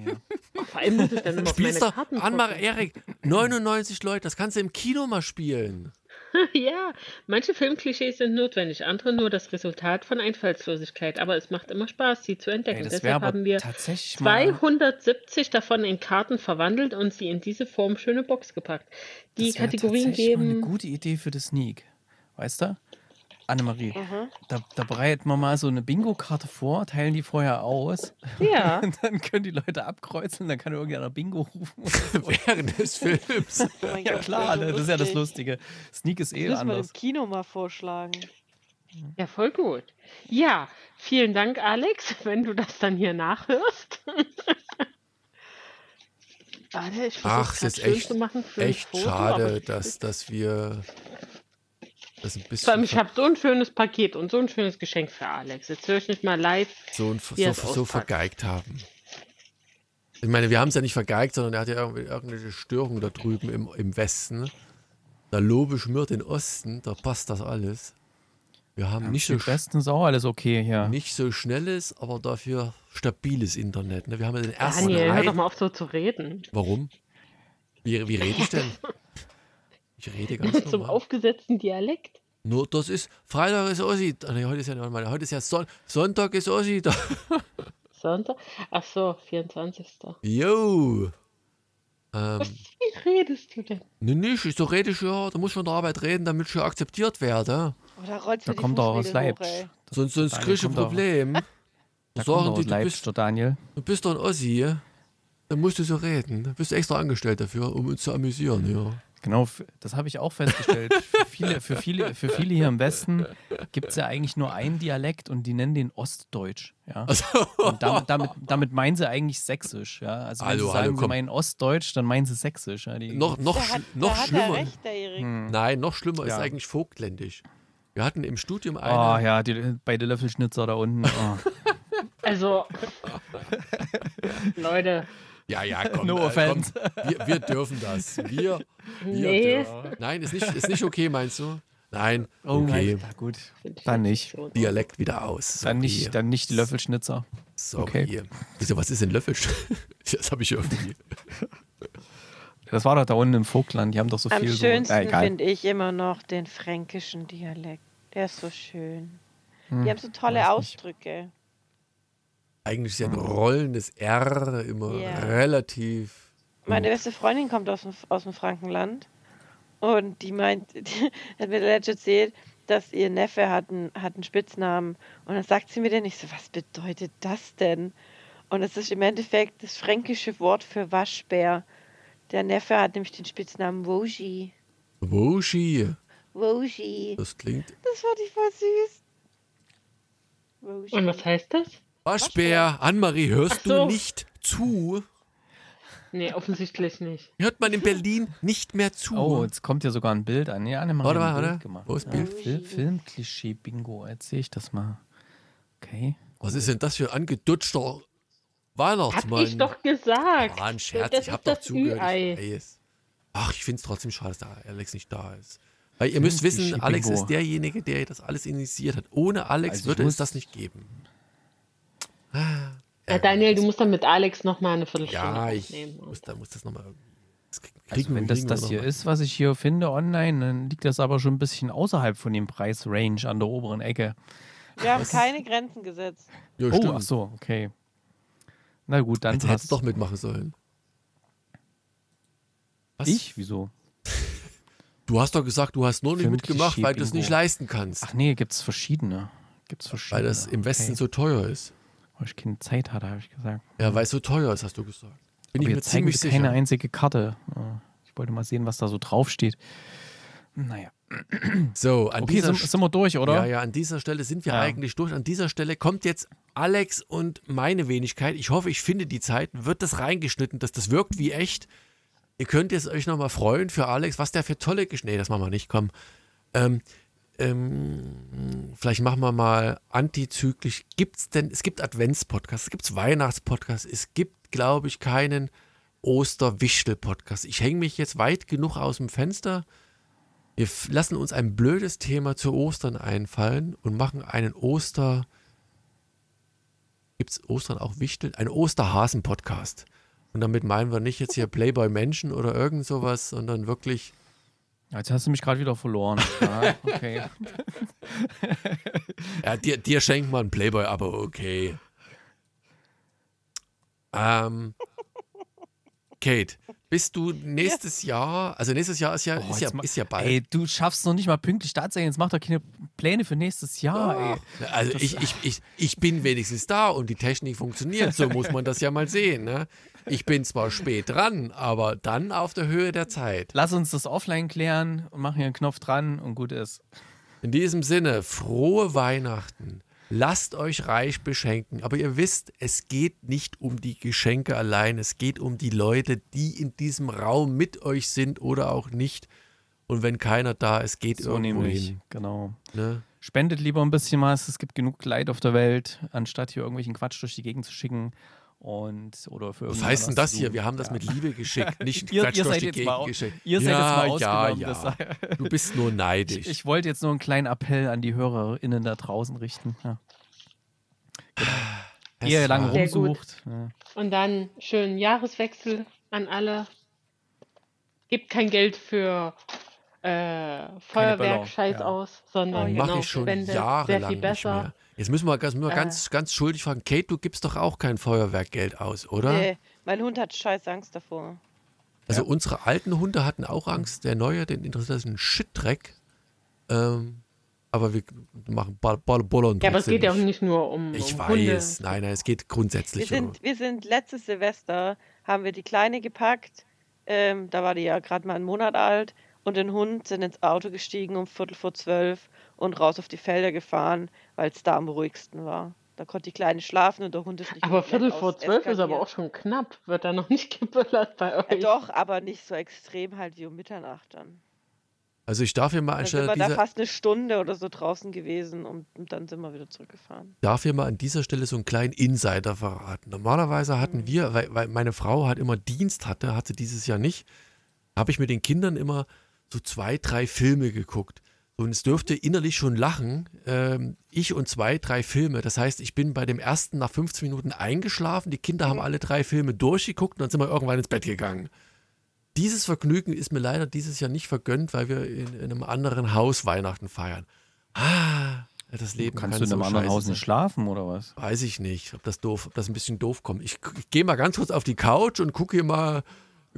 Naja. <laughs> vor allem muss ich dann immer auf meine Spielst doch, Karten gucken. Erik, 99 Leute, das kannst du im Kino mal spielen. <laughs> Ja, manche Filmklischees sind notwendig, andere nur das Resultat von Einfallslosigkeit. Aber es macht immer Spaß, sie zu entdecken. Ey, das wäre Deshalb aber haben wir tatsächlich mal. 270 davon in Karten verwandelt und sie in diese Form schöne Box gepackt. Die das wär Kategorien tatsächlich mal eine geben. gute Idee für das Sneak. Weißt du? Annemarie, Mhm. da, da bereiten wir mal so eine Bingo-Karte vor, teilen die vorher aus. Ja. <laughs> Und dann können die Leute abkreuzeln, dann kann irgendeiner Bingo rufen. <laughs> Während des Films. Oh ja Gott, klar, ne? das ist ja das lustig. Lustige. Sneak ist Das eh müssen wir im anders. Kino mal vorschlagen. Ja, voll gut. Ja, vielen Dank, Alex, <laughs> wenn du das dann hier nachhörst. Warte, ich Ach, es ist echt, echt schade, dass, dass wir das ein Vor allem, bisschen ich habe so ein schönes Paket und so ein schönes Geschenk für Alex. Jetzt höre ich nicht mal live. so, ein, wie so, es so vergeigt haben. Ich meine, wir haben es ja nicht vergeigt, sondern er hat ja irgendwie irgendeine Störung da drüben im, im Westen. Da Lobe schmört den Osten, da passt das alles. Wir haben nicht so, ist auch alles okay hier. nicht so schnelles, aber dafür stabiles Internet. Ne? Wir haben ja den ersten Daniel, hör doch mal auf so zu reden. Warum? Wie, wie rede ich denn? <laughs> Ich rede ganz normal. aufgesetzten Dialekt. Nur das ist, Freitag ist Ossi. Nee, heute ist ja, warte mal, heute ist ja Son Sonntag ist Ossi da. <laughs> Sonntag? Ach so, 24. Jo. Ähm, Wie redest du denn? ne, nicht, ich so rede ich ja, da muss ich von der Arbeit reden, damit ich ja akzeptiert werde. Oder rollst du Da die kommt er aus Leipzig. Sonst, sonst Daniel krieg ich ein doch- Problem. Da Da sagen die, du bist, Daniel. du bist doch ein Ossi. Dann musst du so reden. Da bist du extra angestellt dafür, um uns zu amüsieren, ja. Genau, das habe ich auch festgestellt. für, viele, für, viele, für viele hier im Westen gibt es ja eigentlich nur einen Dialekt und die nennen den Ostdeutsch. Ja? Und damit, damit, damit meinen sie eigentlich Sächsisch. Ja? Also wenn Hallo, sie sagen, hallo, sie meinen Ostdeutsch, dann meinen sie Sächsisch. Ja? Die, noch, noch, Da hat, noch da hat er schlimmer. recht, der Erik. Hm. Nein, noch schlimmer ist Ja. eigentlich Vogtländisch. Wir hatten im Studium Oh eine. ja, die, bei der Löffelschnitzer da unten. Oh. Also, <laughs> Leute, Ja, ja, <laughs> komm. No äh, offense. Komm, wir, wir dürfen das. Wir, wir nee. dürfen. Nein, ist nicht, ist nicht okay, meinst du? Nein, Oh, okay. na gut. Dann nicht. Dialekt wieder aus. Sorry. Dann nicht, dann nicht die Löffelschnitzer. Sorry. okay. Wieso, was ist denn Löffel? <laughs> Das habe ich irgendwie. Das war doch da unten im Vogtland. Die haben doch so Am viel. schönsten so, äh, egal. finde ich immer noch den fränkischen Dialekt. Der ist so schön. Hm, Die haben so tolle. Ausdrücke. Eigentlich ist ja ein rollendes R immer Ja. relativ. Meine beste Freundin kommt aus dem, aus dem Frankenland und die meint, <laughs> die hat mir letztens erzählt, dass ihr Neffe hat einen, hat einen Spitznamen. Und dann sagt sie mir dann nicht so, was bedeutet das denn? Und es ist im Endeffekt das fränkische Wort für Waschbär. Der Neffe hat nämlich den Spitznamen Woji. Woshi. Woji. Das klingt. Das fand ich voll süß. Woji. Und was heißt das? Waschbär, Annemarie, hörst so. du nicht zu? Nee, offensichtlich nicht. Hört man in Berlin nicht mehr zu? Oh, jetzt kommt ja sogar ein Bild an. Ja, Anne Warte hat mal, ein warte. Bild gemacht. Wo ist Ja, Bild? Fil Filmklischee-Bingo. Erzähl ich das mal. Okay. Was ist denn das für ein angedutschter Hab Weihnachtsmann? ich doch gesagt. War ein Scherz, Das ich hab doch zugehört. Ach, ich finde es trotzdem schade, dass der Alex nicht da ist. Weil ihr müsst wissen. Alex ist derjenige, der das alles initiiert hat. Ohne Alex Also würde es das nicht geben. Ja, Daniel, du musst dann mit Alex noch mal eine Viertelstunde Ja, ich aufnehmen. muss, da muss das nochmal. Das krieg- Also wenn das das hier mal. ist, was ich hier finde online, dann liegt das aber schon ein bisschen außerhalb von dem Preisrange an der oberen Ecke. Wir haben keine Grenzen gesetzt. Ja, Oh, ach so, okay. Na gut, dann Hätte, hättest passt. doch mitmachen sollen. Was? Ich? Wieso? Du hast doch gesagt, du hast nur nicht mitgemacht, weil du es nicht leisten kannst. Ach nee, gibt's verschiedene. Gibt's verschiedene. weil das im Westen okay. so teuer ist. Weil ich keine Zeit hatte, habe ich gesagt. Ja, weil es so teuer ist, hast du gesagt. Bin Aber ich mir ziemlich sie keine sicher. einzige Karte. Ja, Ich wollte mal sehen, was da so draufsteht. Naja. So, an Okay, dieser sind, sind wir durch, oder? Ja, ja, an dieser Stelle sind wir Ja. eigentlich durch. An dieser Stelle kommt jetzt Alex und meine Wenigkeit. Ich hoffe, ich finde die Zeit. Wird das reingeschnitten, dass das wirkt wie echt? Ihr könnt jetzt euch nochmal freuen für Alex, was der für tolle Geschichten. Nee, das machen wir nicht, komm. Ähm, ähm, vielleicht machen wir mal antizyklisch. Gibt's denn, es gibt Adventspodcasts, es gibt Weihnachtspodcasts, es gibt, glaube ich, keinen Osterwichtel-Podcast. Ich hänge mich jetzt weit genug aus dem Fenster. Wir lassen uns ein blödes Thema zu Ostern einfallen und machen einen Oster. Gibt es Ostern auch Wichtel? Ein Osterhasen-Podcast. Und damit meinen wir nicht jetzt hier Playboy Menschen oder irgend sowas, sondern wirklich. Jetzt hast du mich gerade wieder verloren. <laughs> Ja, okay. <laughs> Ja, dir, dir schenkt man Playboy, aber okay. Ähm, Kate, bist du nächstes Jahr, also nächstes Jahr ist ja, Oh, ist ja, ist ja bald. Ey, du schaffst noch nicht mal pünktlich da zu sein. Jetzt mach doch keine Pläne für nächstes Jahr, ey. Also Das- ich, ich, ich, ich bin wenigstens da und die Technik funktioniert, so muss man das ja mal sehen. Ne? Ich bin zwar spät dran, aber dann auf der Höhe der Zeit. Lass uns das offline klären und machen hier einen Knopf dran und gut ist. In diesem Sinne, frohe Weihnachten. Lasst euch reich beschenken. Aber ihr wisst, es geht nicht um die Geschenke allein. Es geht um die Leute, die in diesem Raum mit euch sind oder auch nicht. Und wenn keiner da ist, geht So irgendwo nämlich, hin. genau. Ne? Spendet lieber ein bisschen was. Es gibt genug Leid auf der Welt, anstatt hier irgendwelchen Quatsch durch die Gegend zu schicken. Und, oder für Was heißt denn das hier? Wir haben das Ja. mit Liebe geschickt, <laughs> nicht Ihr- Quatsch ihr durch seid die jetzt Gegend mal geschickt. ihr seid jetzt ja, mal ja, ja. Du bist nur <laughs> neidisch. Ich, ich wollte jetzt nur einen kleinen Appell an die HörerInnen da draußen richten. Ja. Es Ehe lange rumsucht. Ja. Und dann schönen Jahreswechsel an alle. gebt kein Geld für äh, Feuerwerk-Scheiß ja. aus, sondern Oh, ja. genau, Mache ich schon Spende, sehr viel nicht besser. mehr. Jetzt müssen wir, ganz, müssen wir Äh. ganz, ganz schuldig fragen. Kate, du gibst doch auch kein Feuerwerkgeld aus, oder? Nee, mein Hund hat scheiß Angst davor. Also Ja. unsere alten Hunde hatten auch Angst. Der neue, den interessiert das ein Shit-Dreck. Ähm, aber wir machen Ball, Ball, Boller und Ja, aber es geht ja auch nicht. nur um, Ich um weiß. Hunde. Nein, nein, es geht Wir grundsätzlich um. sind, wir sind letztes Silvester, haben wir die Kleine gepackt, ähm, da war die ja gerade mal einen Monat alt, und den Hund sind ins Auto gestiegen um Viertel vor zwölf und raus auf die Felder gefahren, weil es da am ruhigsten war. Da konnte die Kleine schlafen und der Hund ist nicht Aber Viertel vor zwölf ist aber auch schon knapp. Wird da noch <laughs> nicht geböllert bei Ja, euch? doch, aber nicht so extrem halt wie um Mitternacht dann. Also ich darf hier mal Dann sind anstelle wir da dieser, fast eine Stunde oder so draußen gewesen und, und dann sind wir wieder zurückgefahren. darf hier mal an dieser Stelle so einen kleinen Insider verraten. Normalerweise hatten Mhm. wir, weil, weil meine Frau halt immer Dienst hatte, hatte dieses Jahr nicht, habe ich mit den Kindern immer so zwei, drei Filme geguckt. Und es dürfte innerlich schon lachen. Ähm, ich und zwei, drei Filme. Das heißt, ich bin bei dem ersten nach 15 Minuten eingeschlafen. Die Kinder haben alle drei Filme durchgeguckt und dann sind wir irgendwann ins Bett gegangen. Dieses Vergnügen ist mir leider dieses Jahr nicht vergönnt, weil wir in, in einem anderen Haus Weihnachten feiern. Ah, das Leben Kannst kann du in einem so anderen scheiße Haus nicht schlafen oder was? Weiß ich nicht, ob das doof, ob das ein bisschen doof kommt. Ich, ich gehe mal ganz kurz auf die Couch und gucke hier mal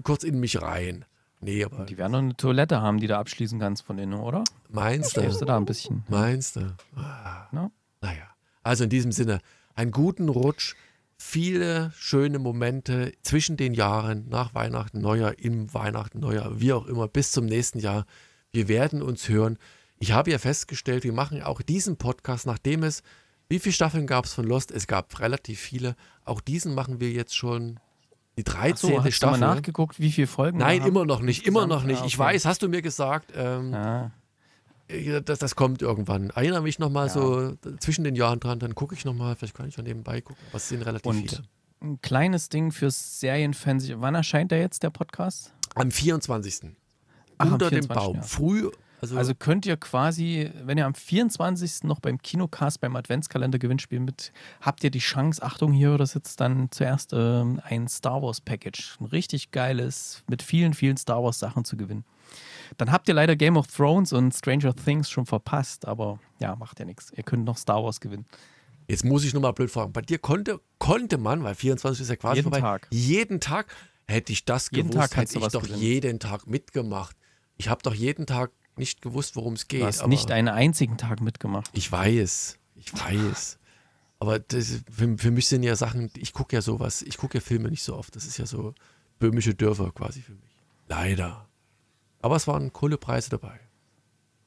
kurz in mich rein. Nee, aber Die werden doch eine Toilette haben, die du abschließen kannst von innen, oder? meinst Schläfst du? du da ein bisschen? Meinst du? Ah, Na? Naja. Also in diesem Sinne, einen guten Rutsch, viele schöne Momente zwischen den Jahren, nach Weihnachten, Neujahr, im Weihnachten, Neujahr, wie auch immer, bis zum nächsten Jahr. Wir werden uns hören. Ich habe ja festgestellt, wir machen auch diesen Podcast, nachdem es, wie viele Staffeln gab es von Lost? Es gab relativ viele. Auch diesen machen wir jetzt schon die 13. Ach so, hast du mal nachgeguckt, wie viele Folgen Nein, immer noch nicht, immer noch nicht. Ah, Ich weiß, hast du mir gesagt, ähm, Ja. ja, Das, das kommt irgendwann. Erinnere mich nochmal Ja. so zwischen den Jahren dran, dann gucke ich nochmal, vielleicht kann ich schon nebenbei gucken, es sind relativ Und viele. ein kleines Ding fürs Serienfans. Wann erscheint der jetzt, der Podcast? Am 24. Ach, am unter dem 24., Baum. ja. Früh, also, Also könnt ihr quasi, wenn ihr am 24. noch beim Kinocast beim Adventskalender-Gewinnspiel mit, habt ihr die Chance, Achtung, hier das jetzt dann zuerst ähm, ein Star Wars Package. Ein richtig geiles, mit vielen, vielen Star Wars Sachen zu gewinnen. Dann habt ihr leider Game of Thrones und Stranger Things schon verpasst, aber ja, macht ja nichts. Ihr könnt noch Star Wars gewinnen. jetzt muss ich nochmal blöd fragen. Bei dir konnte, konnte man, weil 24 ist ja quasi Jeden vorbei, Tag. jeden Tag, hätte ich das Jeden gewusst, Tag hätte ich doch gewinnen. jeden Tag mitgemacht. Ich habe doch jeden Tag nicht gewusst, worum es geht. Du hast nicht einen einzigen Tag mitgemacht. Ich weiß, ich weiß. Aber das, für, für mich sind ja Sachen, ich gucke ja sowas, ich gucke ja Filme nicht so oft. Das ist ja so böhmische Dörfer quasi für mich. Leider. Aber es waren coole Preise dabei.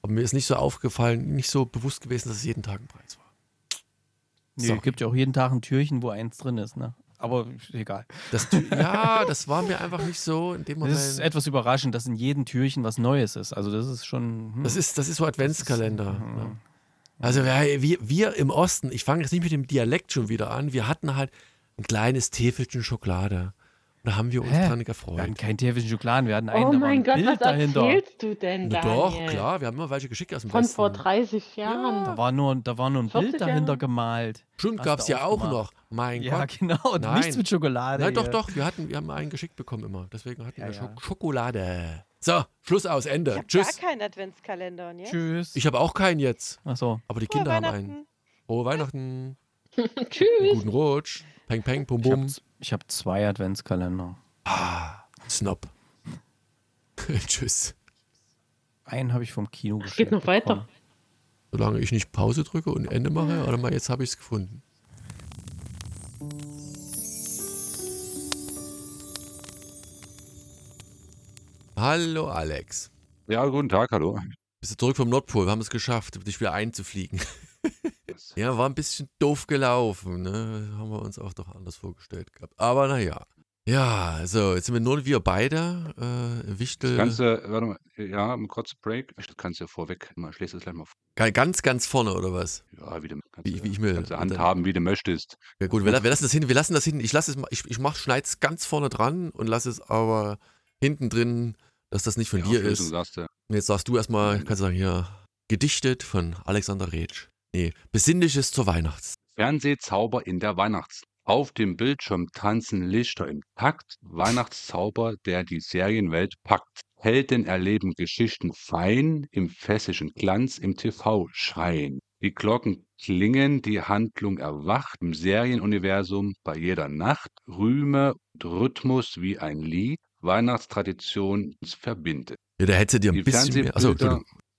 Aber mir ist nicht so aufgefallen, nicht so bewusst gewesen, dass es jeden Tag ein Preis war. Nee, Sorry. gibt ja auch jeden Tag ein Türchen, wo eins drin ist, ne? Aber egal. Das, ja, <laughs> das war mir einfach nicht so in dem Moment. Es ist etwas überraschend, dass in jedem Türchen was Neues ist. Also das ist schon. Hm. Das ist, das ist so Adventskalender. Mhm. ne? Also wir, wir, wir im Osten, ich fange jetzt nicht mit dem Dialekt schon wieder an, wir hatten halt ein kleines Täfelchen Schokolade. Da haben wir uns Hä? dran Wir gefreut. hatten kein Täfelchen Schokolade, wir hatten einen, Oh da war mein ein Gott, Bild was dahinter. erzählst du denn, Daniel? doch, klar, wir haben immer welche geschickt aus dem Von Westen. vor 30 Jahren. Da war nur, da war nur ein 40 Bild dahinter Jahre? gemalt. Stimmt, gab es ja auch noch. Mein Ja, Gott. genau. Und Nein. nichts mit Schokolade. Nein, doch, hier. doch, wir hatten, wir haben einen geschickt bekommen immer. Deswegen hatten Ja, wir ja. Schok Schokolade. So, Schluss aus, Ende. Ich habe Tschüss. gar keinen Adventskalender und jetzt? Tschüss. Ich habe auch keinen jetzt, Achso. aber die Frohe Kinder haben einen. Frohe Weihnachten. <laughs> Tschüss. Guten Rutsch. Peng, peng, bum, Ich habe bum. ich hab zwei Adventskalender. Ah, Snob. <laughs> Tschüss. Einen habe ich vom Kino Es geschenkt geht noch weiter. bekommen. Solange ich nicht Pause drücke und Ende mache, warte mal, jetzt habe ich es gefunden. Hallo Alex. Ja, guten Tag, hallo. Bist du zurück vom Nordpol? Wir haben es geschafft, dich wieder einzufliegen. <laughs> ja, war ein bisschen doof gelaufen. Ne? Haben wir uns auch doch anders vorgestellt gehabt. Aber naja. Ja, so, jetzt sind wir nur wir beide. Äh, Wichtel. Das Ganze, warte mal, ja, ein kurzer Break. Das kannst du ja vorweg, mal, ich lese das gleich mal vor. Ga- ganz, ganz vorne, oder was? Ja, wie du, Wie- wie ich mir kannst du handhaben, wie du möchtest. Ja gut, wir, wir lassen das hin, wir lassen das hin. Ich lasse es mal, ich, ich mach, schneid's ganz vorne dran und lasse es aber hinten drin, dass das nicht von Die dir ist. sagst du. Und jetzt sagst du erstmal, kannst du sagen, hier, gedichtet von Alexander Retsch. Nee, Besinnliches zur Weihnachts. Fernsehzauber in der Weihnachts. Auf dem Bildschirm tanzen Lichter im Takt. Weihnachtszauber, der die Serienwelt packt. Helden erleben Geschichten fein, im fessischen Glanz, im TV-Schein. Die Glocken klingen, die Handlung erwacht im Serienuniversum bei jeder Nacht. Rühme und Rhythmus wie ein Lied, Weihnachtstradition verbindet. Ja, da hätte dir ein Die bisschen mehr. Achso.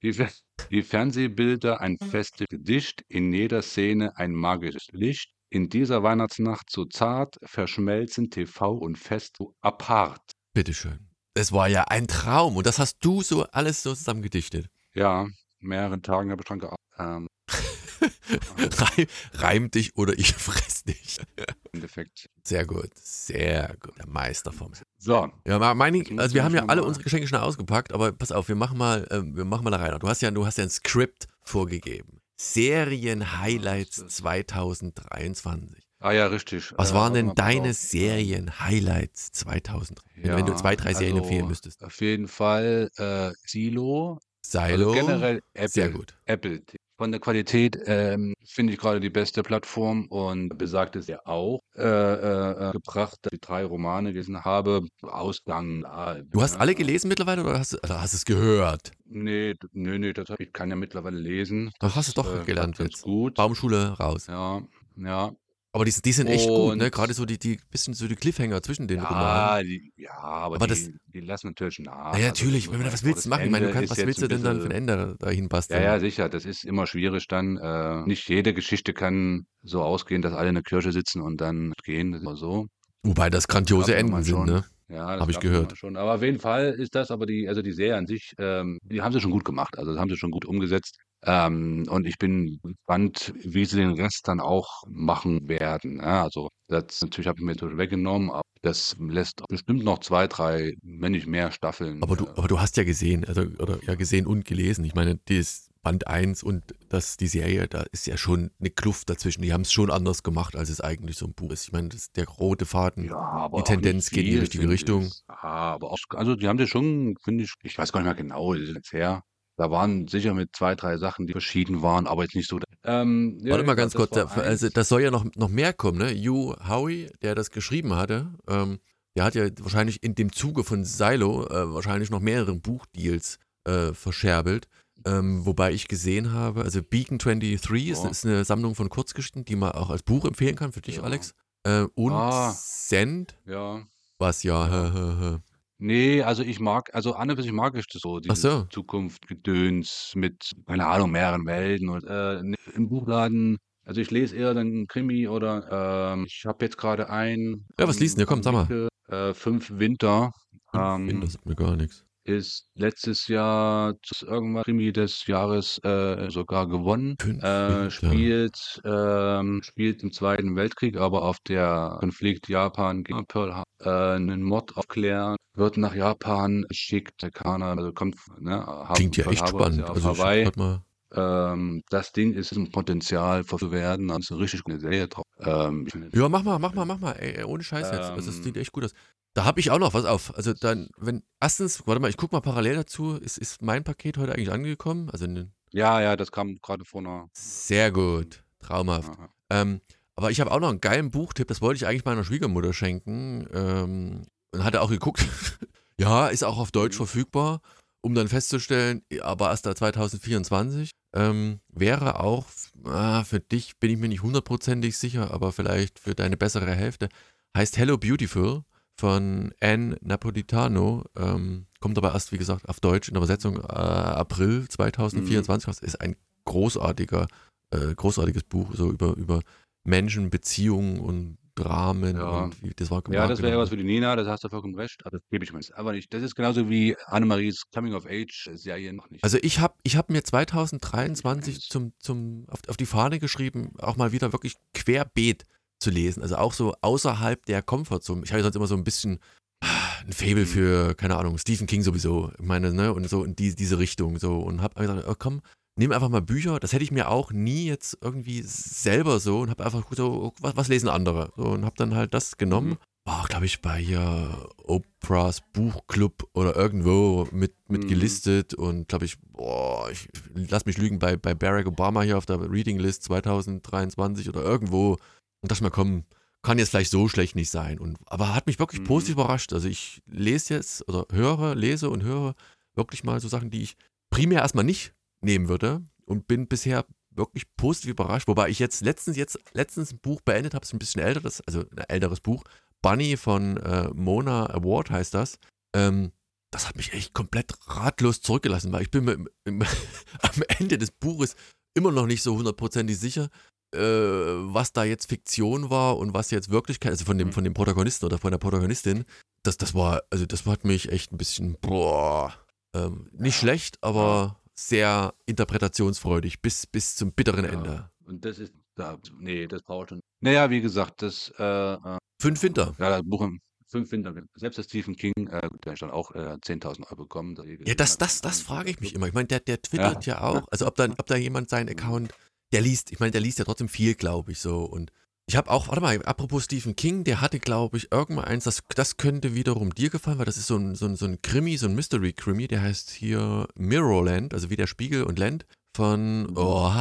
Die, die Fernsehbilder, ein festes Gedicht, in jeder Szene ein magisches Licht. In dieser Weihnachtsnacht so zart verschmelzen TV und Fest so apart. Bitteschön. Es war ja ein Traum und das hast du so alles so zusammen gedichtet. Ja, mehreren Tagen habe ich dran gearbeitet. Ähm, <laughs> <laughs> Reim, reim dich oder ich <laughs> fress dich. Im Endeffekt. Sehr gut, sehr gut. Der Meister vom. So, Ja, meine, also wir haben ja alle unsere Geschenke schon ausgepackt, aber pass auf, wir machen mal, ähm, wir machen mal da rein. Du hast ja, du hast ja ein Skript vorgegeben. Serien-Highlights 2023. ah ja, richtig. Was Äh, waren warte denn deine. Serien-Highlights 2003? wenn, wenn du Ja, zwei, drei Serien also, empfehlen müsstest. Auf jeden Fall äh, Silo. Silo, Also generell Apple. sehr gut. Apple. Von der Qualität ähm, finde ich gerade die beste Plattform und besagt es ja auch äh, äh, äh, gebracht, dass ich drei Romane gelesen habe. Ausgang. ah, Du hast alle gelesen mittlerweile oder hast, du- oder hast es gehört? Nee, nee, nee, das ich kann ja mittlerweile lesen. Ach, hast du doch äh, gelernt jetzt. gut. Baumschule raus. Ja, ja. Aber die, die sind echt gut, ne? Und- Gerade so die, die bisschen so die Cliffhanger zwischen den Ja, Romanen. die, ja, aber, Aber die, das- die lassen natürlich nach. Na ja, Also, natürlich. man was willst du machen? Ich meine, du kannst, was willst du denn dann für ein Ende dahin basteln? Ja, ja, sicher. Das ist immer schwierig dann. Äh, nicht jede Geschichte kann so ausgehen, dass alle in der Kirche sitzen und dann gehen. Das ist immer so. Wobei das grandiose Enden sind, ne? Ja, das Hab ich gehört. Schon. Aber auf jeden Fall ist das aber die, also die Serie an sich, ähm, die haben sie schon gut gemacht. Also das haben sie schon gut umgesetzt. Ähm, und ich bin gespannt, wie sie den Rest dann auch machen werden. Ja, also das natürlich habe ich mir jetzt weggenommen, aber das lässt bestimmt noch zwei, drei, wenn nicht mehr Staffeln. Aber du, äh, aber du hast ja gesehen, also, oder ja gesehen und gelesen. Ich meine, das Band 1 und das, die Serie, da ist ja schon eine Kluft dazwischen. Die haben es schon anders gemacht, als es eigentlich so ein Buch ist. Ich meine, das, der rote Faden. Ja, Die Tendenz geht in die richtige Richtung. ich. Ja, aber auch, also die haben das schon, finde ich, ich weiß gar nicht mehr genau, ist jetzt her. Da waren sicher mit zwei, drei Sachen, die verschieden waren, aber jetzt nicht so. Ähm, ja, Warte mal ganz kurz, da, also das soll ja noch, noch mehr kommen, ne? Hugh Howie, der das geschrieben hatte, ähm, der hat ja wahrscheinlich in dem Zuge von Silo äh, wahrscheinlich noch mehrere Buchdeals äh, verscherbelt. Ähm, wobei ich gesehen habe, also Beacon 23 ist, Ja. ist eine Sammlung von Kurzgeschichten, die man auch als Buch empfehlen kann für dich, Ja. Alex. Äh, und Ah. Send, Ja. was ja, hä, Nee, also ich mag, also an und für sich mag ich das so, Ach dieses so. Zukunftsgedöns mit, keine Ahnung, mehreren Welten und äh, ne- im Buchladen. Also ich lese eher dann Krimi oder ähm, ich habe jetzt gerade einen. Ja, was liest denn? Ja, komm, sag mal. Mieke, Äh, Fünf Winter. Ähm, das sagt mir gar nichts. Ist letztes Jahr zu irgendwann Krimi des Jahres äh, sogar gewonnen. Äh, spielt, ähm, spielt im Zweiten Weltkrieg, aber auf der Konflikt Japan gegen Pearl Harbor äh, einen Mord aufklären, wird nach Japan geschickt, Amerikaner, also kommt, ne, Klingt ja Pearl echt Harbor spannend. ja Also Hawaii. mal. Ähm, das Ding ist ein Potenzial zu werden, eine richtig gute Serie drauf. Ähm, Ja, mach mal, mach mal, mach mal. Ey, ey, ohne Scheiß jetzt. Also, das Ähm. sieht echt gut aus. Da habe ich auch noch was auf. Also dann, wenn, erstens, warte mal, ich guck mal parallel dazu, ist, ist mein Paket heute eigentlich angekommen? Also ne, ja, ja, das kam gerade vor einer. sehr gut, traumhaft. Aha. Ähm, aber ich habe auch noch einen geilen Buchtipp, das wollte ich eigentlich meiner Schwiegermutter schenken. Ähm, und hatte auch geguckt. <laughs> ja, ist auch auf Deutsch Mhm. verfügbar, um dann festzustellen, aber erst da 2024. Ähm, wäre auch, ah, für dich bin ich mir nicht hundertprozentig sicher, aber vielleicht für deine bessere Hälfte. Heißt Hello Beautiful von Anne Napolitano. Ähm, kommt aber erst, wie gesagt, auf Deutsch in der Übersetzung äh, April 2024 raus. Ist ein großartiger, äh, großartiges Buch, so über, über Menschen, Beziehungen und Dramen Ja. und wie das war Ja, das wäre wahrgenommen was für die Nina, das hast du vollkommen recht. Aber das gebe ich mir jetzt einfach nicht. Das ist genauso wie Annemaries Coming-of-Age-Serie noch nicht. Also ich habe ich hab mir 2023 Eins. zum, zum, auf, auf die Fahne geschrieben, auch mal wieder wirklich querbeet zu lesen. Also auch so außerhalb der Komfortzone. Ich habe ja sonst immer so ein bisschen ah, ein Fable Mhm. für, keine Ahnung, Stephen King sowieso. Ich meine, ne, und so in die, diese Richtung. So und habe gesagt, oh, komm, nimm einfach mal Bücher. Das hätte ich mir auch nie jetzt irgendwie selber so und habe einfach so, oh, was, was lesen andere? So, und habe dann halt das genommen. Mhm. War, glaube ich, bei hier Oprahs Buchclub oder irgendwo mit, mit Mhm. gelistet und glaube ich, boah, ich lass mich lügen, bei, bei Barack Obama hier auf der Reading List 2023 oder irgendwo. Und dachte mir, komm, kann jetzt vielleicht so schlecht nicht sein. Und, aber hat mich wirklich Mhm. positiv überrascht. Also ich lese jetzt oder höre, lese und höre wirklich mal so Sachen, die ich primär erstmal nicht nehmen würde und bin bisher wirklich positiv überrascht. Wobei ich jetzt letztens jetzt letztens ein Buch beendet habe, ist ein bisschen älter, das, also ein älteres Buch. Bunny von äh, Mona Award heißt das. Ähm, das hat mich echt komplett ratlos zurückgelassen, weil ich bin mir im, im, am Ende des Buches immer noch nicht so hundertprozentig sicher, äh, was da jetzt Fiktion war und was jetzt Wirklichkeit, also von dem, von dem Protagonisten oder von der Protagonistin. Das, das war, also das hat mich echt ein bisschen, boah, ähm, nicht schlecht, aber sehr interpretationsfreudig bis, bis zum bitteren Ja. Ende. Und das ist, da, nee, das braucht schon. Naja, wie gesagt, das, äh, äh, Fünf Winter. ja, das Buch im fünf Winter, selbst der Stephen King, äh, der hat schon auch äh, 10.000 Euro bekommen. Ja, das, das, das frage ich mich immer. Ich meine, der, der twittert ja. auch. Also ob da, ob da jemand seinen Account, der liest, ich meine, der liest ja trotzdem viel, glaube ich, so. Und ich habe auch, warte mal, apropos Stephen King, der hatte, glaube ich, irgendwann eins, das, das könnte wiederum dir gefallen, weil das ist so ein, so ein, so ein Krimi, so ein Mystery-Krimi, der heißt hier Mirrorland, also wie der Spiegel und Land von, oh,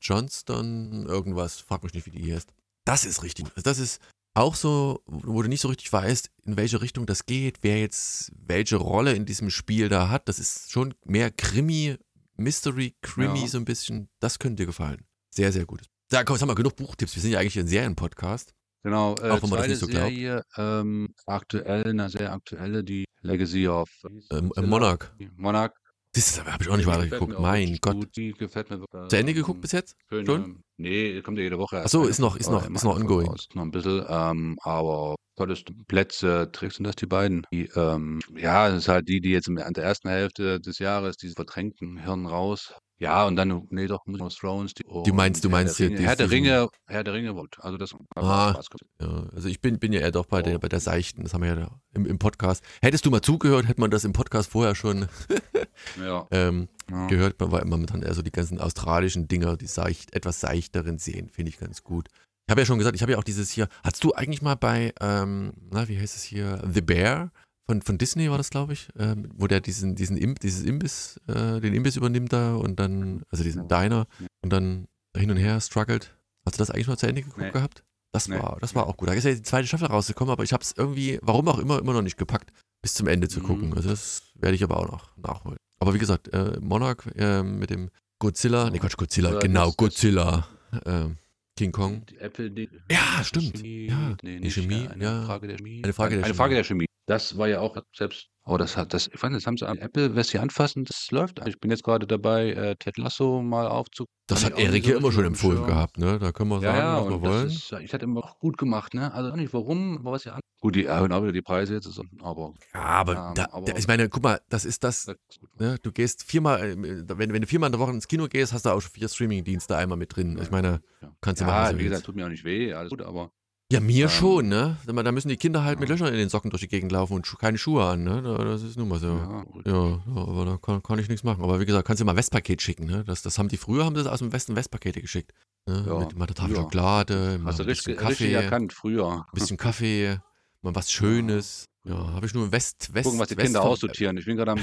Johnston, irgendwas, frag mich nicht, wie die heißt. Das ist richtig. Also das ist auch so, wo du nicht so richtig weißt, in welche Richtung das geht, wer jetzt welche Rolle in diesem Spiel da hat. Das ist schon mehr Krimi, Mystery, Krimi Ja. so ein bisschen. Das könnte dir gefallen. Sehr, sehr gut. Da komm, jetzt haben wir genug Buchtipps. Wir sind ja eigentlich ein Serien-Podcast. Genau, äh, Auch wenn man das nicht so glaubt. Serie, ähm, aktuell, eine sehr aktuelle, die Legacy of Ähm, äh, Monarch. Monarch. Das habe ich auch nicht weiter geguckt. Mein Gott. Gut. Die gefällt mir wirklich. Zu Ende ähm, geguckt bis jetzt? schön, schon? ähm, Nee, kommt ja jede Woche. Ach so, eine ist noch- ist noch- ist noch ongoing. raus. Noch ein bisschen, ähm, aber tolles Plätze, Tricks sind das die beiden. Die, ähm, ja, das ist halt die, die jetzt an der ersten Hälfte des Jahres diese verdrängten Hirn raus. Ja, und dann, nee, doch, Game of Thrones. Die, Die meinst- du Herr meinst der Ringe, Herr der Ringe, Herr der Ringe, wollt. also das Ah. Ja, also ich bin, bin ja eher doch bei der, Oh. bei der Seichten. Das haben wir ja im, im Podcast. Hättest du mal zugehört, hätte man das im Podcast vorher schon <laughs> Ja, <laughs> ähm, ja. gehört. Man war immer momentan eher so die ganzen australischen Dinger, die seicht, etwas seichteren sehen, finde ich ganz gut. Ich habe ja schon gesagt, ich habe ja auch dieses hier. Hast du eigentlich mal bei, ähm, na, wie heißt es hier? The Bear von, von Disney war das, glaube ich, ähm, wo der diesen, diesen Imp, dieses Imbiss, äh, den Imbiss übernimmt da und dann, also diesen Diner und dann hin und her struggelt. Hast du das eigentlich mal zu Ende geguckt Nee. gehabt? Das Nee. war, das war auch gut. Da ist ja die zweite Staffel rausgekommen, aber ich habe es irgendwie, warum auch immer, immer noch nicht gepackt, bis zum Ende zu Mhm. gucken. Also das werde ich aber auch noch nachholen. Aber wie gesagt, äh, Monarch äh, mit dem Godzilla, nee Quatsch, Godzilla, Ja, genau, Godzilla, ähm, King Kong. Die Apple, die, Ja, stimmt. Chemie, Ja, nee, die nicht, Chemie, äh, eine ja. Frage der Chemie. Eine Frage der eine Chemie. Frage der Chemie. Das war ja auch selbst, oh, das hat, das, ich fand, das haben sie an Apple, wer sie anfassen, das läuft. Ich bin jetzt gerade dabei, äh, Ted Lasso mal aufzu. Das hat Erik ja so immer schon empfohlen Schirm. gehabt, ne? Da können wir sagen, Ja, ja, was wir wollen. ist, ich hatte immer auch gut gemacht, ne? Also auch nicht warum, aber was ja an. Gut, die erhöhen auch wieder die Preise jetzt, aber Ja, aber, Ähm, da, aber- da, ich meine, guck mal, das ist das, das ist ne? Du gehst viermal, äh, wenn, wenn du viermal in der Woche ins Kino gehst, hast du auch schon vier Streaming-Dienste einmal mit drin. Ich meine, Ja. kannst du machen, was Ja, du wie gesagt, tut mir auch nicht weh, alles gut, aber Ja, mir Ähm, schon, ne? Da müssen die Kinder halt mit ja. Löchern in den Socken durch die Gegend laufen und keine Schuhe an, ne? Da- Das ist nun mal so. ja, Ja, aber da kann, kann ich nichts machen. Aber wie gesagt, kannst du mal Westpaket schicken, ne? Das, das haben die früher, haben das aus dem Westen Westpakete geschickt. Ne? Ja, Mit mal der Tafel. Schokolade, mal du ein bisschen richtig, richtig Kaffee, erkannt früher. ein bisschen Kaffee, mal was Schönes. Ja, habe ich nur im West, West, Gucken, was die West Kinder aussortieren. Ich bin gerade am,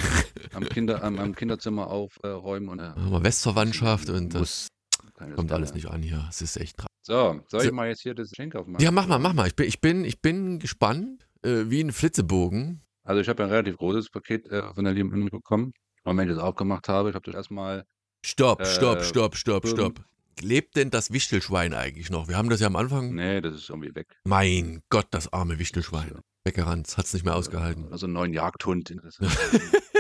am, Kinder, am, am Kinderzimmer aufräumen und äh, Ja, mal Westverwandtschaft und das ich kommt alles nicht an hier. Es ist echt. So, soll So. ich mal jetzt hier das Geschenk aufmachen? Ja, mach mal, mach mal. Ich bin, ich bin, ich bin gespannt, äh, wie ein Flitzebogen. Also ich habe ja ein relativ großes Paket äh, von der lieben Emily bekommen. Und wenn ich das aufgemacht habe, ich habe das erstmal Stopp, Äh, stopp, stopp, stopp, stopp. Lebt denn das Wichtelschwein eigentlich noch? Wir haben das ja am Anfang. Nee, das ist irgendwie weg. Mein Gott, das arme Wichtelschwein. Weggerannt, hat's nicht mehr ausgehalten. Also einen neuen Jagdhund. <laughs>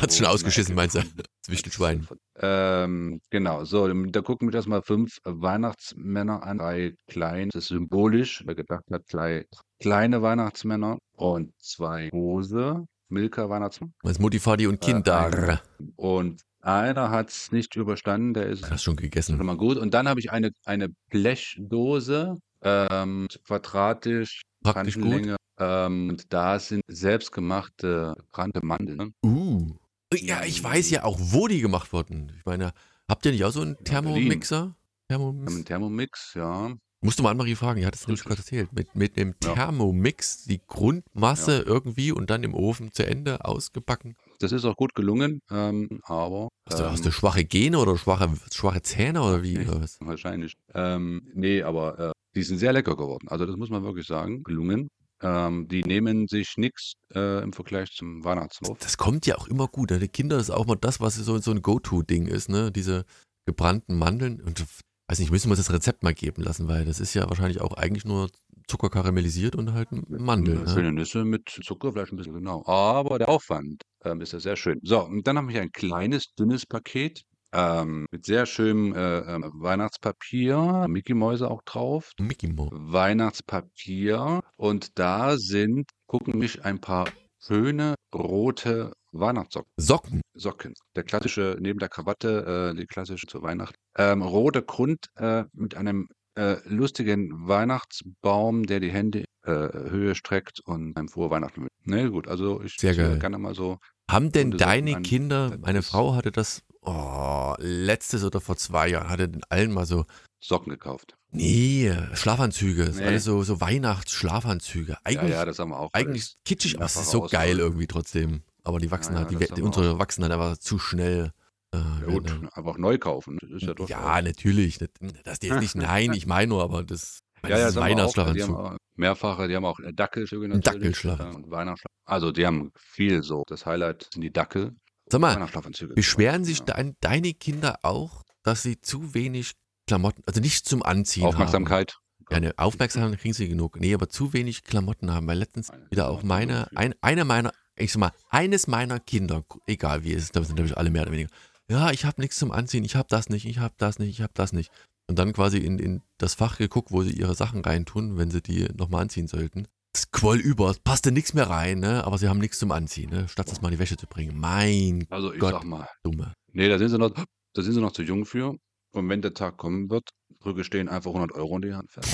Hat's schon ausgeschissen, meinst du? Das Wichtelschwein. Ähm, genau, so, da gucken wir das mal fünf Weihnachtsmänner an. Drei klein, das ist symbolisch, wer gedacht hat, drei kleine Weihnachtsmänner und zwei große Milka-Weihnachtsmänner. Als Mutti, Vati und Äh, Kinder. Und einer hat es nicht überstanden, der ist Hast schon schon gegessen. mal gut. Und dann habe ich eine, eine Blechdose, ähm, quadratisch, Praktisch gut. Ähm, und da sind selbstgemachte gebrannte Mandeln. Uh. Ja, ich weiß ja auch, wo die gemacht wurden. Ich meine, habt ihr nicht auch so einen. Thermomixer? Thermomix? einen Thermomix, ja. Musst du mal Anne-Marie fragen, die hat es gerade erzählt. Mit, mit dem Ja. Thermomix die Grundmasse irgendwie und dann im Ofen zu Ende ausgebacken. Das ist auch gut gelungen, ähm, aber. Hast du, ähm, hast du schwache Gene oder schwache, schwache Zähne oder wie? Nee. Oder was? Wahrscheinlich. Ähm, nee, aber äh, Die sind sehr lecker geworden. Also das muss man wirklich sagen. Gelungen. Ähm, die nehmen sich nichts äh, im Vergleich zum Weihnachtswurf. Das kommt ja auch immer gut. Ne? Die Kinder ist auch mal das, was so, so ein Go-To-Ding ist, ne? Diese gebrannten Mandeln. Und weiß nicht, müssen wir das Rezept mal geben lassen, weil das ist ja wahrscheinlich auch eigentlich nur Zucker karamellisiert und halt Mandeln. Ne? Schöne Nüsse mit Zucker, vielleicht ein bisschen genau. Aber der Aufwand ähm, ist ja sehr schön. So, und dann habe ich ein kleines, dünnes Paket ähm, mit sehr schönem äh, äh, Weihnachtspapier, Mickey Mäuse auch drauf. Mickey Mouse. Weihnachtspapier und da sind, gucken mich ein paar schöne rote Weihnachtssocken. Socken. Socken. Der klassische, neben der Krawatte, äh, die klassische zur Weihnacht. Ähm, rote Grund äh, mit einem äh, lustigen Weihnachtsbaum, der die Hände äh, Höhe streckt und einem frohe Weihnachten wünscht. Ne, gut, also ich Sehr geil. gerne mal so. Haben denn deine. Kinder, meine Frau hatte das, oh, letztes oder vor zwei Jahren, hatte den allen mal so, Socken gekauft. nee, Schlafanzüge, das Nee. alles so, so Weihnachtsschlafanzüge. Ja, Eigentlich, ja, das haben wir auch. eigentlich kitschig, aber es ist so geil ausgeholt. irgendwie trotzdem. Aber die wachsen Ja, halt, ja, die, das die, unsere auch. wachsen halt einfach zu schnell. Äh, Ja, gut, werden- einfach neu kaufen. Das ist ja doch. ja, natürlich. Das ist jetzt nicht, <laughs> nein, ich meine nur, aber das, Ja, das ja, ist das. Die Weihnachtsschlafanzug. haben auch mehrfache, die haben auch äh, Ein natürlich. Dackelschlaf. äh, Und Weihnachtsschlaf. Also die haben viel so. Das Highlight sind die Dackel. Sag mal. Beschweren sich Ja. dein, deine Kinder auch, dass sie zu wenig Klamotten, also nicht zum Anziehen Aufmerksamkeit. haben? Ja, eine Aufmerksamkeit kriegen sie genug. Nee, aber zu wenig Klamotten haben, weil letztens wieder auch meine, ein, einer meiner, ich sag mal, eines meiner Kinder, egal wie es ist, da sind natürlich alle mehr oder weniger, ja, ich habe nichts zum Anziehen, ich habe das nicht, ich habe das nicht, ich habe das nicht. Und dann quasi in, in das Fach geguckt, wo sie ihre Sachen reintun, wenn sie die nochmal anziehen sollten. Es quoll über, es passte nichts mehr rein, ne? aber sie haben nichts zum Anziehen, ne? statt das mal in die Wäsche zu bringen. Mein Also ich Gott. sag mal, Dumme. nee, da sind sie noch, da sind sie noch zu jung für. Und wenn der Tag kommen wird, Brücke stehen einfach 100 Euro in die Hand. Dann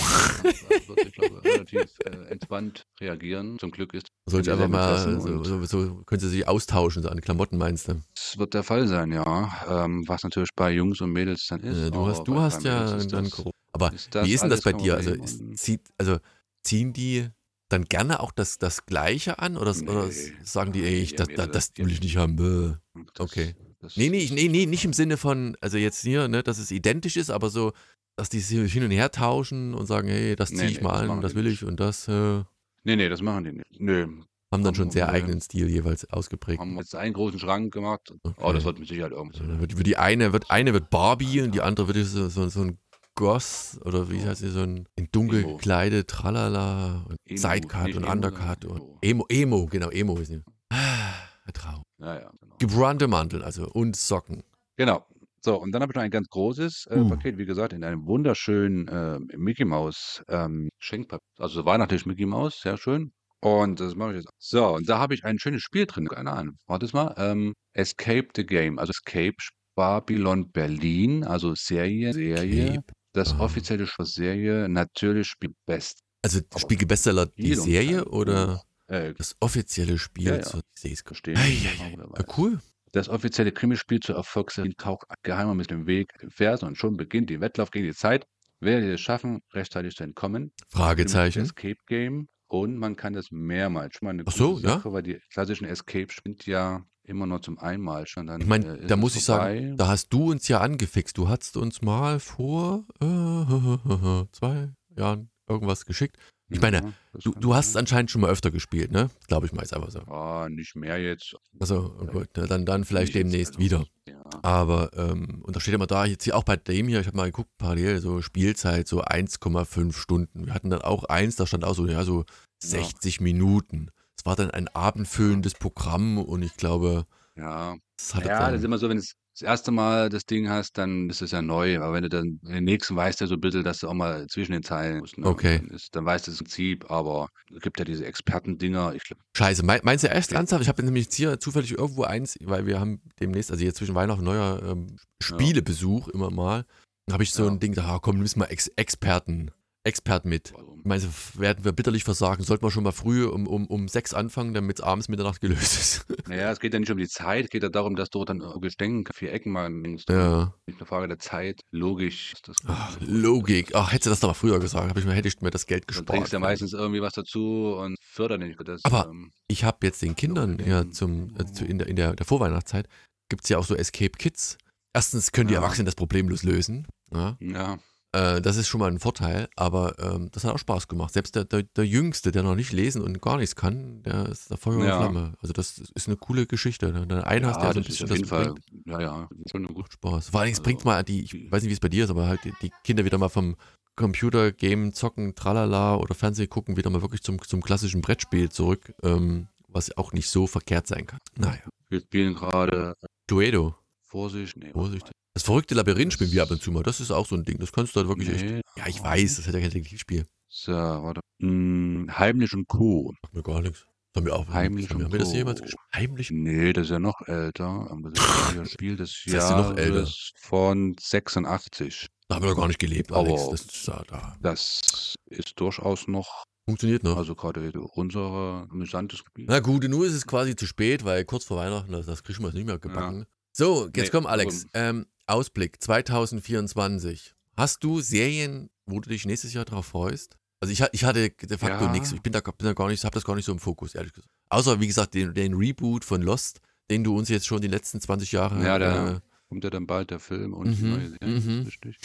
wird sie, glaube ich, relativ äh, entspannt reagieren. Zum Glück ist Soll ich einfach mal, so, so, so können sie sich austauschen, so an Klamotten meinst du? Das wird der Fall sein, ja. Ähm, was natürlich bei Jungs und Mädels dann ist. Äh, du hast, du hast ja dann das-. Aber wie ist denn das bei dir? Also, ist, zieht, also ziehen die dann gerne auch das, das Gleiche an oder, oder Nee. sagen die, ey, ich, das, das, das will ich nicht haben. Bäh. Okay. Das, Nee, nee, nee, nee, nicht im Sinne von, also jetzt hier, ne, dass es identisch ist, aber so, dass die sich hin und her tauschen und sagen, hey, das Nee, ziehe ich nee, mal an, das will nicht. ich und das äh, nee, nee, das machen die nicht. Nö. haben dann schon sehr eigenen Stil jeweils ausgeprägt. Haben jetzt einen großen Schrank gemacht. Oh, Okay. das wird mit Sicherheit irgendwie. Wird, wird die eine wird eine wird Barbie und die andere wird so, so, so ein Goss oder wie heißt sie, so ein in dunkel Emo. gekleidet, tralala und Emo, Sidecut nicht und Emo, Undercut und Emo, Emo, genau, Emo ist sie. Ah, Traum. Ja, ja, genau. Gebrannte Mantel, also und Socken. Genau. So, und dann habe ich noch ein ganz großes äh, Uh. Paket, wie gesagt, in einem wunderschönen äh, Mickey Maus ähm, Schenkpapier. Also so weihnachtlich Mickey Maus, sehr schön. Und das mache ich jetzt. So, und da habe ich ein schönes Spiel drin. Keine Ahnung. Warte mal. Ähm, Escape the Game. Also Escape Babylon Berlin. Also Serie. Serie. Cape. Das Ah. offizielle Serie. Natürlich Spiel Best. Also Aber Spiegel Bestseller die Serie oder. Äh, das offizielle Spiel Ja, ja. zur ich. Wer Ja, cool. Das offizielle Krimispiel zur Erfolgsserie taucht geheimer mit dem Weg im Fersen und schon beginnt die Wettlauf gegen die Zeit. Wer es schaffen, rechtzeitig zu entkommen? Fragezeichen. Escape Game und man kann das mehrmals. Schon mal eine Ach so, gute ja? Sache, weil die klassischen Escape sind ja immer nur zum einmal schon. Dann, Ich meine, äh, da es muss ich vorbei. sagen, da hast du uns ja angefixt. Du hast uns mal vor äh, <laughs> zwei Jahren irgendwas geschickt. Ich meine, Ja, Du, du hast sein. anscheinend schon mal öfter gespielt, ne? Glaube ich mal, ist einfach so. Ah, nicht mehr jetzt. Also gut, ne, dann, dann vielleicht jetzt, demnächst wieder. Ja. Aber, ähm, und da steht immer da, jetzt hier auch bei dem hier, ich habe mal geguckt, parallel, so Spielzeit so 1,5 Stunden. Wir hatten dann auch eins, da stand auch so, ja, so 60 Minuten. Es war dann ein abendfüllendes Programm und ich glaube, ja. das hatte Ja, das ist immer so, wenn du das erste Mal das Ding hast, dann ist es ja neu. Aber wenn du dann den nächsten weißt ja so ein bisschen, dass du auch mal zwischen den Zeilen musst. Ne? Okay. Dann, ist, dann weißt du das Prinzip, aber es gibt ja diese Expertendinger. Ich glaube, scheiße, mein, meinst du erst Okay. ernsthaft? Ich habe nämlich jetzt hier zufällig irgendwo eins, weil wir haben demnächst, also jetzt zwischen Weihnachten und Neujahr, ähm, Spielebesuch immer mal. Dann habe ich so Ja. ein Ding, da, ah, komm, nimm mal Ex Experten, Experten mit. Meinst du, werden wir bitterlich versagen? Sollten wir schon mal früh um, um, um sechs anfangen, damit es abends Mitternacht gelöst ist? <laughs> naja, es geht ja nicht um die Zeit, es geht ja darum, dass du dann kannst, vier Ecken mal denkst. ja. Nicht eine Frage der Zeit, logisch. ist Das Ach, Logik. Ach, hättest du das doch mal früher gesagt, hab ich mir, hätte ich mir das Geld Dann gespart. trinkst du ja meistens irgendwie was dazu und fördert nicht. Das, Aber- ähm, Ich habe jetzt den Kindern ja zum, äh, zu, in der, in der, der Vorweihnachtszeit, gibt es ja auch so Escape Kids. Erstens können die Ja. Erwachsenen das problemlos lösen. Ja? ja, Äh, das ist schon mal ein Vorteil, aber ähm, das hat auch Spaß gemacht. Selbst der, der, der Jüngste, der noch nicht lesen und gar nichts kann, der ist da Feuer und Ja. Flamme. Also das ist eine coole Geschichte. Wenn du einen hast, der so ein das ist bisschen auf das jeden Fall, bringt, ja, ja, schon eine gute Spaß. Vor allem, es Also, bringt mal die, ich weiß nicht, wie es bei dir ist, aber halt die, die Kinder wieder mal vom Computer, Game, Zocken, Tralala oder Fernsehen gucken, wieder mal wirklich zum, zum klassischen Brettspiel zurück, ähm, was auch nicht so verkehrt sein kann. Naja. Wir spielen gerade Cluedo. Vorsicht, nee, Vorsicht. Das verrückte Labyrinth spielen wir ab und zu mal. Das ist auch so ein Ding. Das kannst du halt wirklich echt. Nee, Ja, ich weiß, das hat ja kein Detektivspiel. So, warte. Hm, Heimlich und Co. Sagt mir gar nichts. Das haben wir auch. Heimlich haben wir, und haben wir das Co. jemals gespielt? Heimlich? Nee, das ist ja noch älter. Aber das ist ja ein Spiel des Das heißt ja noch älter. Von 86. Da haben wir doch gar nicht gelebt, Alex. Das ist da, da. Das ist durchaus noch, Funktioniert noch. also gerade unser amüsantes Spiel. Na gut, nur ist es quasi zu spät, weil kurz vor Weihnachten, das, das kriegen wir jetzt nicht mehr gebacken. So, jetzt Nee, komm, Alex. Ähm, Ausblick 2024. Hast du Serien, wo du dich nächstes Jahr drauf freust? Also ich, ich hatte de facto Ja. nichts. Ich bin da, bin da gar nicht, habe das gar nicht so im Fokus, ehrlich gesagt. Außer, wie gesagt, den, den Reboot von Lost, den du uns jetzt schon die letzten 20 Jahre Ja, der- äh, Kommt ja dann bald der Film und die Mhm, neue Serie, mhm. richtig.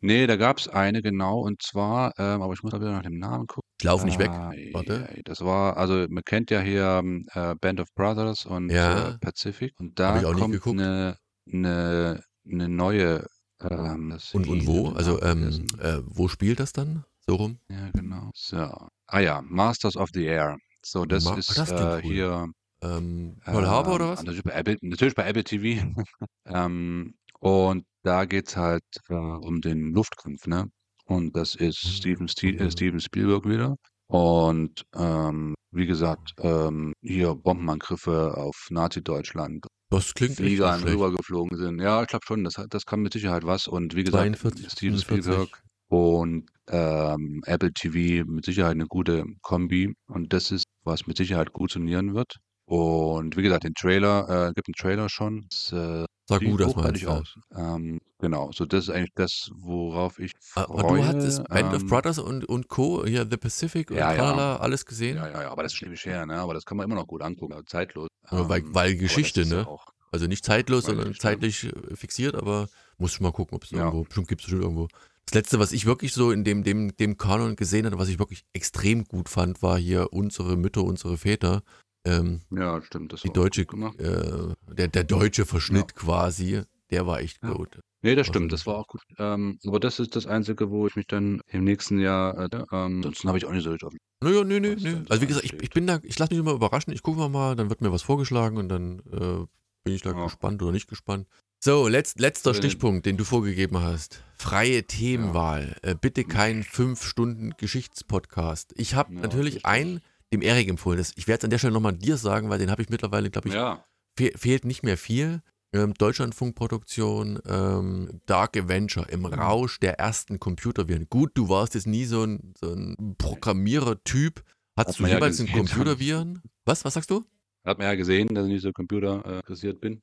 Nee, da gab es eine, genau, und zwar, ähm, aber ich muss da wieder nach dem Namen gucken. ich lauf nicht weg. Ei, Warte. Das war, also man kennt ja hier ähm, äh, Band of Brothers und Ja. äh, Pacific. Und da kommt eine, eine, eine neue. Ähm, Und, und wo? Also, ähm, äh, wo spielt das dann? So rum? Ja, genau. So. Ah ja, Masters of the Air. So, das Ma- ist das äh, cool. hier. Ähm, Pearl Harbor oder was? Natürlich bei Apple, natürlich bei Apple TV. <laughs> ähm, und da geht es halt äh, um den Luftkampf, ne? Und das ist Mhm. Steven, Ste Mhm. äh, Steven Spielberg wieder. Und ähm, wie gesagt, ähm, hier Bombenangriffe auf Nazi-Deutschland, Das klingt Flieger schlecht. rübergeflogen sind. Ja, ich glaube schon, das, hat- das kann mit Sicherheit was. Und wie gesagt, 42, Steven 45. Spielberg und ähm, Apple TV mit Sicherheit eine gute Kombi. Und das ist, was mit Sicherheit gut funktionieren wird. Und wie gesagt, den Trailer, äh, gibt einen Trailer schon. Das, äh, Sah gut aus, meinst du? aus. Ähm, genau, so das ist eigentlich das, worauf ich Aber freue. du hattest Band of ähm, Brothers und, und Co., hier The Pacific und Ja, ja. tralala, alles gesehen? Ja, ja, ja, aber das ist ewig her, ne? Aber das kann man immer noch gut angucken, also zeitlos. Aber weil- Ähm, weil aber das Geschichte, ja ne? Auch, Also nicht zeitlos, Weil sondern ich- zeitlich äh, fixiert, aber muss mal gucken, ob es Ja. irgendwo, bestimmt gibt es bestimmt irgendwo. Das letzte, was ich wirklich so in dem, dem, dem Kanon gesehen hatte, was ich wirklich extrem gut fand, war hier unsere Mütter, unsere Väter. Ähm, ja, stimmt. Das die deutsche, äh, der, der deutsche Verschnitt quasi, der war echt Ja. gut. Nee, das stimmt, das war auch gut. Ähm, aber das ist das Einzige, wo ich mich dann im nächsten Jahr, äh, ähm, ansonsten habe ich auch nicht so richtig auf. Naja, nö, nö, nö. Also wie gesagt, ich, ich bin da, ich lasse mich immer überraschen, ich gucke mal, dann wird mir was vorgeschlagen und dann äh, bin ich da Ja. gespannt oder nicht gespannt. So, letzt, letzter Äh, Stichpunkt, den du vorgegeben hast. Freie Themenwahl. Äh, bitte kein 5-Stunden-Geschichtspodcast. Ich habe Ja, natürlich richtig. einen dem Erik empfohlen. Das, ich werde es an der Stelle nochmal dir sagen, weil den habe ich mittlerweile, glaube ich, Ja, fe fehlt nicht mehr viel. Ähm, Deutschlandfunkproduktion, ähm, Dark Adventure im Rausch der ersten Computerviren. Gut, du warst jetzt nie so ein, so ein Programmierer-Typ. Hattest Hat du man ja einen. Computerviren? <laughs> Was? Was sagst du? hat man ja gesehen, dass ich nicht so Computer äh, interessiert bin.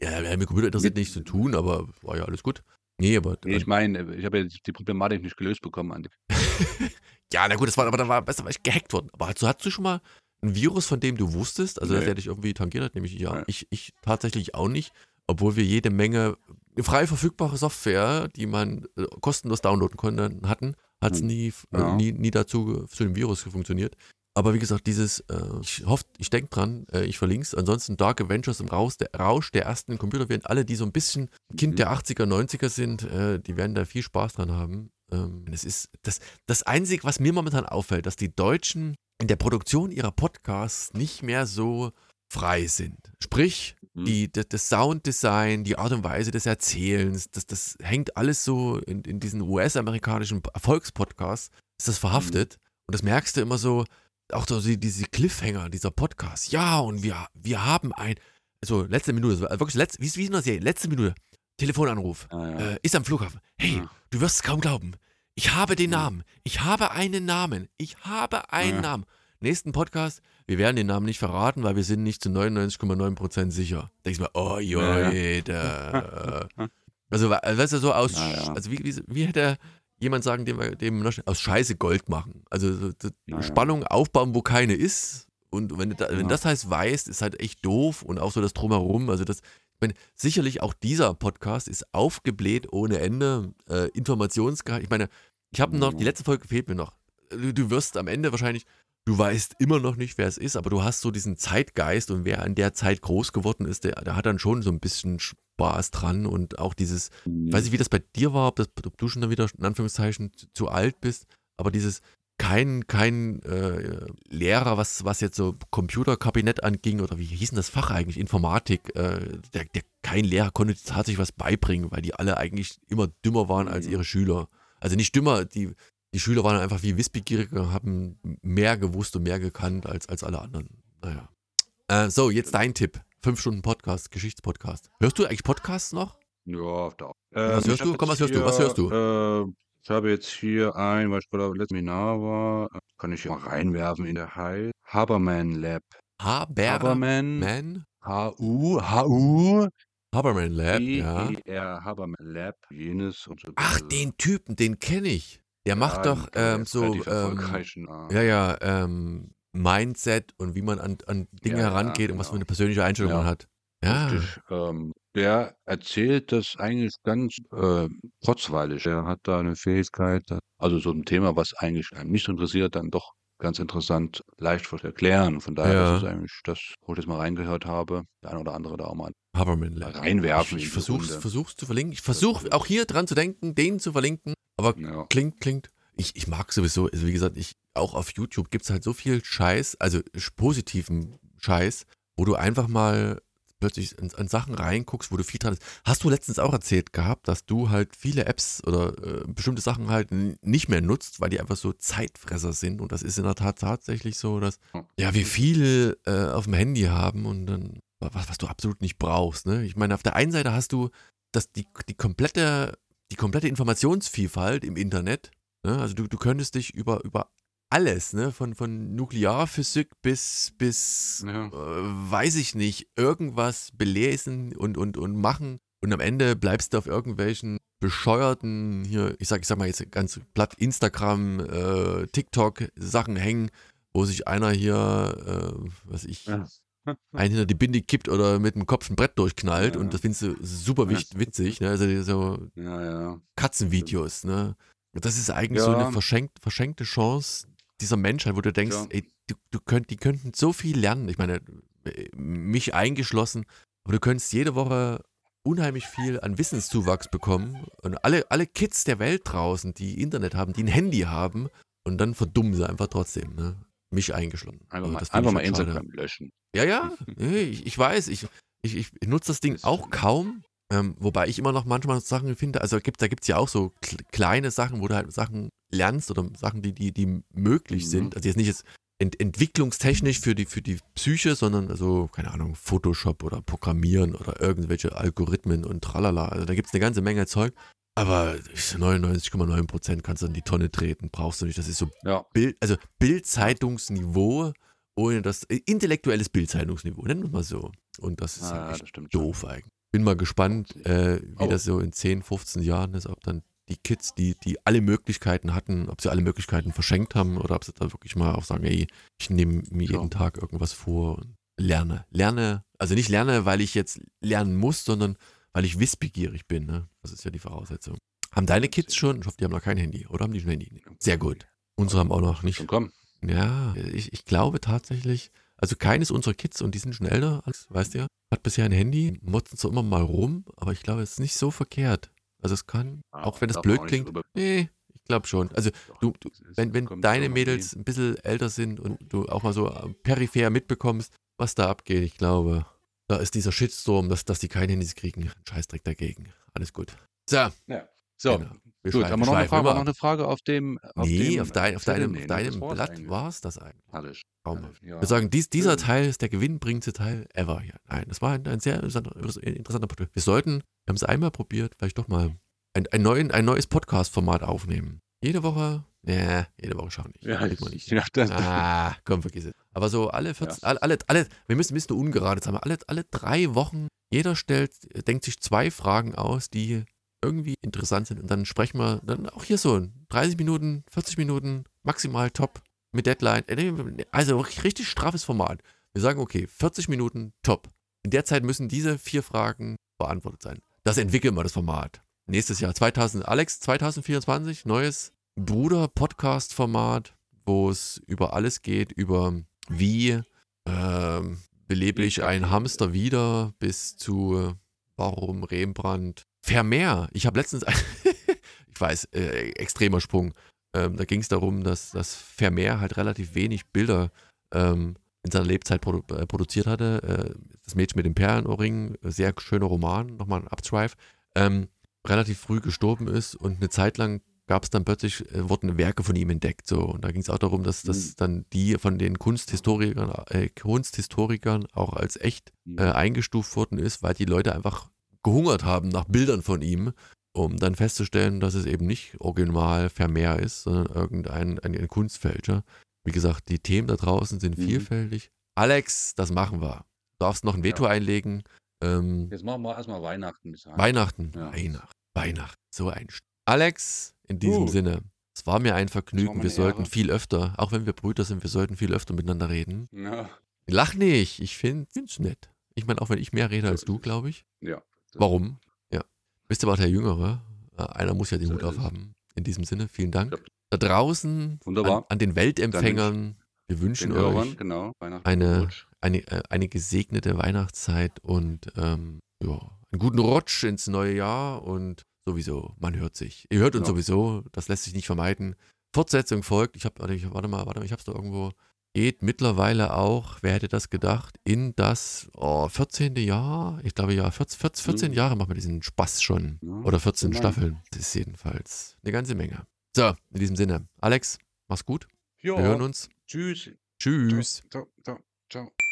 Ja, mit Computer interessiert nichts zu tun, aber war ja alles gut. Nee, aber. Nee, ich meine, ich habe ja die Problematik nicht gelöst bekommen. Andi. <laughs> ja, na gut, das war, aber da war besser, weil ich gehackt worden. Aber hast du, hattest du schon mal ein Virus, von dem du wusstest, also dass Nee. der dich irgendwie tangiert hat? Nämlich ja, Nee. ich, ich tatsächlich auch nicht, obwohl wir jede Menge frei verfügbare Software, die man äh, kostenlos downloaden konnte, hatten, hat es Hm. nie, äh, Ja. nie, nie dazu zu dem Virus funktioniert. Aber wie gesagt, dieses, äh, ich hoffe, ich denke dran, äh, ich verlinke es. Ansonsten Dark Adventures im Rausch der, Rausch der ersten Computerviren, alle, die so ein bisschen Kind Mhm. der 80er, 90er sind, äh, die werden da viel Spaß dran haben. Ähm, es ist das, das Einzige, was mir momentan auffällt, dass die Deutschen in der Produktion ihrer Podcasts nicht mehr so frei sind. Sprich, Mhm. die, das, das Sounddesign, die Art und Weise des Erzählens, das, das hängt alles so in, in diesen US-amerikanischen Erfolgspodcasts, ist das verhaftet. Und das merkst du immer so, auch so die- diese Cliffhanger, dieser Podcast. Ja, und wir, wir haben ein, also letzte Minute, wirklich letzte, wie, wie in einer Serie, letzte Minute, Telefonanruf, Ah, ja. äh, ist am Flughafen. Hey, Ja. du wirst es kaum glauben. Ich habe den Ja. Namen. Ich habe einen Namen. Ich habe einen Ja. Namen. Nächsten Podcast, wir werden den Namen nicht verraten, weil wir sind nicht zu 99,9% sicher. Denkst du mal, oh Ja, Leute. <laughs> also, we- weißt du, so aus, Ja, ja. also wie, wie, wie hätte jemand sagen, dem, dem aus Scheiße Gold machen? Also so, so Ja, ja. Spannung aufbauen, wo keine ist. Und wenn da, wenn Ja. das heißt weißt, ist halt echt doof und auch so das Drumherum. Also das, meine, sicherlich auch dieser Podcast ist aufgebläht ohne Ende, äh, Informationsgehalt. Ich meine, ich habe noch, die letzte Folge fehlt mir noch. Du, du wirst am Ende wahrscheinlich, du weißt immer noch nicht, wer es ist, aber du hast so diesen Zeitgeist und wer in der Zeit groß geworden ist, der, der hat dann schon so ein bisschen Spaß dran und auch dieses, weiß ich, wie das bei dir war, ob, das, ob du schon dann wieder in Anführungszeichen zu, zu alt bist, aber dieses kein, kein äh, Lehrer, was, was jetzt so Computerkabinett anging oder wie hieß denn das Fach eigentlich, Informatik, äh, der, der, kein Lehrer konnte tatsächlich was beibringen, weil die alle eigentlich immer dümmer waren als Mhm. ihre Schüler. Also nicht dümmer, die, die Schüler waren einfach wie wissbegierige, haben mehr gewusst und mehr gekannt als, als alle anderen. Naja. Äh, so, jetzt dein Tipp. Fünf Stunden Podcast, Geschichtspodcast. Hörst du eigentlich Podcasts noch? Ja, auf der Was hörst du? Komm, was hörst du? Was hörst du? Äh, ich habe jetzt hier ein, weil ich bei der letzten Seminar war, kann ich hier mal reinwerfen in der Heiß. Haberman Lab. Haberman. Haberman. H-U, H-U. Haberman Lab, ja. E-E-R Haberman Lab, jenes und so. Ach, den Typen, den kenne ich. Der macht ja, doch der ähm, so, relativ ähm, äh, ja, ja, ähm, Mindset und wie man an, an Dinge Ja, herangeht und was für genau. eine persönliche Einstellung man hat. Ja, Richtig. Ähm, der erzählt das eigentlich ganz äh, kurzweilig. Er hat da eine Fähigkeit, also so ein Thema, was eigentlich einem nicht interessiert, dann doch ganz interessant leicht zu erklären. Von daher, Ja. das ist eigentlich das, wo ich jetzt mal reingehört habe. Der eine oder andere da auch mal Haberman reinwerfen. Ich, ich versuch's, versuch's zu verlinken. Ich versuche auch hier dran zu denken, den zu verlinken. Aber Ja. klingt, klingt. Ich, ich mag sowieso, also wie gesagt, ich, auch auf YouTube gibt es halt so viel Scheiß, also positiven Scheiß, wo du einfach mal plötzlich an, an Sachen reinguckst, wo du viel dran ist. Hast du letztens auch erzählt gehabt, dass du halt viele Apps oder äh, bestimmte Sachen halt nicht mehr nutzt, weil die einfach so Zeitfresser sind. Und das ist in der Tat tatsächlich so, dass ja, wir viel äh, auf dem Handy haben und dann was, was du absolut nicht brauchst. Ne? Ich meine, auf der einen Seite hast du das, die, die, komplette, die komplette Informationsvielfalt im Internet. Ne? Also du, du könntest dich über, über alles, ne? von, von Nuklearphysik bis, bis Ja. äh, weiß ich nicht, irgendwas belesen und, und, und machen. Und am Ende bleibst du auf irgendwelchen bescheuerten, hier, ich sag, ich sag mal jetzt ganz platt, Instagram, äh, TikTok Sachen hängen, wo sich einer hier, äh, was ich, Ja. <laughs> einen hinter die Binde kippt oder mit dem Kopf ein Brett durchknallt Ja. und das findest du super witzig, ne? Also so. Katzenvideos, ne? Das ist eigentlich so eine verschenkt, verschenkte Chance dieser Menschheit, wo du denkst, Ja. ey, du, du könnt, die könnten so viel lernen. Ich meine, äh, mich eingeschlossen, aber du könntest jede Woche unheimlich viel an Wissenszuwachs bekommen. Und alle, alle Kids der Welt draußen, die Internet haben, die ein Handy haben, und dann verdummen sie einfach trotzdem, ne? Mich eingeschlossen. Einfach Also mal, einfach mal halt. Instagram löschen. Ja, ja, ich, ich weiß, ich, ich, ich nutze das Ding Das auch kaum, ähm, wobei ich immer noch manchmal Sachen finde, also gibt, da gibt es ja auch so kl kleine Sachen, wo du halt Sachen lernst oder Sachen, die, die, die möglich Mhm. sind. Also jetzt nicht jetzt ent entwicklungstechnisch für die, für die Psyche, sondern also, keine Ahnung, Photoshop oder Programmieren oder irgendwelche Algorithmen und tralala. Also da gibt es eine ganze Menge Zeug. Aber 99,9% kannst du in die Tonne treten, brauchst du nicht. Das ist so Ja. Bild, also Bildzeitungsniveau, ohne das äh, intellektuelles Bildzeitungsniveau, nennen wir mal so. Und das ist Ah, halt ja, echt das stimmt schon. doof eigentlich. Bin mal gespannt, äh, wie Oh. das so in 10, 15 Jahren ist, ob dann die Kids, die, die alle Möglichkeiten hatten, ob sie alle Möglichkeiten verschenkt haben oder ob sie da wirklich mal auch sagen, ey, ich nehme mir Ja. jeden Tag irgendwas vor und lerne. Lerne, also nicht lerne, weil ich jetzt lernen muss, sondern weil ich wissbegierig bin. Ne? Das ist ja die Voraussetzung. Haben deine Kids schon? Ich hoffe, die haben noch kein Handy. Oder haben die schon ein Handy? Sehr gut. Unsere haben auch noch nicht. Schon komm. Ja, ich, ich glaube tatsächlich, also keines unserer Kids, und die sind schon älter, als, weißt du ja, hat bisher ein Handy, motzen zwar immer mal rum, aber ich glaube, es ist nicht so verkehrt. Also es kann, Ah, auch wenn es man blöd klingt, nee, ich glaube schon. Also du, du Das wenn, wenn deine Mädels ein bisschen älter sind und du auch mal so äh, peripher mitbekommst, was da abgeht, ich glaube, da ist dieser Shitstorm, dass, dass die keine Handys kriegen, ein Scheißdreck dagegen. Alles gut. So, irgendwie. So, genau. Wir gut, haben wir noch eine Frage, noch eine Frage auf dem auf Nee, dem auf, dein, auf deinem, auf ne, deinem das Blatt war es das eigentlich. Herrlich. Traumhaft. Ja. Wir sagen, dies, dieser Schön. Teil ist der gewinnbringendste Teil ever hier. Nein, das war ein, ein sehr interessanter, interessanter Podcast. Wir sollten, wir haben es einmal probiert, vielleicht doch mal ein, ein, neuen, ein neues Podcast-Format aufnehmen. Jede Woche, nee, jede Woche schauen nicht. Ja, man nicht. <laughs> ja, das, Ah, komm, vergiss es. Aber so alle 14, Ja. alle, alle, alle, wir müssen, müssen nur ungerade Zahlen, alle, alle drei Wochen, jeder stellt, denkt sich zwei Fragen aus, die irgendwie interessant sind und dann sprechen wir dann auch hier so 30 Minuten, 40 Minuten, maximal top mit Deadline. Äh, Also richtig straffes Format. Wir sagen, okay, 40 Minuten top. In der Zeit müssen diese vier Fragen beantwortet sein. Das entwickeln wir, das Format. Nächstes Jahr, 2000, Alex, 2024, neues Bruder-Podcast-Format, wo es über alles geht, über wie ähm, belebe ich einen Hamster wieder bis zu warum Rembrandt Vermehr. Ich habe letztens, <laughs> ich weiß, äh, extremer Sprung. Ähm, da ging es darum, dass, dass Vermeer halt relativ wenig Bilder ähm, in seiner Lebzeit produ äh, produziert hatte. Äh, das Mädchen mit dem Perlenohrring, sehr schöner Roman, nochmal ein Upstrive. Ähm, relativ früh gestorben ist und eine Zeit lang gab es dann plötzlich, äh, wurden Werke von ihm entdeckt. So. Und da ging es auch darum, dass, dass Mhm. dann die von den Kunsthistorikern, äh, Kunsthistorikern auch als echt Mhm. äh, eingestuft worden ist, weil die Leute einfach gehungert haben nach Bildern von ihm, um dann festzustellen, dass es eben nicht original Vermeer ist, sondern irgendein ein, ein Kunstfälscher. Wie gesagt, die Themen da draußen sind Mhm. vielfältig. Alex, das machen wir. Du darfst noch ein Veto Ja. einlegen. Ähm, Jetzt machen wir erstmal Weihnachten. Weihnachten. Ja. Weihnachten. Weihnachten. So ein St Alex, in diesem Uh. Sinne, es war mir ein Vergnügen. Wir sollten Ehre. viel öfter, auch wenn wir Brüder sind, wir sollten viel öfter miteinander reden. Ja. Lach nicht, ich finde es nett. Ich meine, auch wenn ich mehr rede als du, glaube ich. ja. Warum? Bist aber auch der Jüngere. Äh, Einer muss ja den Hut aufhaben. In diesem Sinne, vielen Dank. Da draußen, Wunderbar. An, an den Weltempfängern, wir wünschen Den euch genau. Weihnachten. eine, eine, äh, eine gesegnete Weihnachtszeit und ähm, ja, einen guten Rutsch ins neue Jahr und sowieso, man hört sich. Ihr hört uns Genau. sowieso, das lässt sich nicht vermeiden. Fortsetzung folgt. Ich habe, warte mal, warte mal, ich habe es da irgendwo. Geht mittlerweile auch, wer hätte das gedacht, in das oh, 14. Jahr. Ich glaube ja, 14, 14, 14 Mhm. Jahre machen wir diesen Spaß schon. Ja, Oder 14 immerhin. Staffeln. Das ist jedenfalls eine ganze Menge. So, in diesem Sinne. Alex, mach's gut. Ja. Wir hören uns. Tschüss. Tschüss. Ciao, ciao, ciao.